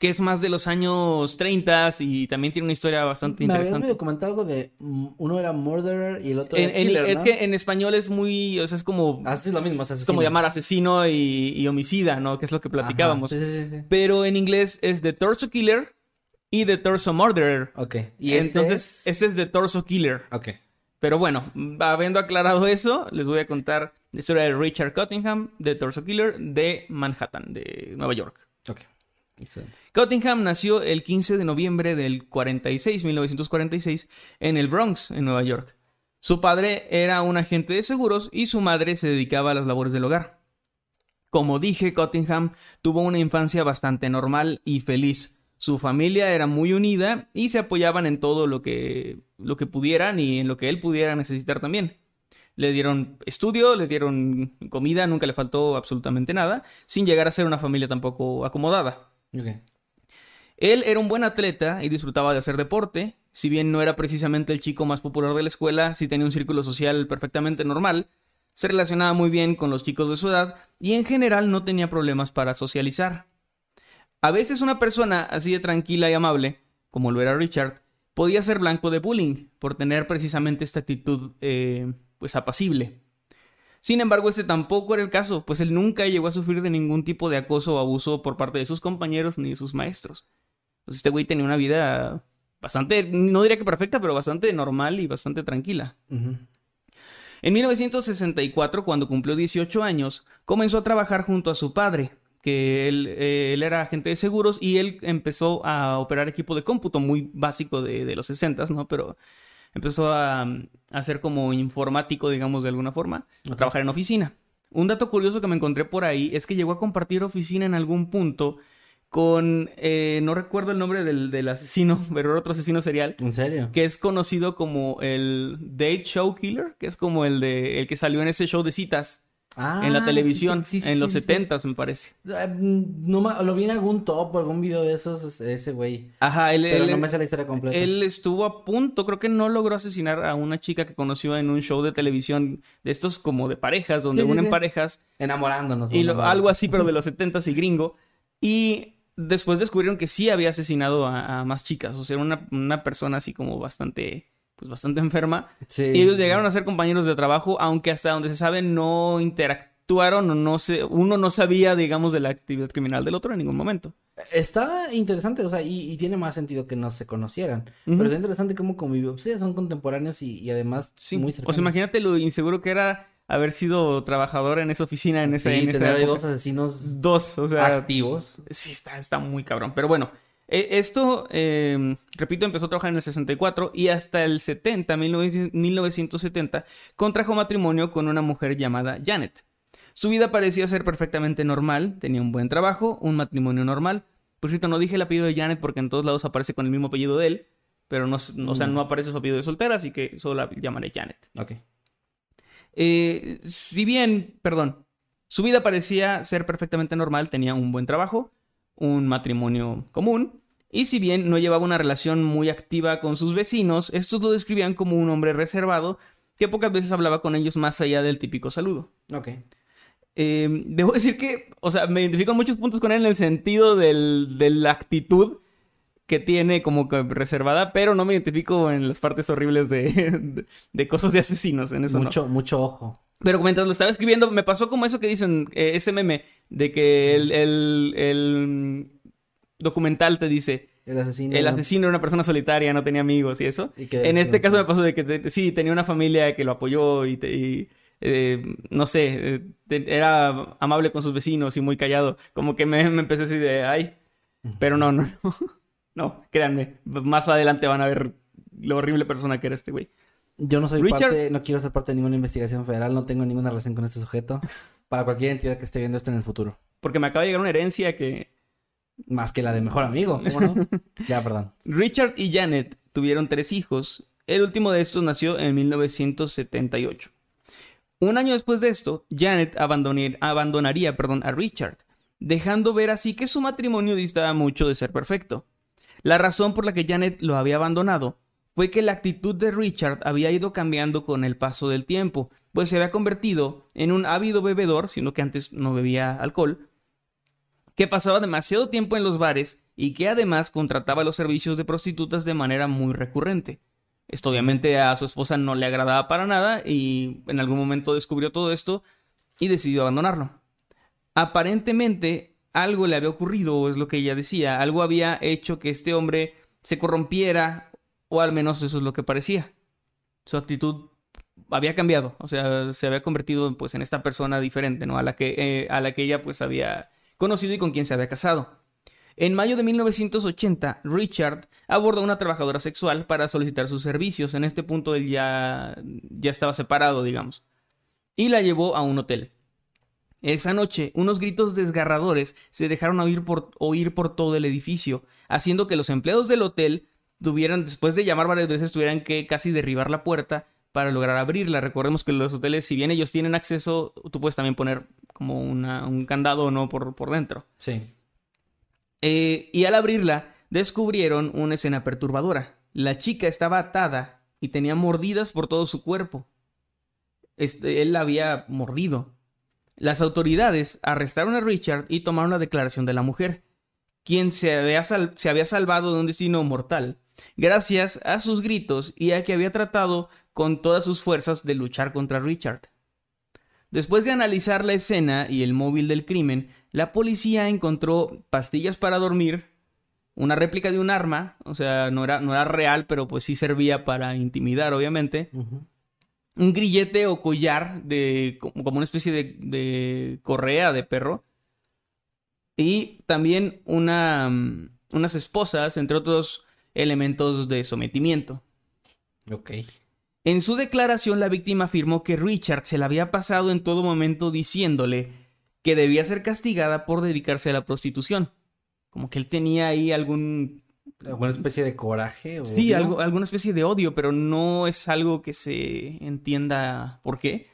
que es más de los años 30 y también tiene una historia bastante Me interesante. medio comentado algo de mm, uno era murderer y el otro En- era en- killer, es ¿no? que en español es muy, o sea, es como, Así es lo mismo, es es como llamar asesino y, y homicida, ¿no? Que es lo que platicábamos. sí, sí, sí, sí. Pero en inglés es The Torso Killer y The Torso Murderer. Ok. Y este Entonces, es... este es The Torso Killer. Ok. Pero bueno, habiendo aclarado eso, les voy a contar la historia de Richard Cottingham, de Torso Killer, de Manhattan, de Nueva York. Cottingham nació el 15 de noviembre del 46, 1946, en el Bronx, en Nueva York. Su padre era un agente de seguros y su madre se dedicaba a las labores del hogar. Como dije, Cottingham tuvo una infancia bastante normal y feliz. Su familia era muy unida y se apoyaban en todo lo que, lo que pudieran y en lo que él pudiera necesitar también. Le dieron estudio, le dieron comida, nunca le faltó absolutamente nada, sin llegar a ser una familia tampoco acomodada. Él era un buen atleta y disfrutaba de hacer deporte. Si bien no era precisamente el chico más popular de la escuela, sí tenía un círculo social perfectamente normal. Se relacionaba muy bien con los chicos de su edad y en general no tenía problemas para socializar. A veces una persona así de tranquila y amable, como lo era Richard, podía ser blanco de bullying por tener precisamente esta actitud eh, pues apacible. Sin embargo, este tampoco era el caso, pues él nunca llegó a sufrir de ningún tipo de acoso o abuso por parte de sus compañeros ni de sus maestros. Entonces este güey tenía una vida bastante, no diría que perfecta, pero bastante normal y bastante tranquila. En 1964, cuando cumplió 18 años, comenzó a trabajar junto a su padre, que él, eh, él era agente de seguros y él empezó a operar equipo de cómputo muy básico de, de los 60, ¿no? Pero empezó a, a ser como informático, digamos, de alguna forma, a trabajar en oficina. Un dato curioso que me encontré por ahí es que llegó a compartir oficina en algún punto con, eh, no recuerdo el nombre del, del asesino, pero era otro asesino serial, ¿En serio? que es conocido como el Date Show Killer, que es como el de el que salió en ese show de citas Ah, en la televisión sí, sí, en los. 70 me parece. Ah, No, lo vi en algún top o algún video de esos, es- ese güey. Ajá, él, Pero él- no me sé la historia completa. él estuvo a punto, creo que no logró asesinar a una chica que conoció en un show de televisión de estos como de parejas, donde unen parejas Enamorándonos. y algo así, pero de los 70 y gringo. Y después descubrieron que sí había asesinado a, a más chicas, o sea, era una, una persona así como bastante, pues bastante enferma. Sí. Y ellos llegaron a ser compañeros de trabajo, aunque hasta donde se sabe no interactuaron o no se, uno no sabía, digamos, de la actividad criminal del otro en ningún momento. Está interesante, o sea, y, y tiene más sentido que no se conocieran. Pero está interesante cómo convivió. Sí, son contemporáneos y, y además Sí, muy o cercanos. sea, imagínate lo inseguro que era haber sido trabajador en esa oficina en esa, Sí, en esa tener época. dos asesinos Dos, o sea, activos. sí está, está muy cabrón. Pero bueno, esto, eh, repito, empezó a trabajar en el 64 y hasta el 70, 1900 1970, contrajo matrimonio con una mujer llamada Janet. Su vida parecía ser perfectamente normal, tenía un buen trabajo, un matrimonio normal. Por cierto, no dije el apellido de Janet porque en todos lados aparece con el mismo apellido de él, pero no, o sea, Mm. no aparece su apellido de soltera, así que solo la llamaré Janet. Ok. Eh, si bien, perdón, Su vida parecía ser perfectamente normal, tenía un buen trabajo, un matrimonio común, y si bien no llevaba una relación muy activa con sus vecinos, estos lo describían como un hombre reservado que pocas veces hablaba con ellos más allá del típico saludo. Ok. Eh, debo decir que, o sea, me identifico en muchos puntos con él en el sentido del- de la actitud que tiene como que reservada, pero no me identifico en las partes horribles de, de, de cosas de asesinos, en eso no. Mucho, mucho ojo. Pero mientras lo estaba escribiendo, me pasó como eso que dicen, eh, ese meme, de que el, el- el, documental te dice, El asesino. el asesino era una persona solitaria, no tenía amigos y eso. Y En este caso me pasó de que te- sí, tenía una familia que lo apoyó y, te- y, eh, no sé, eh, te- era amable con sus vecinos y muy callado. Como que me, me empecé así de, ay, pero no, no, no, no, créanme, más adelante van a ver lo horrible persona que era este güey. Yo no soy Richard- parte, no quiero ser parte de ninguna investigación federal, no tengo ninguna relación con este sujeto. Para cualquier entidad que esté viendo esto en el futuro. Porque me acaba de llegar una herencia que Más que la de mejor amigo, ¿cómo no? ya, perdón. Richard y Janet tuvieron tres hijos. El último de estos nació en 1978. Un año después de esto, Janet abandonar- abandonaría perdón, a Richard, dejando ver así que su matrimonio distaba mucho de ser perfecto. La razón por la que Janet lo había abandonado fue que la actitud de Richard había ido cambiando con el paso del tiempo, pues se había convertido en un ávido bebedor, sino que antes no bebía alcohol, que pasaba demasiado tiempo en los bares y que además contrataba los servicios de prostitutas de manera muy recurrente. Esto obviamente a su esposa no le agradaba para nada y en algún momento descubrió todo esto y decidió abandonarlo. Aparentemente algo le había ocurrido, es lo que ella decía, algo había hecho que este hombre se corrompiera o al menos eso es lo que parecía. Su actitud había cambiado, o sea, se había convertido pues en esta persona diferente, ¿no? A la que, eh, a la que ella pues había conocido y con quien se había casado. En mayo de 1980, Richard abordó a una trabajadora sexual para solicitar sus servicios. En este punto él ya, ya estaba separado, digamos. Y la llevó a un hotel. Esa noche, unos gritos desgarradores se dejaron oír por, oír por todo el edificio, haciendo que los empleados del hotel tuvieran, después de llamar varias veces, tuvieran que casi derribar la puerta para lograr abrirla. Recordemos que los hoteles, si bien ellos tienen acceso, tú puedes también poner como una- un candado no por, por dentro. Sí. Eh, y al abrirla, descubrieron una escena perturbadora. La chica estaba atada y tenía mordidas por todo su cuerpo. Este, él la había mordido. Las autoridades arrestaron a Richard y tomaron la declaración de la mujer, quien se había, sal- se había salvado de un destino mortal, gracias a sus gritos y a que había tratado con todas sus fuerzas de luchar contra Richard. Después de analizar la escena y el móvil del crimen, la policía encontró pastillas para dormir, una réplica de un arma, o sea, no era, no era real, pero pues sí servía para intimidar, obviamente, un grillete o collar de como como una especie de, de correa de perro y también una, mm, unas esposas, entre otros elementos de sometimiento. Ok. En su declaración, la víctima afirmó que Richard se la había pasado en todo momento diciéndole que debía ser castigada por dedicarse a la prostitución. Como que él tenía ahí algún... ¿Alguna especie de coraje? O Sí, algo, alguna especie de odio, pero no es algo que se entienda por qué.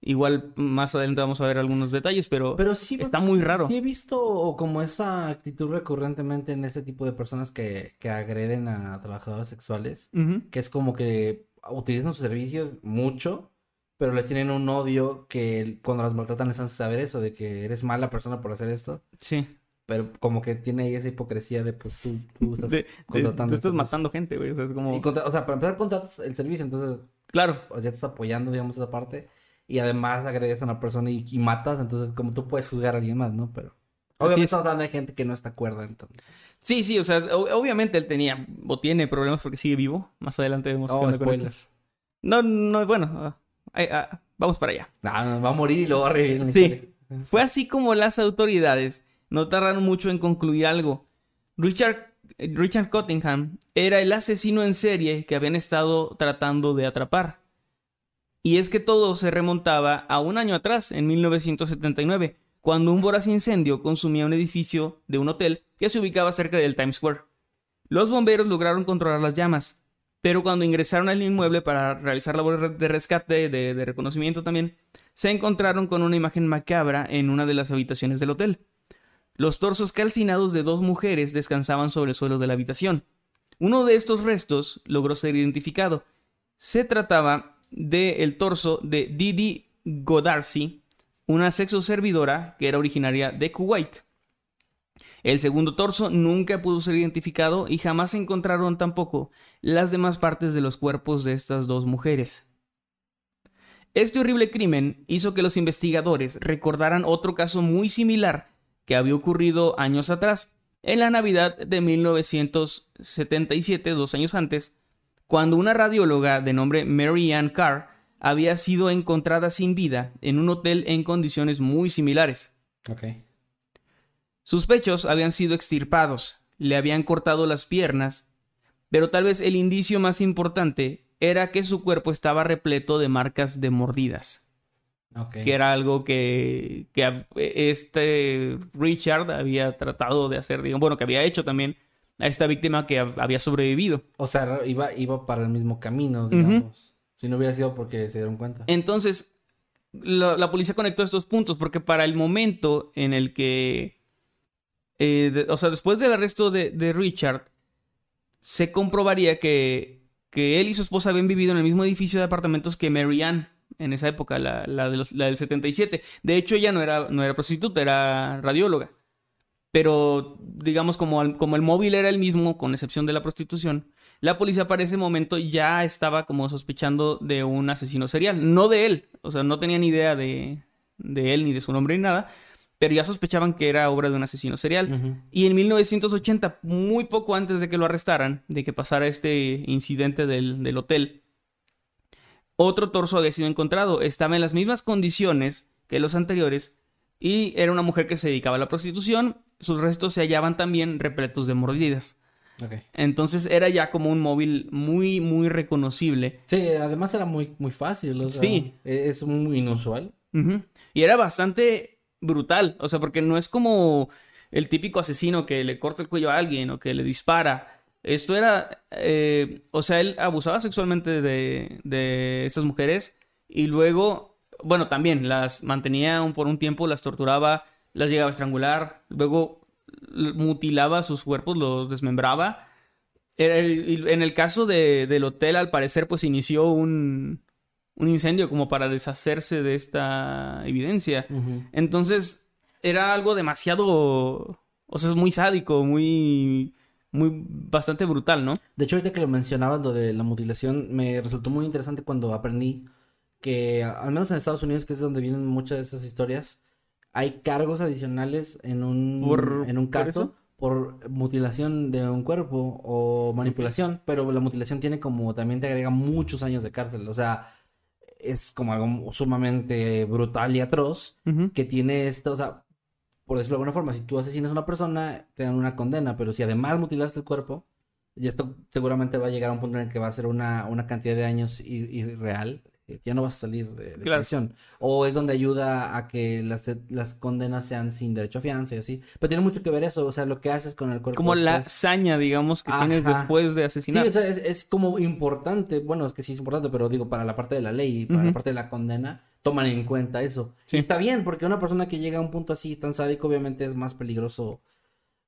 Igual más adelante vamos a ver algunos detalles, pero, Pero sí. está muy raro. Sí he visto como esa actitud recurrentemente en este tipo de personas que, que agreden a trabajadoras sexuales. Que es como que utilizan sus servicios mucho, pero les tienen un odio que cuando las maltratan les hacen saber eso, de que eres mala persona por hacer esto. Sí. Pero como que tiene ahí esa hipocresía de pues tú, tú estás De- de- contratando. tú estás matando gente, güey. O sea, es como... Y contra- o sea, para empezar contratas el servicio, entonces Claro. o sea, ya estás apoyando, digamos, esa parte. Y además agredes a una persona y, y matas, entonces como tú puedes juzgar a alguien más, ¿no? Pero obviamente es. hablando de gente que no está acuerda, entonces. Sí, sí, o sea, obviamente él tenía o tiene problemas porque sigue vivo. Más adelante vemos qué Oh, onda con eso. No, no, bueno, ah, ah, vamos para allá. No, no, va a morir y luego va a revivir Sí. Fue así como las autoridades no tardaron mucho en concluir algo. Richard, Richard Cottingham era el asesino en serie que habían estado tratando de atrapar. Y es que todo se remontaba a un año atrás, en 1979, cuando un voraz incendio consumía un edificio de un hotel que se ubicaba cerca del Times Square. Los bomberos lograron controlar las llamas, pero cuando ingresaron al inmueble para realizar labores de rescate, de, de reconocimiento también, se encontraron con una imagen macabra en una de las habitaciones del hotel. Los torsos calcinados de dos mujeres descansaban sobre el suelo de la habitación. Uno de estos restos logró ser identificado. Se trataba del torso de Didi Godarsi, una sexo servidora que era originaria de Kuwait. El segundo torso nunca pudo ser identificado y jamás se encontraron tampoco las demás partes de los cuerpos de estas dos mujeres. Este horrible crimen hizo que los investigadores recordaran otro caso muy similar que había ocurrido años atrás, en la Navidad de 1977, dos años antes, cuando una radióloga de nombre Mary Ann Carr había sido encontrada sin vida en un hotel en condiciones muy similares. Sus pechos habían sido extirpados, le habían cortado las piernas, pero tal vez el indicio más importante era que su cuerpo estaba repleto de marcas de mordidas. Que era algo que, que, este Richard había tratado de hacer, digamos, bueno, que había hecho también a esta víctima que había sobrevivido. O sea, iba, iba para el mismo camino, digamos. Si no hubiera sido porque se dieron cuenta. Entonces, la, policía conectó estos puntos porque para el momento en el que, eh, o sea, después del arresto de, de, Richard, se comprobaría que, que él y su esposa habían vivido en el mismo edificio de apartamentos que Mary Ann en esa época, la, de los, la del 77. De hecho, ella no era, no era prostituta, era radióloga. Pero, digamos, como, como el móvil era el mismo, con excepción de la prostitución, la policía para ese momento ya estaba como sospechando de un asesino serial. No de él, o sea, no tenían idea de, de él ni de su nombre ni nada, pero ya sospechaban que era obra de un asesino serial. Y en 1980, muy poco antes de que lo arrestaran, de que pasara este incidente del, del hotel, otro torso había sido encontrado. Estaba en las mismas condiciones que los anteriores y era una mujer que se dedicaba a la prostitución. Sus restos se hallaban también repletos de mordidas. Entonces era ya como un móvil muy, muy reconocible. Sí, además era muy, muy fácil. sí. E-, es muy inusual. Y era bastante brutal. O sea, porque no es como el típico asesino que le corta el cuello a alguien o que le dispara. Esto era, eh, o sea, él abusaba sexualmente de, de estas mujeres y luego, bueno, también las mantenía por un tiempo, las torturaba, las llegaba a estrangular, luego mutilaba sus cuerpos, los desmembraba. En el caso de, del hotel, al parecer, pues inició un, un incendio como para deshacerse de esta evidencia. Entonces, era algo demasiado, o sea, es muy sádico, muy muy bastante brutal, ¿no? De hecho, ahorita que lo mencionabas, lo de la mutilación, me resultó muy interesante cuando aprendí que, al menos en Estados Unidos, que es donde vienen muchas de estas historias, hay cargos adicionales en un, en un caso por, mutilación de un cuerpo o manipulación, pero la mutilación tiene como, también te agrega muchos años de cárcel, o sea, es como algo sumamente brutal y atroz que tiene esto, o sea, por decirlo de alguna forma, si tú asesinas a una persona, te dan una condena, pero si además mutilaste el cuerpo, y esto seguramente va a llegar a un punto en el que va a ser una, una cantidad de años irreal, ya no vas a salir de, de O es donde ayuda a que las, las, condenas sean sin derecho a fianza y así. Pero tiene mucho que ver eso, o sea, lo que haces con el cuerpo. Como la hazaña, digamos, que tienes después de asesinar. Sí, o sea, es, es, como importante, bueno, es que sí es importante, pero digo, para la parte de la ley, para la parte de la condena, toman en cuenta eso. Sí. está bien, porque una persona que llega a un punto así tan sádico, obviamente es más peligroso.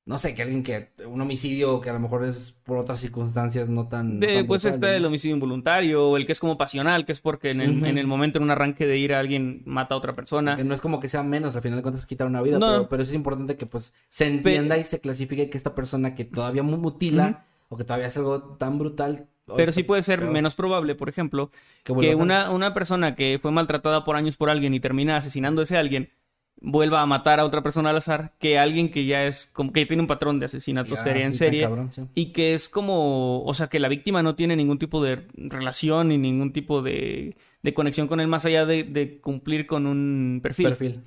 No sé, que alguien que. Un homicidio que a lo mejor es por otras circunstancias no tan. pues está el homicidio involuntario, o el que es como pasional, que es porque en el, en el momento, en un arranque de ira, alguien mata a otra persona. Que no es como que sea menos, al final de cuentas, quitar una vida, pero, pero, es importante que pues se entienda y se clasifique que esta persona que todavía mutila, o que todavía es algo tan brutal, pero sí puede ser menos probable, por ejemplo, que una, una persona que fue maltratada por años por alguien y termina asesinando a ese alguien vuelva a matar a otra persona al azar que alguien que ya es como que tiene un patrón de asesinato serie en serie y que es como, o sea, que la víctima no tiene ningún tipo de relación ni ningún tipo de, de conexión con él más allá de, de cumplir con un perfil. perfil.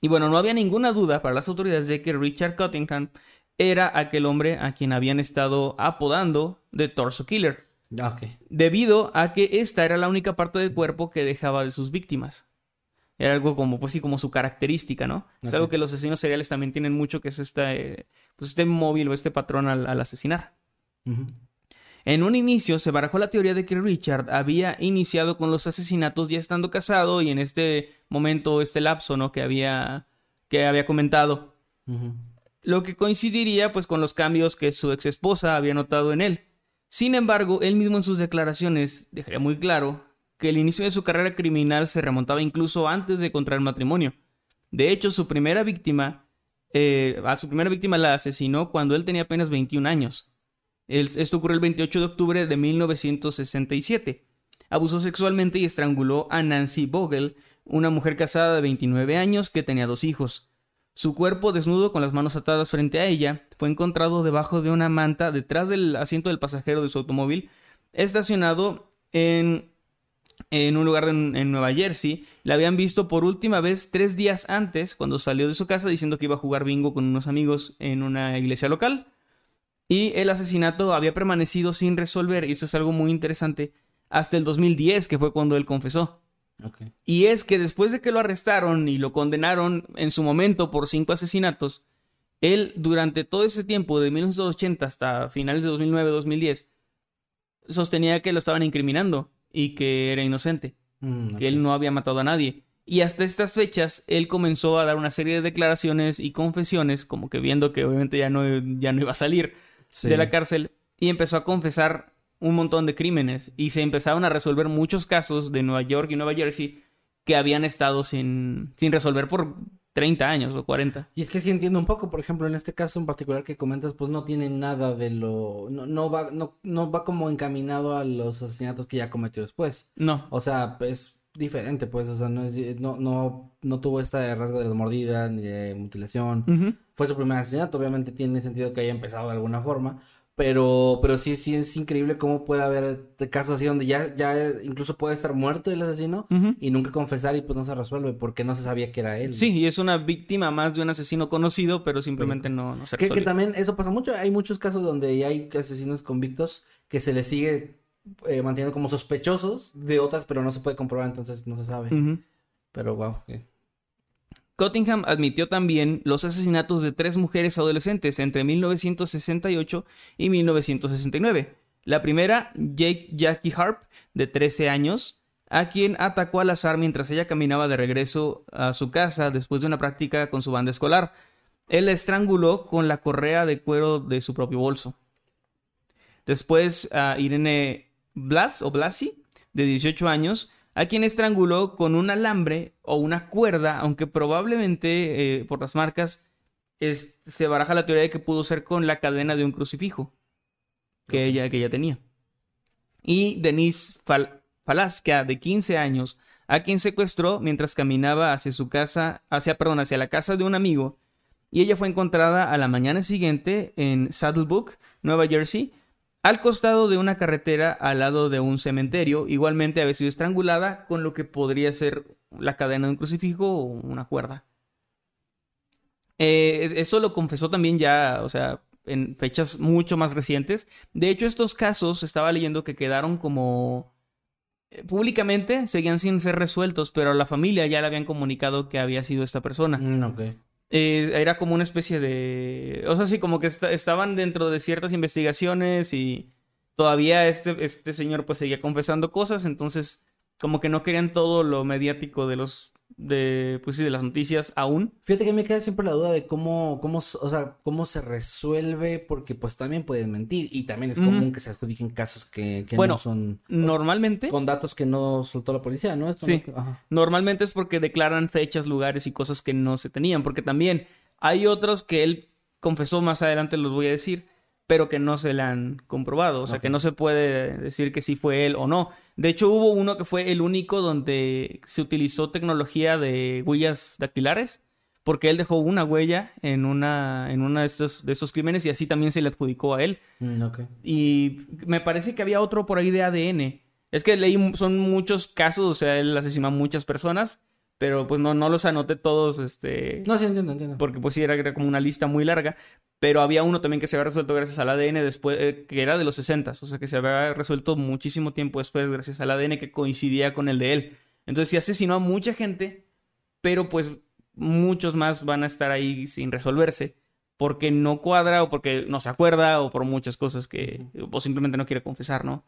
Y bueno, no había ninguna duda para las autoridades de que Richard Cottingham era aquel hombre a quien habían estado apodando de Torso Killer. Ah, Debido a que esta era la única parte del cuerpo que dejaba de sus víctimas. Era algo como, pues sí, como su característica, ¿no? Es algo que los asesinos seriales también tienen mucho, que es esta, eh, pues este móvil o este patrón al, asesinar. En un inicio se barajó la teoría de que Richard había iniciado con los asesinatos ya estando casado y en este momento, este lapso, ¿no? Que había, que había comentado. Lo que coincidiría pues con los cambios que su ex esposa había notado en él. Sin embargo, él mismo en sus declaraciones dejaría muy claro que el inicio de su carrera criminal se remontaba incluso antes de contraer matrimonio. De hecho, su primera víctima, eh, a su primera víctima la asesinó cuando él tenía apenas 21 años. esto ocurrió el 28 de octubre de 1967. Abusó sexualmente y estranguló a Nancy Vogel, una mujer casada de 29 años que tenía dos hijos. Su cuerpo desnudo con las manos atadas frente a ella fue encontrado debajo de una manta detrás del asiento del pasajero de su automóvil, estacionado en en un lugar en, Nueva Jersey. La habían visto por última vez tres días antes, cuando salió de su casa diciendo que iba a jugar bingo con unos amigos en una iglesia local. Y el asesinato había permanecido sin resolver, y eso es algo muy interesante, hasta el 2010, que fue cuando él confesó. Y es que después de que lo arrestaron y lo condenaron en su momento por cinco asesinatos, él durante todo ese tiempo, de 1980 hasta finales de 2009-2010, sostenía que lo estaban incriminando y que era inocente, mm, que él no había matado a nadie. Y hasta estas fechas, él comenzó a dar una serie de declaraciones y confesiones, como que viendo que obviamente ya no, ya no iba a salir de la cárcel, y empezó a confesar un montón de crímenes. Y se empezaron a resolver muchos casos de Nueva York y Nueva Jersey que habían estado sin, sin resolver por 30 años o 40. Y es que sí entiendo un poco, por ejemplo, en este caso en particular que comentas, pues no tiene nada de lo... No, no, va, no, no va como encaminado a los asesinatos que ya cometió después. No. O sea, es diferente, pues, o sea, no, es, no, no, no tuvo este rasgo de la mordida ni de mutilación. Fue su primer asesinato, obviamente tiene sentido que haya empezado de alguna forma, pero, pero sí, sí es increíble cómo puede haber casos así donde ya, ya incluso puede estar muerto el asesino y nunca confesar y pues no se resuelve porque no se sabía que era él. Sí, y es una víctima más de un asesino conocido, pero simplemente no, no se que, que también eso pasa mucho. Hay muchos casos donde ya hay asesinos convictos que se les sigue eh, manteniendo como sospechosos de otras, pero no se puede comprobar, entonces no se sabe. Pero wow. Cottingham admitió también los asesinatos de tres mujeres adolescentes entre 1968 y 1969. La primera, Jake Jackie Harp, de 13 años, a quien atacó al azar mientras ella caminaba de regreso a su casa después de una práctica con su banda escolar. Él la estranguló con la correa de cuero de su propio bolso. Después, Irene Blas o Blasi, de 18 años, a quien estranguló con un alambre o una cuerda, aunque probablemente eh, por las marcas se baraja la teoría de que pudo ser con la cadena de un crucifijo que, ella, que ella tenía. Y Denise Fal de 15 años, a quien secuestró mientras caminaba hacia su casa, hacia, perdón, hacia la casa de un amigo, y ella fue encontrada a la mañana siguiente en Saddlebook, Nueva Jersey, al costado de una carretera al lado de un cementerio. Igualmente había sido estrangulada con lo que podría ser la cadena de un crucifijo o una cuerda. Eh, eso lo confesó también ya, o sea, en fechas mucho más recientes. De hecho, estos casos estaba leyendo que quedaron como eh, públicamente seguían sin ser resueltos, pero a la familia ya le habían comunicado que había sido esta persona. Mm, eh, era como una especie de... O sea, sí, como que estaban dentro de ciertas investigaciones y todavía este, este señor pues seguía confesando cosas, entonces como que no querían todo lo mediático de los de pues sí de las noticias aún. Fíjate que me queda siempre la duda de cómo cómo o sea, cómo se resuelve porque pues también pueden mentir y también es común que se adjudiquen casos que, bueno, no son normalmente con datos que no soltó la policía, ¿no? sí. Normalmente es porque declaran fechas, lugares y cosas que no se tenían, porque también hay otros que él confesó más adelante los voy a decir pero que no se le han comprobado. O sea, que no se puede decir que sí fue él o no. De hecho, hubo uno que fue el único donde se utilizó tecnología de huellas dactilares, porque él dejó una huella en una, en una de, estos, de esos crímenes y así también se le adjudicó a él. Mm, y me parece que había otro por ahí de ADN. Es que leí, son muchos casos, o sea, él asesinó a muchas personas pero pues no, no los anoté todos, este... No, sí, entiendo, entiendo. Porque pues sí, era, como una lista muy larga, pero había uno también que se había resuelto gracias al ADN después, eh, que era de los 60, o sea, que se había resuelto muchísimo tiempo después gracias al ADN que coincidía con el de él. Entonces sí asesinó a mucha gente, pero pues muchos más van a estar ahí sin resolverse. porque no cuadra o porque no se acuerda o por muchas cosas que o simplemente no quiere confesar, ¿no?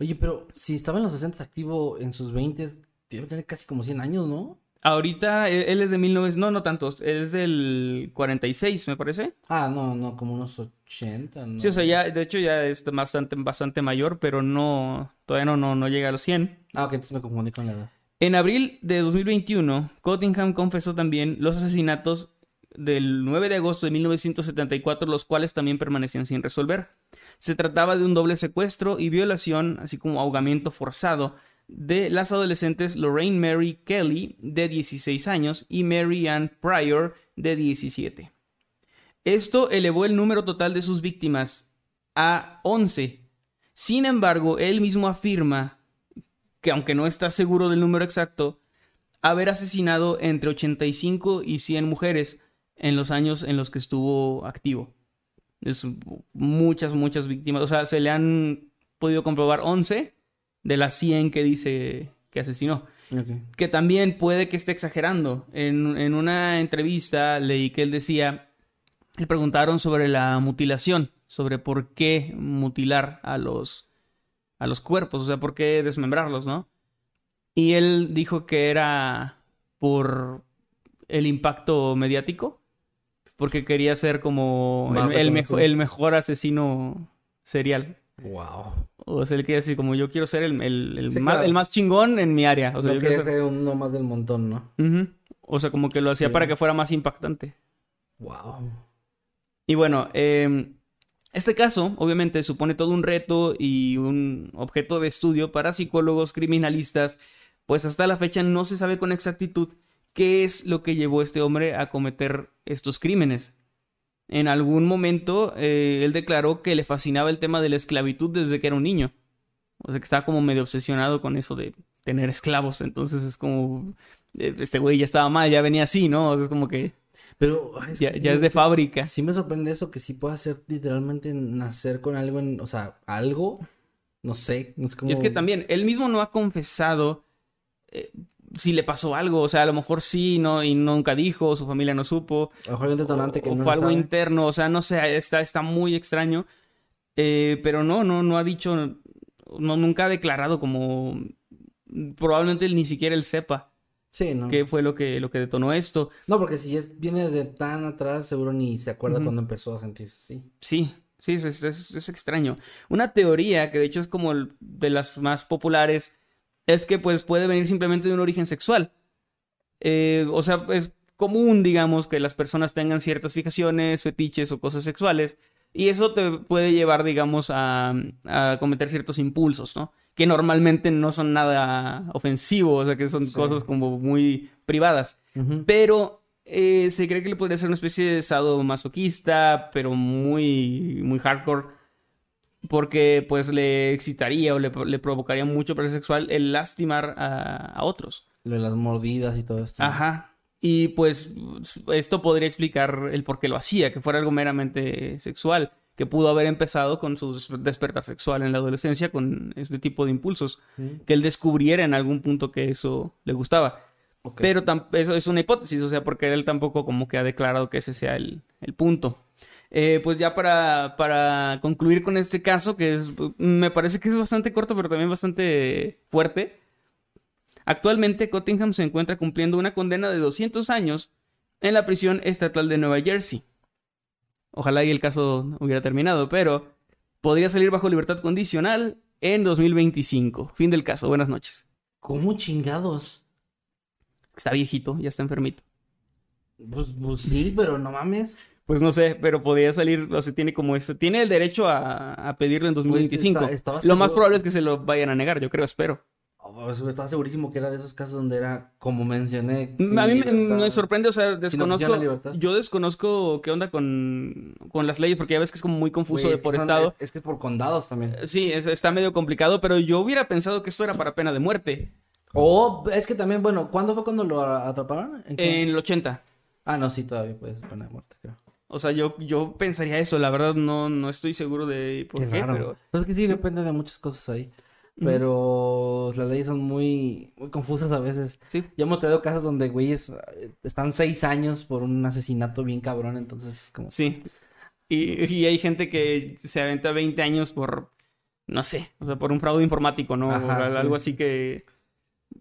Oye, pero si estaba en los 60 activo en sus 20, debe tener casi como 100 años, ¿no? Ahorita e- él es de 1900, no, no tantos, es del 46, me parece. Ah, no, no, como unos 80, ¿no? Sí, o sea, ya, de hecho ya es bastante, bastante mayor, pero no, todavía no, no, no llega a los 100. Ah, ok, entonces me confundí con la edad. En abril de 2021, Cottingham confesó también los asesinatos del 9 de agosto de 1974, los cuales también permanecían sin resolver. Se trataba de un doble secuestro y violación, así como ahogamiento forzado, de las adolescentes Lorraine Mary Kelly, de 16 años, y Mary Ann Pryor, de 17. Esto elevó el número total de sus víctimas a 11. Sin embargo, él mismo afirma que aunque no está seguro del número exacto, haber asesinado entre 85 y 100 mujeres en los años en los que estuvo activo. Es muchas, muchas víctimas. O sea, se le han podido comprobar 11 de las 100 que dice que asesinó. Que también puede que esté exagerando. En, en una entrevista leí que él decía, le preguntaron sobre la mutilación, sobre por qué mutilar a los, a los cuerpos, o sea, por qué desmembrarlos, ¿no? Y él dijo que era por el impacto mediático, porque quería ser como el, el reconocido. mejo- el mejor asesino serial. Wow. O sea, él quería decir como yo quiero ser el, el- el Sí, más, claro. el más chingón en mi área. O sea, no yo quiero ser- uno más del montón, ¿no? O sea, como que lo hacía Sí. para que fuera más impactante. Wow. Y bueno, eh, este caso obviamente supone todo un reto y un objeto de estudio para psicólogos criminalistas, pues hasta la fecha no se sabe con exactitud qué es lo que llevó a este hombre a cometer estos crímenes. En algún momento eh, él declaró que le fascinaba el tema de la esclavitud desde que era un niño. O sea, que estaba como medio obsesionado con eso de tener esclavos. Entonces es como, eh, este güey ya estaba mal, ya venía así, ¿no? O sea, es como que Pero es ya, sí es de sí- fábrica. Sí me sorprende eso, que sí pueda ser literalmente nacer con algo en, o sea, algo, no sé, no sé cómo... Y es que también, él mismo no ha confesado eh, si le pasó algo, o sea, a lo mejor sí, no, y nunca dijo, su familia no supo, A lo mejor un detonante que o no fue algo sabe. interno, o sea, no sé, está, está muy extraño, eh, pero no, no, no ha dicho, no, nunca ha declarado como, probablemente él ni siquiera él sepa Sí, ¿no? qué fue lo que, lo que detonó esto. No, porque si es, viene desde tan atrás, seguro ni se acuerda Ujú. cuando empezó a sentirse así. Sí, sí, es, es- es- extraño. Una teoría que de hecho es como de las más populares es que pues puede venir simplemente de un origen sexual. Eh, o sea, es común, digamos, que las personas tengan ciertas fijaciones, fetiches o cosas sexuales y eso te puede llevar, digamos, a, a cometer ciertos impulsos, ¿no? Que normalmente no son nada ofensivos, o sea, que son Sí. cosas como muy privadas. Pero eh, se cree que le podría ser una especie de sadomasoquista, pero muy, muy hardcore. Porque pues le excitaría o le, le provocaría mucho placer sexual el lastimar a, a otros. Lo de las mordidas y todo esto. Ajá. Y pues esto podría explicar el por qué lo hacía, que fuera algo meramente sexual, que pudo haber empezado con su des- despertar sexual en la adolescencia con este tipo de impulsos, que él descubriera en algún punto que eso le gustaba. Pero eso es una hipótesis, o sea, porque él tampoco como que ha declarado que ese sea el, el punto. Eh, pues ya para, para concluir con este caso, que es, me parece que es bastante corto, pero también bastante fuerte. Actualmente Cottingham se encuentra cumpliendo una condena de 200 años en la prisión estatal de Nueva Jersey. Ojalá y el caso hubiera terminado, pero podría salir bajo libertad condicional en 2025. Fin del caso. Buenas noches. ¿Cómo chingados? Está viejito, ya está enfermito. Pues, pues sí, pero no mames. Pues no sé, pero podría salir, o sea, tiene como eso. Tiene el derecho a, a pedirlo en 2025. está- Lo más probable es que se lo vayan a negar, yo creo, espero. Oh, estaba segurísimo que era de esos casos donde era, como mencioné. a mí me, sorprende, o sea, desconozco. Yo desconozco qué onda con, con las leyes, porque ya ves que es como muy confuso de es por son- estado. Es, es que es por condados también. Sí, es- está medio complicado, pero yo hubiera pensado que esto era para pena de muerte. O es que también, bueno, ¿cuándo fue cuando lo atraparon? En el 80. Ah, no, sí, todavía puede ser pena de muerte, creo. O sea, yo, yo pensaría eso, la verdad no, no estoy seguro de por qué, raro. pero... Pues es que sí, depende de muchas cosas ahí. pero las leyes son muy, muy confusas a veces. Sí. Ya hemos tenido casos donde güeyes eh, están seis años por un asesinato bien cabrón, entonces es como... Sí. Y, y hay gente que se aventa 20 años por, no sé, o sea, por un fraude informático, ¿no? Ajá, O sí. algo así que...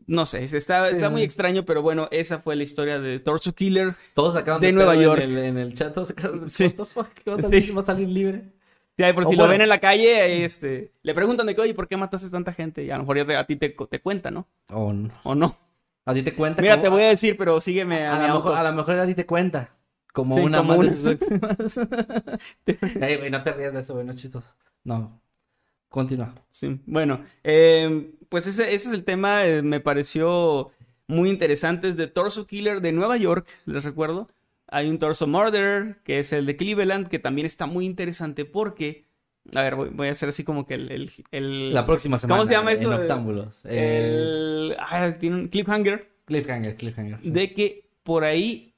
No sé, está, Sí, está sí. muy extraño, pero bueno, esa fue la historia de Torso Killer. Todos acaban De de, Nueva York. En el, en el chat, todos acaban de... Sí. "What the fuck? ¿Va a salir, Sí. va a salir libre? Sí, por O si lo bueno. ven en la calle, ahí, este, le preguntan de que, oye, ¿por qué mataste tanta gente? Y a lo mejor a ti te, te cuenta, ¿no? O no. O no. A ti te cuenta Mira, como- te voy a decir, pero sígueme a, A lo, mejor, a lo mejor a ti te cuenta. Como Sí, una como madre una- güey, no te rías de eso, güey, no es chistoso. No. Continúa. Sí, bueno, eh, pues ese, ese es el tema, eh, me pareció muy interesante, es de Torso Killer de Nueva York, les recuerdo. Hay un Torso Murderer, que es el de Cleveland, que también está muy interesante porque, a ver, voy, voy a hacer así como que el... el, el- La próxima semana. ¿Cómo se llama eso? En Octámbulos. El... El, ah, tiene un cliffhanger Cliffhanger, cliffhanger. de que por ahí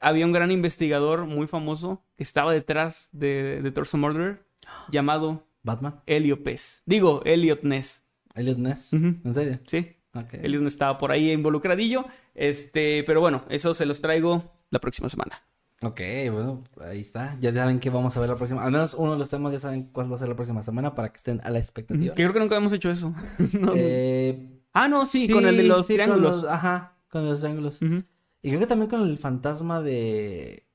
había un gran investigador muy famoso que estaba detrás de, de Torso Murderer llamado Batman. Elliot Pez. Digo, Elliot Ness. Elliot Ness. ¿En serio? Sí, Ok. Elliot Ness estaba por ahí involucradillo. Este, pero bueno, eso se los traigo la próxima semana. Ok, bueno, ahí está. Ya saben que vamos a ver la próxima. Al menos uno de los temas ya saben cuál va a ser la próxima semana para que estén a la Que expectativa. creo que nunca habíamos hecho eso. No. Eh, ah, no, sí, con el de los sí, con triángulos. los- ajá, con los triángulos. Y creo que también con el fantasma de.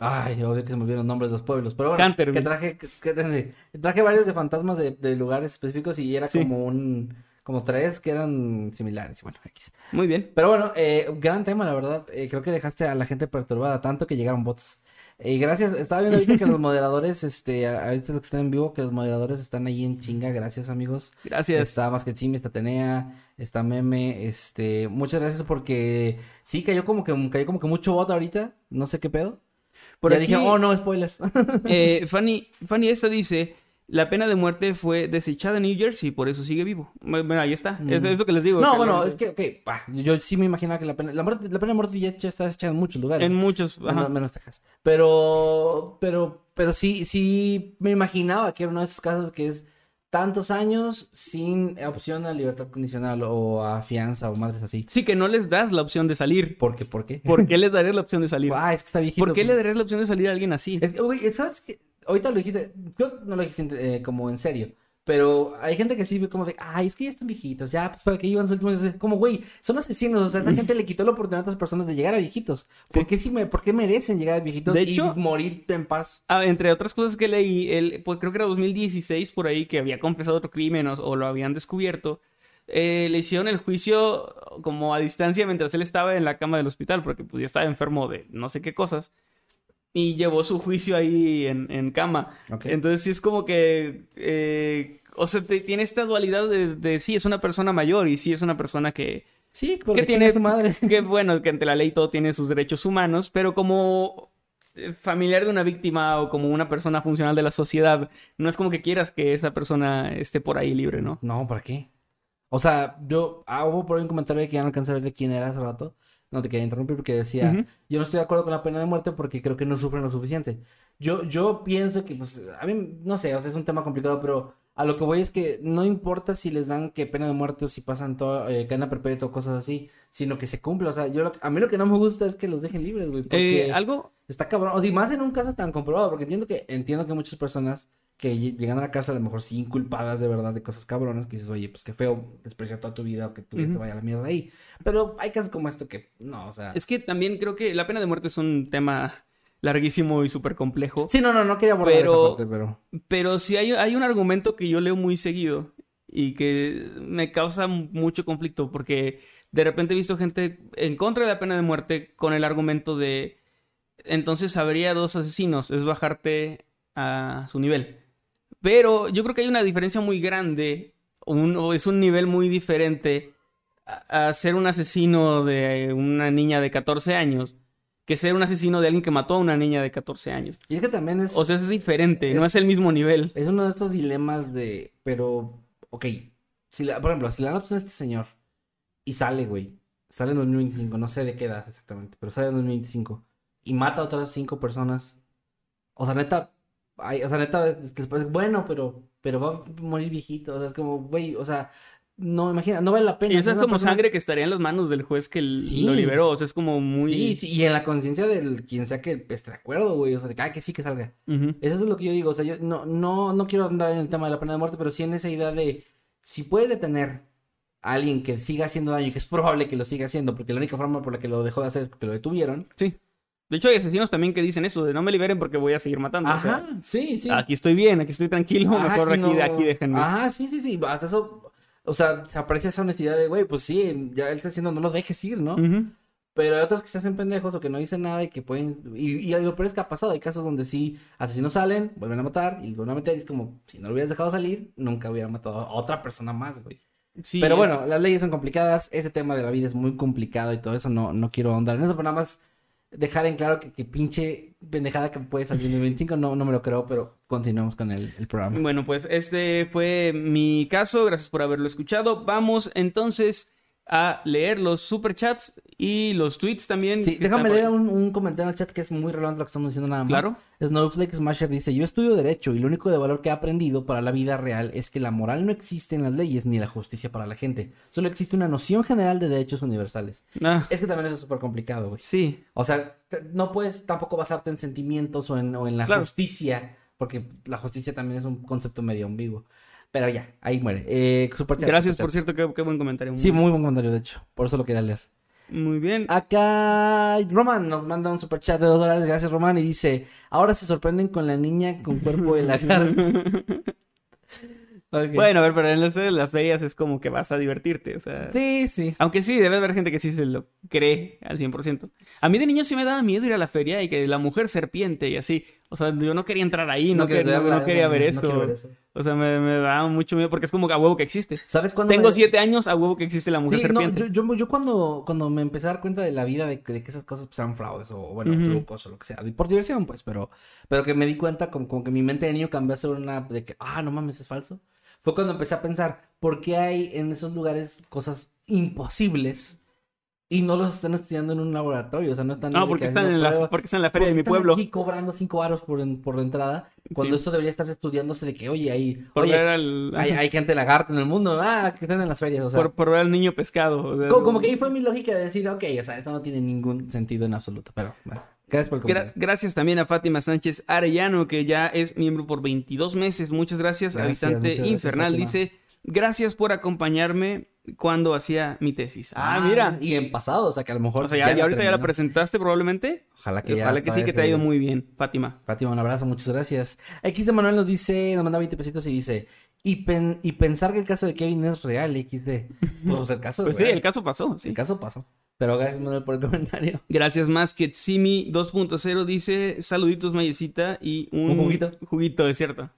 Ay, odio que se me olviden los nombres de los pueblos. Pero bueno, Canterville. que traje, que, que- traje varios de fantasmas de, de lugares específicos y era Sí. como un. Como tres que eran similares. Y bueno, X. Muy bien. Pero bueno, eh, gran tema, la verdad. Eh, creo que dejaste a la gente perturbada tanto que llegaron bots. Y gracias, estaba viendo ahorita que los moderadores, este, ahorita los que están en vivo, que los moderadores están ahí en chinga. Gracias, amigos. Gracias. Está más que Simi, está Tenea, está Meme, este, muchas gracias porque sí cayó como que cayó como que mucho bot ahorita, no sé qué pedo. Por ya aquí- dije, oh no, spoilers. Eh, Fanny, Fanny esta dice, la pena de muerte fue desechada en New Jersey, por eso sigue vivo. Bueno, ahí está. Es, es lo que les digo. no, bueno, es que, ok, pa, yo sí me imaginaba que la pena, la, muerte- la pena de muerte ya, ya está hecha en muchos lugares. En muchos... menos, ajá. menos Texas. Pero, pero, pero sí, sí me imaginaba que era uno de esos casos que es tantos años sin opción a libertad condicional o a fianza o madres así. Sí, que no les das la opción de salir. ¿Por qué? ¿Por qué? ¿Por qué les darías la opción de salir? Ah, es que está viejito. ¿Por qué le darías la opción de salir a alguien así? Es que, güey, ¿sabes qué? Ahorita lo dijiste, que no lo dijiste eh, como en serio, pero hay gente que sí ve como de, ay, es que ya están viejitos, ya, pues para que iban sus últimos días. Como, güey, son asesinos, o sea, esa gente le quitó la oportunidad a otras personas de llegar a viejitos. ¿Por qué, sí me, por qué merecen llegar a viejitos De y hecho- morir en paz? Ah, entre otras cosas que leí, él, pues creo que era 2016 por ahí que había confesado otro crimen o, o lo habían descubierto. eh, le hicieron el juicio como a distancia mientras él estaba en la cama del hospital, porque pues ya estaba enfermo de no sé qué cosas. Y llevó su juicio ahí en, en cama. Entonces sí es como que, eh, o sea, te- tiene esta dualidad de, de sí es una persona mayor y sí es una persona que, Sí, porque que tiene tiene su madre. que bueno, que ante la ley todo tiene sus derechos humanos, pero como eh, familiar de una víctima o como una persona funcional de la sociedad, no es como que quieras que esa persona esté por ahí libre, ¿no? No, ¿para qué? O sea, yo, ah, hubo por ahí un comentario que ya no alcancé a ver de quién era hace rato. No te quería interrumpir porque decía, Ujú. yo no estoy de acuerdo con la pena de muerte porque creo que no sufren lo suficiente. Yo, yo pienso que, pues, a mí, no sé, o sea, es un tema complicado, pero a lo que voy es que no importa si les dan que pena de muerte o si pasan todo, eh, cadena perpetua o cosas así, sino que se cumple. O sea, yo, lo- a mí lo que no me gusta es que los dejen libres, güey, porque Eh, algo, está cabrón. O sea, y más en un caso tan comprobado, porque entiendo que, entiendo que muchas personas que lle- llegan a la cárcel a lo mejor sí inculpadas de verdad de cosas cabronas, que dices, oye, pues qué feo despreciar toda tu vida o que tu vida te vaya a la mierda ahí. Pero hay casos como este que, no, o sea... es que también creo que la pena de muerte es un tema larguísimo y súper complejo. Sí, no, no, no quería abordar Pero- esa parte, pero... Pero sí hay, hay un argumento que yo leo muy seguido y que me causa mucho conflicto porque de repente he visto gente en contra de la pena de muerte con el argumento de entonces habría dos asesinos, es bajarte a su nivel. Pero yo creo que hay una diferencia muy grande, un- o es un nivel muy diferente a, a ser un asesino de una niña de 14 años que ser un asesino de alguien que mató a una niña de 14 años. Y es que también es... O sea, es diferente, no Es- el mismo nivel. Es uno de estos dilemas de, pero, ok, si la- por ejemplo, si la opción a este señor y sale, güey, sale en 2025, no sé de qué edad exactamente, pero sale en 2025 y mata a otras cinco personas, o sea, neta, ay, o sea, neta, es que después, bueno, pero, pero va a morir viejito, o sea, es como, güey, o sea, no, imagina, no vale la pena. Y esa es como persona- sangre que estaría en las manos del juez que l- Sí. lo liberó. O sea, es como muy. Sí, sí, y en la conciencia del quien sea que esté de acuerdo, güey, o sea, de que, ah, que sí, que salga. Eso es lo que yo digo, o sea, yo no, no, no quiero andar en el tema de la pena de muerte, pero sí en esa idea de, si puedes detener a alguien que siga haciendo daño y que es probable que lo siga haciendo, porque la única forma por la que lo dejó de hacer es porque lo detuvieron. Sí. De hecho, hay asesinos también que dicen eso, de no me liberen porque voy a seguir matando. O sea, Ajá, sí, sí. aquí estoy bien, aquí estoy tranquilo, Ah, mejor aquí, no- aquí déjenme. Ajá, sí, sí, sí. Hasta eso, o sea, se aprecia esa honestidad de, güey, pues sí, ya él está diciendo, no lo dejes ir, ¿no? Pero hay otros que se hacen pendejos o que no dicen nada y que pueden. Y, y lo peor es que ha pasado. Hay casos donde sí, asesinos salen, vuelven a matar y los vuelven a meter. Y es como, si no lo hubieras dejado salir, nunca hubiera matado a otra persona más, güey. Sí, pero es- bueno, las leyes son complicadas. Ese tema de la vida es muy complicado y todo eso. No, no quiero ahondar en eso, pero nada más dejar en claro que, que pinche pendejada que puede salir en el 25 no, no me lo creo, pero continuemos con el, el programa. Bueno, pues este fue mi caso. Gracias por haberlo escuchado. Vamos entonces a leer los superchats y los tweets también. Sí, déjame leer un, un comentario en el chat que es muy relevante lo que estamos diciendo nada más. Claro. Snowflake Smasher dice, yo estudio derecho y lo único de valor que he aprendido para la vida real es que la moral no existe en las leyes ni la justicia para la gente. Solo existe una noción general de derechos universales. Ah, Es que también eso es súper complicado, güey. sí. O sea, no puedes tampoco basarte en sentimientos o en, o en la Claro. justicia, porque la justicia también es un concepto medio ambiguo. Pero ya, ahí muere. Eh, superchat, Gracias, por cierto, qué, qué buen comentario. Sí, muy buen comentario, de hecho. Por eso lo quería leer. Muy bien. Acá Roman nos manda un super chat de dos dólares, gracias Roman, y dice, ahora se sorprenden con la niña con cuerpo de lagarto. Ok. Bueno, a ver, pero en las, en las ferias es como que vas a divertirte, o sea... Sí, sí. Aunque sí, debe haber gente que sí se lo cree al 100%. A mí de niño sí me daba miedo ir a la feria y que la mujer serpiente y así. O sea, yo no quería entrar ahí, no, quería quería, no, no quería ver no eso. O sea, me, me daba mucho miedo porque es como que a huevo que existe. ¿Sabes cuándo? Tengo me- siete años, a huevo que existe la mujer Sí, no, serpiente. yo, yo, yo cuando, cuando me empecé a dar cuenta de la vida de, que- de que esas cosas pues, eran fraudes o bueno, trucos o lo que sea, por diversión pues, pero, pero que me di cuenta como, como que mi mente de niño cambió a ser una de que, ah, no mames, es falso. Fue cuando empecé a pensar, ¿por qué hay en esos lugares cosas imposibles y no los están estudiando en un laboratorio? O sea, no están... No, porque que están, en la, porque están en la feria de mi pueblo. aquí cobrando cinco varos por, por entrada, cuando Sí. eso debería estarse estudiándose de que, oye, hay, Por oye, ver al, hay, hay gente lagarto en el mundo, ah, que están en las ferias, o sea... por, por ver al niño pescado. o sea, Como, como que ahí fue mi lógica de decir, ok, o sea, esto no tiene ningún sentido en absoluto, pero bueno, gracias por el Gra- gracias también a Fátima Sánchez Arellano, que ya es miembro por 22 meses. Muchas gracias. Gracias, Habitante muchas gracias, Infernal Fátima. dice, gracias por acompañarme cuando hacía mi tesis. Ah, mira. Y en pasado, o sea, que a lo mejor... O sea, ya, ahorita ya la presentaste probablemente. Ojalá que ya... Ojalá que sí, que te ha ido muy bien, Fátima. Fátima, un abrazo, muchas gracias. X de Manuel nos dice, nos manda 20 pesitos y dice, y, pen- y pensar que el caso de Kevin es real, XD. Pues el caso Pues es sí, real. el caso pasó, sí. El caso pasó. Pero gracias Manuel por el comentario. Gracias más que Simi 2.0 dice saluditos Mayecita y un, Un juguito. Juguito, es cierto.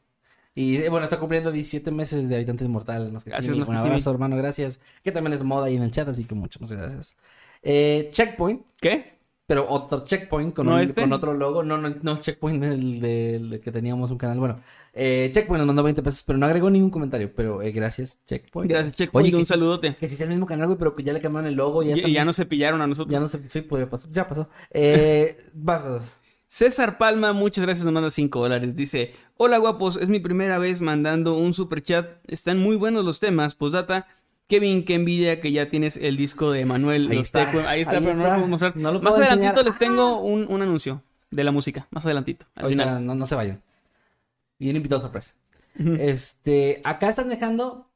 Y eh, bueno, está cumpliendo 17 meses de Habitante Inmortal. Más que Gracias, Un Masquetsimi. abrazo, hermano, gracias. Que también es moda ahí en el chat, así que muchas, muchas gracias. Eh, Checkpoint, ¿Qué? pero otro Checkpoint con, ¿No un- este? con otro logo. No, no, no es Checkpoint el del que teníamos un canal. Bueno, eh, Checkpoint nos mandó 20 pesos, pero no agregó ningún comentario. Pero eh, gracias, Checkpoint. Gracias, Checkpoint, Oye, un que, saludote. que si es el mismo canal, güey, pero que ya le cambiaron el logo. Ya, Y, está- ya nos cepillaron a nosotros. ya no sé, sí, pasar. Ya pasó. Eh, vas, vas, vas. César Palma, muchas gracias, nos manda 5 dólares. Dice, hola guapos, es mi primera vez mandando un super chat. Están muy buenos los temas. Postdata, Kevin, qué envidia que ya tienes el disco de Manuel. Ahí está, Ahí está, ahí pero no lo puedo mostrar. No lo más adelantito enseñar. les tengo un, un anuncio de la música. Más adelantito. Al Ahorita final. no, no se vayan. Y un invitado sorpresa. Este, acá están dejando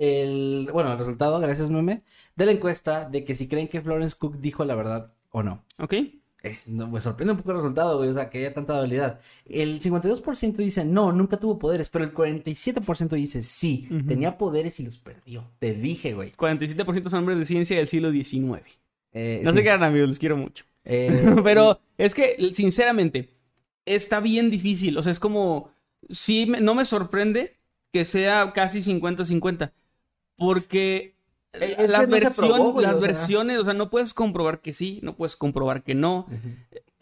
el, bueno, el resultado, gracias meme, de la encuesta de que si creen que Florence Cook dijo la verdad o no. ¿Ok? Es- no, me sorprende un poco el resultado, güey, o sea, que haya tanta habilidad. El 52% dice no, nunca tuvo poderes, pero el 47% dice sí, tenía poderes y los perdió. Te dije, güey. 47% son hombres de ciencia del siglo XIX. Eh, No sí. sé qué eran amigos, les quiero mucho. Eh, Pero es que, sinceramente, está bien difícil. O sea, es como. Sí, no me sorprende que sea casi 50-50. Porque es las, que no se versión- probó, güey, las o sea. versiones, o sea, no puedes comprobar que sí, no puedes comprobar que no.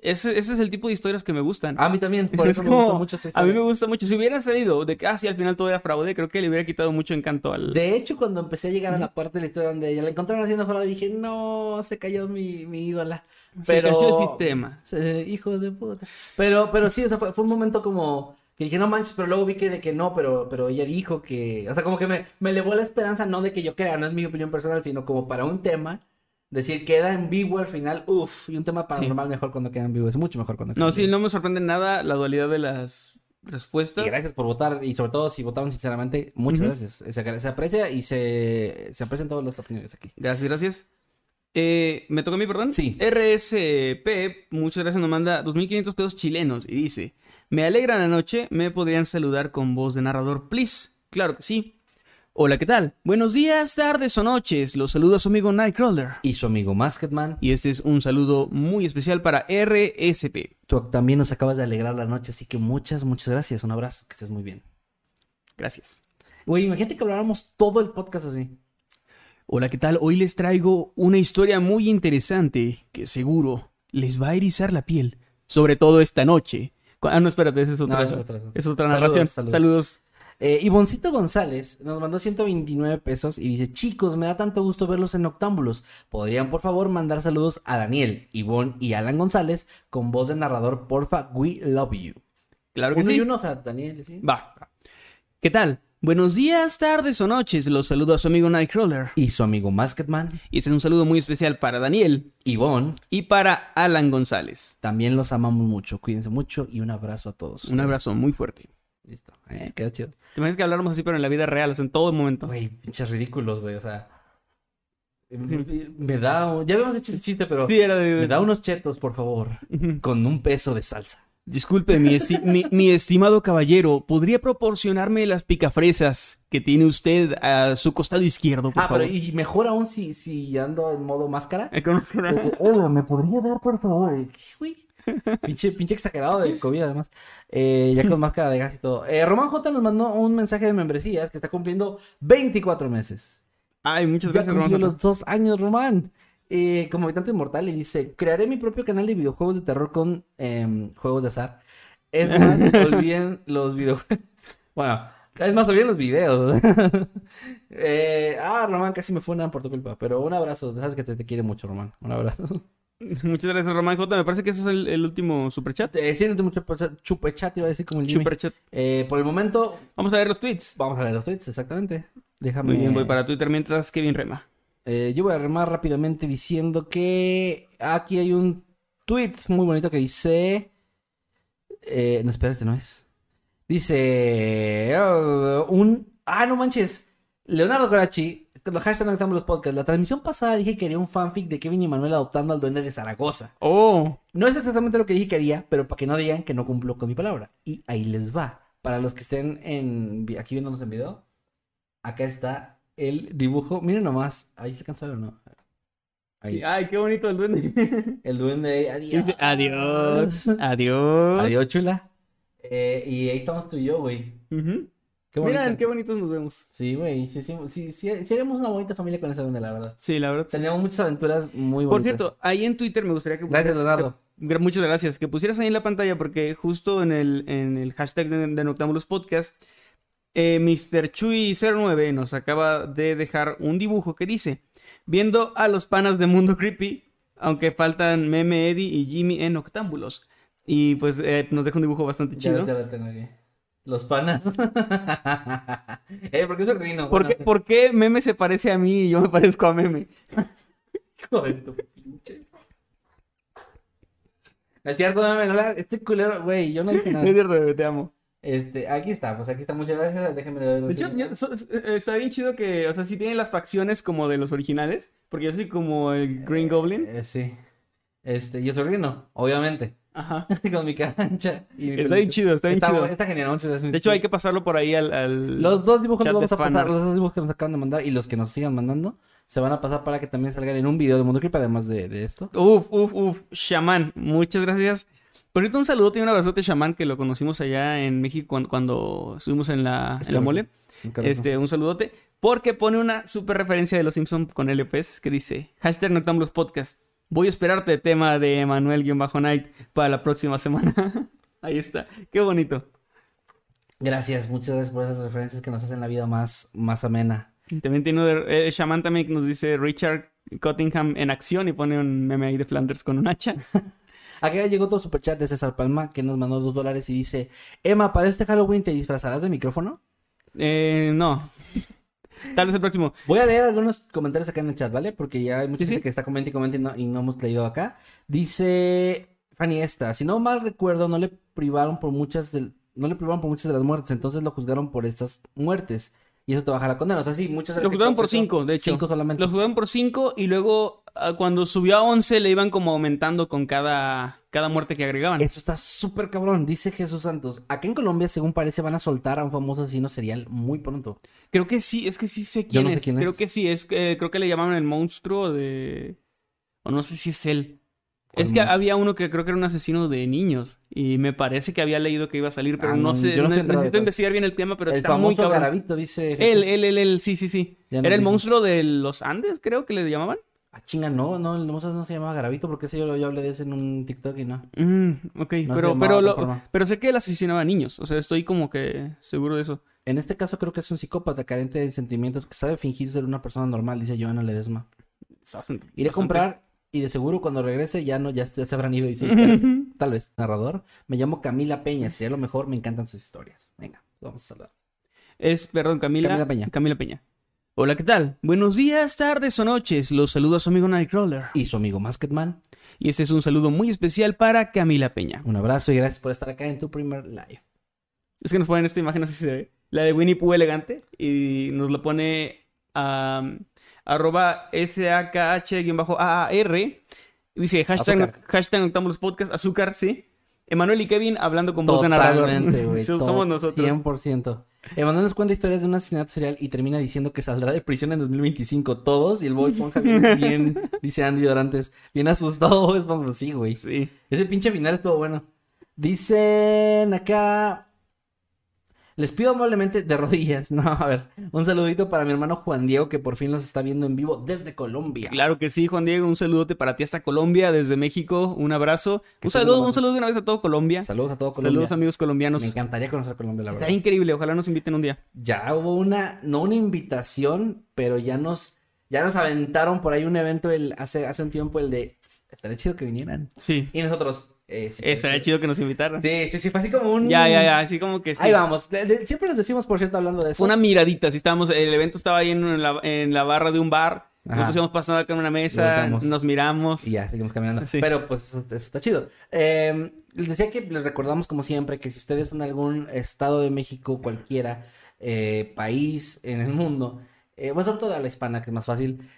Ese, ese es el tipo de historias que me gustan. A mí también, por Es eso me como- gusta mucho esta a mí me gusta mucho. Si hubiera salido de que, ah, sí, al final todo era fraude, creo que le hubiera quitado mucho encanto al. De hecho, cuando empecé a llegar a la parte de la historia donde ya la encontraron haciendo fraude, dije, no, se cayó mi, mi ídola. Se cayó el Pero... sistema. Se- hijos de puta. Pero, pero sí, o sea, fue, fue un momento como Que dije, no manches, pero luego vi que de que no, pero, pero ella dijo que. O sea, como que me, me elevó la esperanza, no de que yo crea, no es mi opinión personal, sino como para un tema. Decir, queda en vivo al final, uff, y un tema paranormal mejor cuando queda en vivo, es mucho mejor cuando queda No, en sí, vivo. no me sorprende nada la dualidad de las respuestas. Y gracias por votar, y sobre todo si votaron sinceramente, muchas gracias. Se, se aprecia y se, se aprecian todas las opiniones aquí. Gracias, gracias. Eh, ¿Me toca a mí, perdón? Sí. RSP, muchas gracias, nos manda 2.500 pesos chilenos y dice, me alegra la noche, me podrían saludar con voz de narrador, please. Claro que sí. Hola, ¿qué tal? Buenos días, tardes o noches. Los saluda su amigo Nightcrawler. Y su amigo Masketman, Y este es un saludo muy especial para RSP. tú también nos acabas de alegrar la noche, así que muchas, muchas gracias. Un abrazo, que estés muy bien. Gracias. Güey, imagínate que habláramos todo el podcast así. Hola, ¿qué tal? Hoy les traigo una historia muy interesante que seguro les va a erizar la piel, sobre todo esta noche. Ah, no, espérate, esa es otra, No, esa es otra, esa es otra. es otra Saludos, narración. saludos. Saludos. Eh, Ivoncito González nos mandó 129 pesos y dice, chicos, me da tanto gusto verlos en Octámbulos. ¿Podrían por favor mandar saludos a Daniel, Ivonne y Alan González con voz de narrador, porfa? We love you. Claro que uno sí. y uno, o sea, Daniel, ¿sí? Va. ¿Qué tal? Buenos días, tardes o noches. Los saludo a su amigo Nightcrawler. Y su amigo Masketman, Y este es un saludo muy especial para Daniel Ivonne, y para Alan González. también los amamos mucho. Cuídense mucho y un abrazo a todos. Un ustedes. abrazo muy fuerte. Listo. Eh, queda chido. ¿Te imaginas que habláramos así, pero en la vida real, o sea, en todo momento? Güey, pinches ridículos, güey, o sea... Me da... Ya habíamos hecho ese chiste, pero... Sí, era de... Me da unos chetos, por favor, con un peso de salsa. Disculpe, mi, esti- mi- mi estimado caballero, ¿podría proporcionarme las picafresas que tiene usted a su costado izquierdo, por Ah, favor? pero y mejor aún si, si ando en modo máscara. Eh, ¿cómo se llama? De que, Hola, ¿me podría dar, por favor? Y, ¿qué, güey? Pinche, pinche exagerado de COVID, además. Eh, ya con máscara de gas y todo. Eh, Román J nos mandó un mensaje de membresías que está cumpliendo 24 meses. Ay, muchas Ya gracias, Román. los dos años, Román. Eh, como habitante inmortal y dice, crearé mi propio canal de videojuegos de terror con em, juegos de azar. Es más, olviden los videojuegos. Bueno, es más, olviden los videos. Eh, ah, Román, casi me funan por tu culpa. Pero un abrazo, sabes que te, te quiere mucho, Román. Un abrazo. Muchas gracias, Román J. Me parece que ese es el, el último superchat. Eh, siéntete mucho chupechat, iba a decir como el Jimmy. Superchat. Eh, por el momento, Vamos a ver los tweets. vamos a leer los tweets, exactamente. Déjame. Muy bien, voy para Twitter mientras Kevin rema. Eh, yo voy a remar rápidamente diciendo que aquí hay un tweet muy bonito que dice. Eh, no, espera, este no es. Dice. uh, un. Ah, no manches. Leonardo Corachi. Los hashtag Noctámbulos los podcasts. La transmisión pasada dije que quería un fanfic de Kevin y Manuel adoptando al duende de Zaragoza. Oh, No es exactamente lo que dije que quería, pero para que no digan que no cumplo con mi palabra. Y ahí les va. Para los que estén en aquí viéndonos en video, acá está el dibujo. Miren nomás. Ahí se o no. Ahí. sí. Ay, qué bonito el duende. El duende. Adiós. Adiós. Adiós. Adiós, chula. Eh, y ahí estamos tú y yo, güey. Qué. Miren, qué bonitos nos vemos. Sí, güey. Sí, sí, sí, sí, sí haremos una bonita familia con ese duende, la verdad. Sí, la verdad. Teníamos muchas aventuras muy bonitas. Por cierto, ahí en Twitter me gustaría que Gracias, Leonardo. Muchas gracias. Que pusieras ahí en la pantalla porque justo en el, en el hashtag de, de Noctámbulos Podcast, eh, Mr. Chuy09 nos acaba de dejar un dibujo que dice, viendo a los panas de Mundo Creepy, aunque faltan Meme, Eddie y Jimmy en Noctámbulos. Y pues eh, nos deja un dibujo bastante chido. ya lo tengo aquí. Los panas. eh, ¿por qué soy rino? ¿Por, qué, por qué Meme se parece a mí y yo me parezco a Meme? Hijo de tu pinche. Es cierto, meme, no la... Este culero, güey, yo no dije nada. Es cierto, bebé, te amo. Este, aquí está, pues aquí está, muchas gracias, déjenme leer. De hecho, so- eh, está bien chido que, o sea, sí tienen las facciones como de los originales, porque yo soy como el Green Goblin. Eh, sí. Este, yo soy rino, obviamente. Ajá. Con mi cancha. Y mi Está bien chido, está bien chido. Está genial, muchas gracias. De hecho, hay que pasarlo por ahí al... al- Los dos dibujos los vamos a pasar, los dos dibujos que nos acaban de mandar y los que nos sigan mandando, se van a pasar para que también salgan en un video de Mundo Creep, además de, de esto. Uf, uf, uf. Shaman, muchas gracias. Por cierto, un saludo y un abrazote, Shaman, que lo conocimos allá en México cuando, cuando estuvimos en la, Es en la mole. Este, un saludote. Porque pone una super referencia de los Simpsons con LPs que dice: Hashtag Noctámbulos Podcast. Voy a esperarte tema de Emanuel-Night para la próxima semana. Ahí está. Qué bonito. Gracias, muchas gracias por esas referencias que nos hacen la vida más, más amena. También tiene uno de, eh, Shaman también nos dice Richard Cottingham en acción y pone un meme ahí de Flanders con un hacha. Acá llegó otro superchat de César Palma que nos mandó dos dólares y dice: Emma, para este Halloween te disfrazarás de micrófono. Eh, no. Tal vez el próximo. Voy a leer algunos comentarios acá en el chat, ¿vale? Porque ya hay mucha Sí, gente sí. que está comentando y comentando y no, hemos leído acá. Dice Fanny esta, si no mal recuerdo, no le privaron por muchas del, no le privaron por muchas de las muertes, entonces lo juzgaron por estas muertes. Y eso te baja la condena. O sea, sí, muchas Lo juzgaron por cinco, de hecho. Cinco solamente. Lo juzgaron por cinco y luego cuando subió a 11 le iban como aumentando con cada, cada muerte que agregaban. Esto está súper cabrón, dice Jesús Santos. Acá en Colombia, según parece, van a soltar a un famoso asesino serial muy pronto. Creo que sí, es que sí sé Yo quién, no sé es. Creo que sí, es eh, creo que le llamaban el monstruo de... O no sé si es él. ¿Cuál Es que monstruo? había uno que creo que era un asesino de niños y me parece que había leído que iba a salir, pero Ah, no no, sé, no de necesito investigar bien el tema, pero el está muy famoso cabrón. Garavito, dice Jesús. Él, él, él, él, sí, sí, sí. Era el monstruo de los Andes, creo que le llamaban. Ah, chinga, no, no, el monstruo no se llamaba Garavito porque ese yo, yo hablé de ese en un TikTok y no. Mm, ok, pero, pero, lo- pero sé que él asesinaba a niños, o sea, estoy como que seguro de eso. En este caso creo que es un psicópata carente de sentimientos que sabe fingir ser una persona normal, dice Joana Ledesma. Iré a comprar y de seguro cuando regrese ya no ya, ya se habrán ido y sí, tal vez. Narrador, me llamo Camila Peña, sería lo mejor, me encantan sus historias. Venga, vamos a saludar. Es, perdón, Camila. Camila Peña. Camila Peña. Hola, ¿qué tal? Buenos días, tardes o noches. Los saluda su amigo Nightcrawler. Y su amigo Masketman, Y este es un saludo muy especial para Camila Peña. un abrazo y gracias por estar acá en tu primer live. Es que nos ponen esta imagen, si se ve. La de Winnie Pooh elegante. Y nos lo pone a arroba SAKH-AAR. Dice hashtag, Azúcar. hashtag Noctámbulos Podcast, azúcar, sí. Emanuel y Kevin hablando con voz de narrador. Totalmente, güey. So- to- Somos nosotros. 100%. Emanuel nos cuenta historias de un asesinato serial y termina diciendo que saldrá de prisión en 2025. Todos. Y el Bob Esponja bien, bien, dice Andy Dorantes, bien asustado. Bob Esponja, sí, güey. Sí. Ese pinche final estuvo bueno. Dicen acá. Les pido amablemente de rodillas. No, a ver. Un saludito para mi hermano Juan Diego, que por fin los está viendo en vivo desde Colombia. Claro que sí, Juan Diego, un saludote para ti hasta Colombia, desde México, un abrazo. Un saludo, un saludo de una vez a todo Colombia. Saludos a todo Colombia. Saludos amigos colombianos. Me encantaría conocer Colombia, la verdad. Está increíble, ojalá nos inviten un día. Ya hubo una, no una invitación, pero ya nos, ya nos aventaron por ahí un evento el, hace, hace un tiempo, el de, estaría chido que vinieran. Sí. Y nosotros, eh, sí, Estaría chido que nos invitaran. Sí, sí, sí, así como un... Ya, ya, ya, así como que sí. Ahí vamos. De- de- siempre nos decimos, por cierto, hablando de eso. Una miradita, si estábamos, el evento estaba ahí en la, en la barra de un bar, Ajá. nosotros íbamos pasando acá en una mesa, nos miramos. Y ya, seguimos caminando. Sí. Pero pues eso, eso está chido. Eh, les decía que les recordamos como siempre que si ustedes son algún estado de México, cualquiera, eh, país en el mundo, eh, bueno, sobre todo a la hispana, que es más fácil,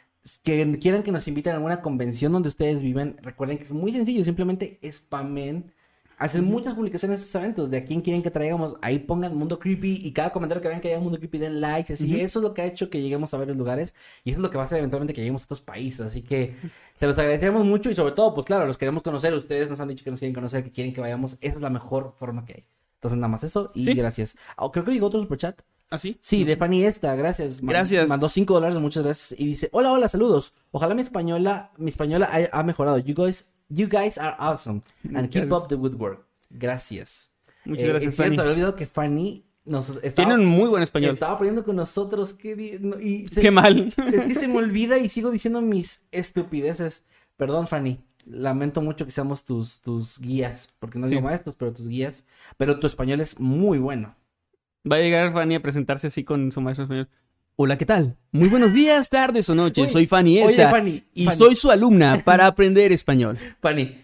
que quieran que nos inviten a alguna convención donde ustedes viven, recuerden que es muy sencillo, simplemente spamen. Hacen muchas publicaciones de estos eventos, de a quién quieren que traigamos, ahí pongan Mundo Creepy y cada comentario que vean que haya Mundo Creepy den likes, así, eso es lo que ha hecho que lleguemos a varios lugares y eso es lo que va a hacer eventualmente que lleguemos a otros países, así que se los agradecemos mucho y sobre todo, pues claro, los queremos conocer, ustedes nos han dicho que nos quieren conocer, que quieren que vayamos, esa es la mejor forma que hay. Entonces nada más eso y Sí. gracias. Ah, creo que llegó otro superchat. ¿Así? Sí, de Fanny esta, gracias. Gracias. Mandó 5 dólares, muchas gracias. Y dice, hola, hola, saludos. Ojalá mi española, mi española ha, ha mejorado. You guys, you guys are awesome. And keep Gracias. up the good work. Gracias. Muchas Eh, gracias, Es cierto, Fanny. había olvidado que Fanny nos estaba, Tiene un muy buen español. estaba poniendo con nosotros. Qué, no, y se- Qué mal. es que se me olvida y sigo diciendo mis estupideces. Perdón, Fanny. Lamento mucho que seamos tus, tus guías. Porque no Sí. digo maestros, pero tus guías. Pero tu español es muy bueno. Va a llegar Fanny a presentarse así con su maestro español. Hola, ¿qué tal? Muy buenos días, tardes o noches. Uy, soy Fanny oye, Esta. Fanny, y Fanny. soy su alumna para aprender español. Fanny,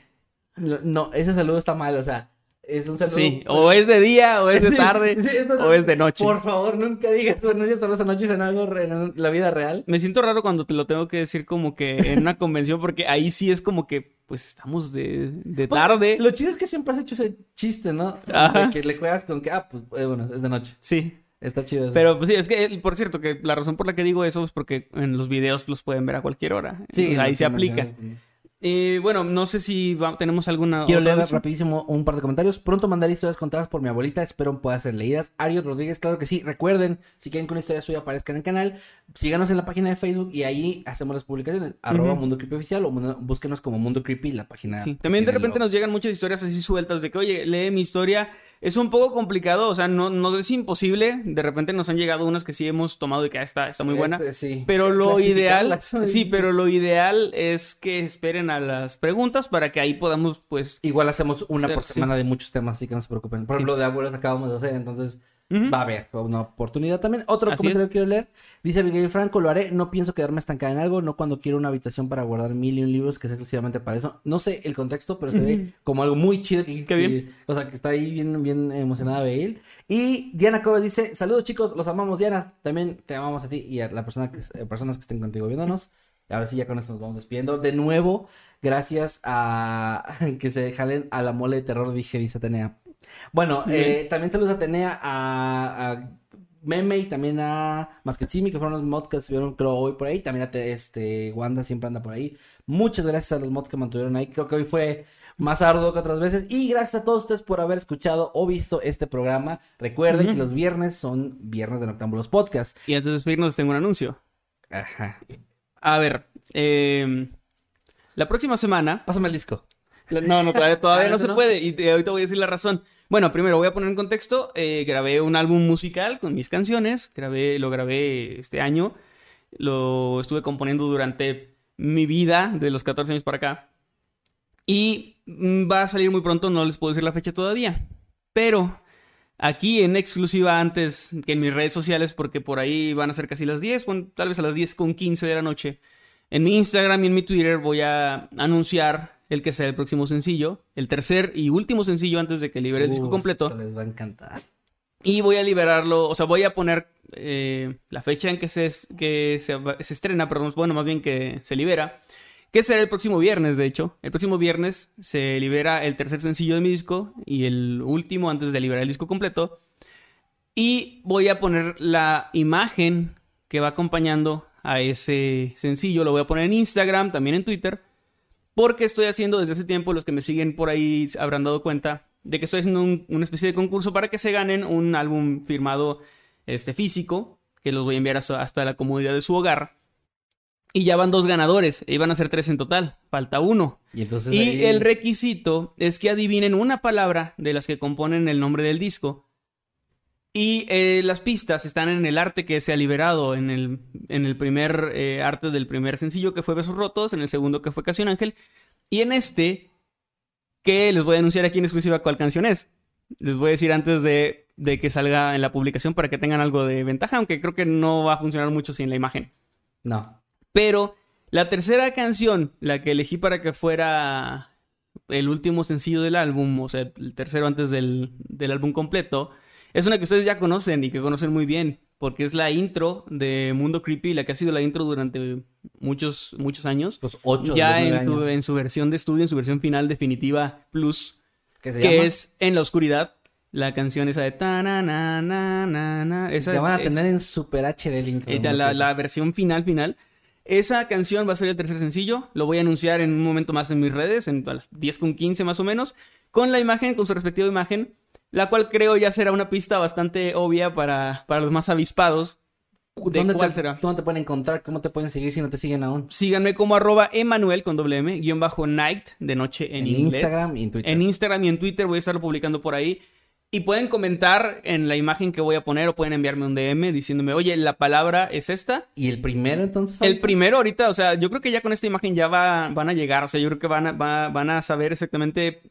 no, ese saludo está mal, o sea, es un saludo. Sí, o es de día, o es de Sí, tarde, sí, esto- o es de noche. Por favor, nunca digas buenos días, tardes o noches en algo re- en la vida real. Me siento raro cuando te lo tengo que decir como que en una convención, porque ahí sí es como que, pues estamos de, de Pues, tarde. Lo chido es que siempre has hecho ese chiste, ¿no? Ajá. De que le juegas con que, ah, pues eh, bueno, es de noche. Sí. Está chido eso. Pero pues sí, es que, eh, por cierto, que la razón por la que digo eso es porque en los videos los pueden ver a cualquier hora. sí, Entonces, ahí se aplica. mencionas. Y bueno, no sé si va- tenemos alguna. Quiero leer rapidísimo un par de comentarios. Pronto mandaré historias contadas por mi abuelita. Espero puedan ser leídas. Ariel Rodríguez, claro que sí. Recuerden, si quieren que una historia suya aparezca en el canal, síganos en la página de Facebook y ahí hacemos las publicaciones. Arroba Ujú. Mundo Creepy Oficial o búsquenos como Mundo Creepy, la página. Sí. También de repente nos llegan muchas historias así sueltas de que, oye, lee mi historia Es un poco complicado, o sea, no, no es imposible. De repente nos han llegado unas que sí hemos tomado y que ah, está, está muy buena. Este, sí. Pero lo ideal, sí, pero lo ideal es que esperen a las preguntas para que ahí podamos, pues, Igual hacemos una por Sí. semana de muchos temas, así que no se preocupen. Por ejemplo, de abuelos acabamos de hacer, entonces Va a haber una oportunidad también. Otro Así comentario es. que quiero leer. Dice Miguel Franco, lo haré, no pienso quedarme estancada en algo, no cuando quiero una habitación para guardar mil y un libros que es exclusivamente para eso. No sé el contexto, pero se ve como algo muy chido. Que, Qué bien. que- o sea, que está ahí bien, bien emocionada Bail. Y Diana Cobes dice, saludos chicos, los amamos Diana. También te amamos a ti y a la persona que, eh, personas que estén contigo viéndonos. Ahora sí, ya con esto nos vamos despidiendo. De nuevo, gracias a que se jalen a la mole de terror, dije, dice Atenea. Bueno, eh, también saludos a Atenea, a, a Meme y también a Masquetsimi, que fueron los mods que estuvieron, creo, hoy por ahí. También a te- este, Wanda siempre anda por ahí. Muchas gracias a los mods que mantuvieron ahí. Creo que hoy fue más arduo que otras veces. Y gracias a todos ustedes por haber escuchado o visto este programa. Recuerden que los viernes son viernes de Noctámbulos Podcast. y antes de despedirnos tengo un anuncio. Ajá. A ver, eh, la próxima semana Pásame el disco. No, no, todavía, todavía Ah, no ¿eso se no? puede. Y te- ahorita voy a decir la razón. Bueno, primero voy a poner en contexto. eh, grabé un álbum musical con mis canciones. Grabé, lo grabé este año. Lo estuve componiendo durante mi vida, de los 14 años para acá. Y va a salir muy pronto, no les puedo decir la fecha todavía. Pero aquí en exclusiva antes que en mis redes sociales, porque por ahí van a ser casi las 10, bueno, tal vez a las 10 con 15 de la noche. En mi Instagram y en mi Twitter voy a anunciar el que sea el próximo sencillo, el tercer y último sencillo antes de que libere el disco completo. esto les va a encantar. Y voy a liberarlo, o sea, voy a poner eh, la fecha en que se, que se, se estrena, perdón, bueno, más bien que se libera, que será el próximo viernes, de hecho. El próximo viernes se libera el tercer sencillo de mi disco y el último antes de liberar el disco completo. Y voy a poner la imagen que va acompañando a ese sencillo, lo voy a poner en Instagram, también en Twitter, porque estoy haciendo desde hace tiempo, los que me siguen por ahí habrán dado cuenta, de que estoy haciendo un- una especie de concurso para que se ganen un álbum firmado este, físico, que los voy a enviar hasta la comodidad de su hogar. Y ya van dos ganadores, e iban a ser tres en total, falta uno. Y entonces Y ahí- el requisito es que adivinen una palabra de las que componen el nombre del disco. Y eh, las pistas están en el arte que se ha liberado, en el, en el primer eh, arte del primer sencillo que fue Besos Rotos, en el segundo que fue Canción Ángel, y en este que les voy a anunciar aquí en exclusiva cuál canción es. Les voy a decir antes de, de que salga en la publicación para que tengan algo de ventaja, aunque creo que no va a funcionar mucho sin la imagen. No. Pero la tercera canción, la que elegí para que fuera el último sencillo del álbum, o sea, el tercero antes del, del álbum completo, es una que ustedes ya conocen y que conocen muy bien, porque es la intro de Mundo Creepy, la que ha sido la intro durante muchos, muchos años. Pues ocho ya en los su, en su versión de estudio, en su versión final definitiva plus, ¿Qué se que llama? es En la Oscuridad. La canción esa de ta na na na na na. Esa Ya es- van a es- tener en Super HD el intro. la, la versión final, final. Esa canción va a ser el tercer sencillo. Lo voy a anunciar en un momento más en mis redes, en a las 10 con 15 más o menos, con la imagen, con su respectiva imagen, la cual creo ya será una pista bastante obvia para, para los más avispados. ¿De ¿Dónde cuál te, será? ¿Dónde te pueden encontrar? ¿Cómo te pueden seguir si no te siguen aún? Síganme como arroba Emanuel con doble M, guion bajo night, de noche en, En, inglés. Instagram y en Twitter. En Instagram y en Twitter voy a estar publicando por ahí. Y pueden comentar en la imagen que voy a poner o pueden enviarme un DM diciéndome, oye, la palabra es esta. ¿Y el primero entonces? El primero ahorita, o sea, yo creo que ya con esta imagen ya va, van a llegar, o sea, yo creo que van a, va- van a saber exactamente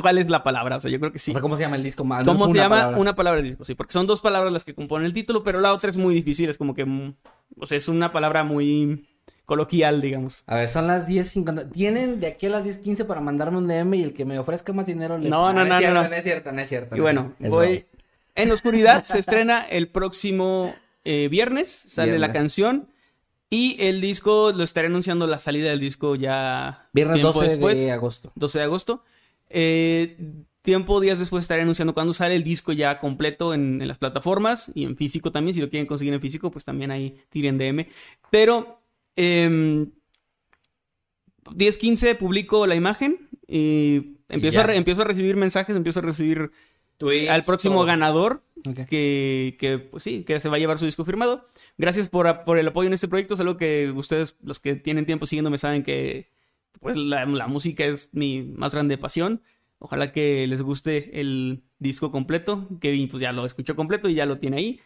cuál es la palabra, o sea, yo creo que sí. O sea, ¿cómo se llama el disco? ¿Cómo se llama? palabra. Una palabra del disco, sí, porque son dos palabras las que componen el título, pero la otra es muy difícil, es como que, mm, o sea, es una palabra muy coloquial, digamos. A ver, son las 10.50. Tienen de aquí a las 10.15 para mandarme un DM y el que me ofrezca más dinero le... No, no, Ah, no, es cierto, no, no. no es cierto, no es cierto. Y no es bueno, cierto. Es voy... broma. En la oscuridad se estrena el próximo eh, viernes, sale la Viernes. canción y el disco, lo estaré anunciando la salida del disco ya Viernes tiempo 12 después. de agosto. 12 de agosto. Eh, tiempo, días después estaré anunciando cuando sale el disco ya completo en, en las plataformas y en físico también. Si lo quieren conseguir en físico, pues también ahí tiren DM. Pero em, 10-15 publico la imagen y empiezo, a empiezo a recibir mensajes, empiezo a recibir Tweets, al próximo todo. ganador que, que, pues sí, que se va a llevar su disco firmado. Gracias por, por el apoyo en este proyecto. Es algo que ustedes, los que tienen tiempo siguiéndome, saben que pues la, música es mi más grande pasión. Ojalá que les guste el disco completo. Kevin pues ya lo escuchó completo y ya lo tiene ahí.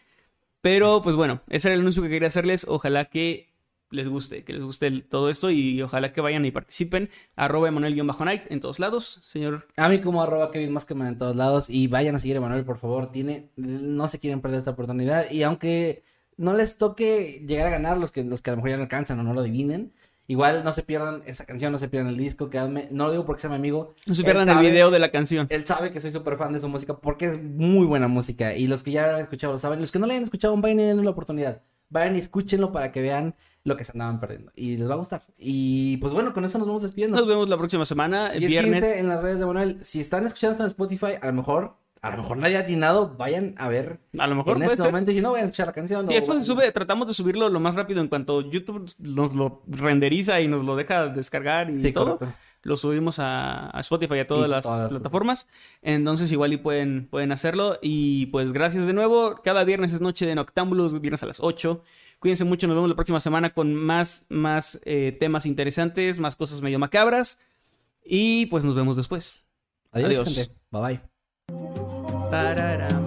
Pero pues bueno, ese era el anuncio que quería hacerles. Ojalá que les guste, que les guste todo esto y ojalá que vayan y participen. Arroba Emanuel-Night en todos lados. Señor, A mí como arroba Kevin Maskerman en todos lados y vayan a seguir a Manuel, por favor, tiene, no se quieren perder esta oportunidad y aunque no les toque llegar a ganar los que, los que a lo mejor ya no alcanzan o no lo adivinen, igual no se pierdan esa canción, no se pierdan el disco, quédame, no lo digo porque sea mi amigo. no se pierdan el video de la canción. Él sabe que soy súper fan de su música porque es muy buena música y los que ya la han escuchado lo saben, los que no la hayan escuchado vayan y denle la oportunidad, vayan y escúchenlo para que vean lo que se andaban perdiendo y les va a gustar. Y pues bueno, con eso nos vamos despidiendo. Nos vemos la próxima semana, el 10 viernes. 15 en las redes de Manuel. Si están escuchando esto en Spotify, a lo mejor, a lo mejor nadie ha atinado, vayan a ver A lo mejor en este ser. momento. Si no, vayan a escuchar la canción. Sí, o- después se sube, tratamos de subirlo lo más rápido en cuanto YouTube nos lo renderiza y nos lo deja descargar y Sí, todo. correcto. Lo subimos a, a Spotify y a todas Y las todas las plataformas. Entonces igual y pueden, pueden hacerlo. Y pues gracias de nuevo. Cada viernes es noche de Noctámbulos, viernes a las 8. Cuídense mucho, nos vemos la próxima semana con más, más eh, temas interesantes, más cosas medio macabras. Y pues nos vemos después. Adiós, Adiós. gente. Bye bye. Ba-da-dum.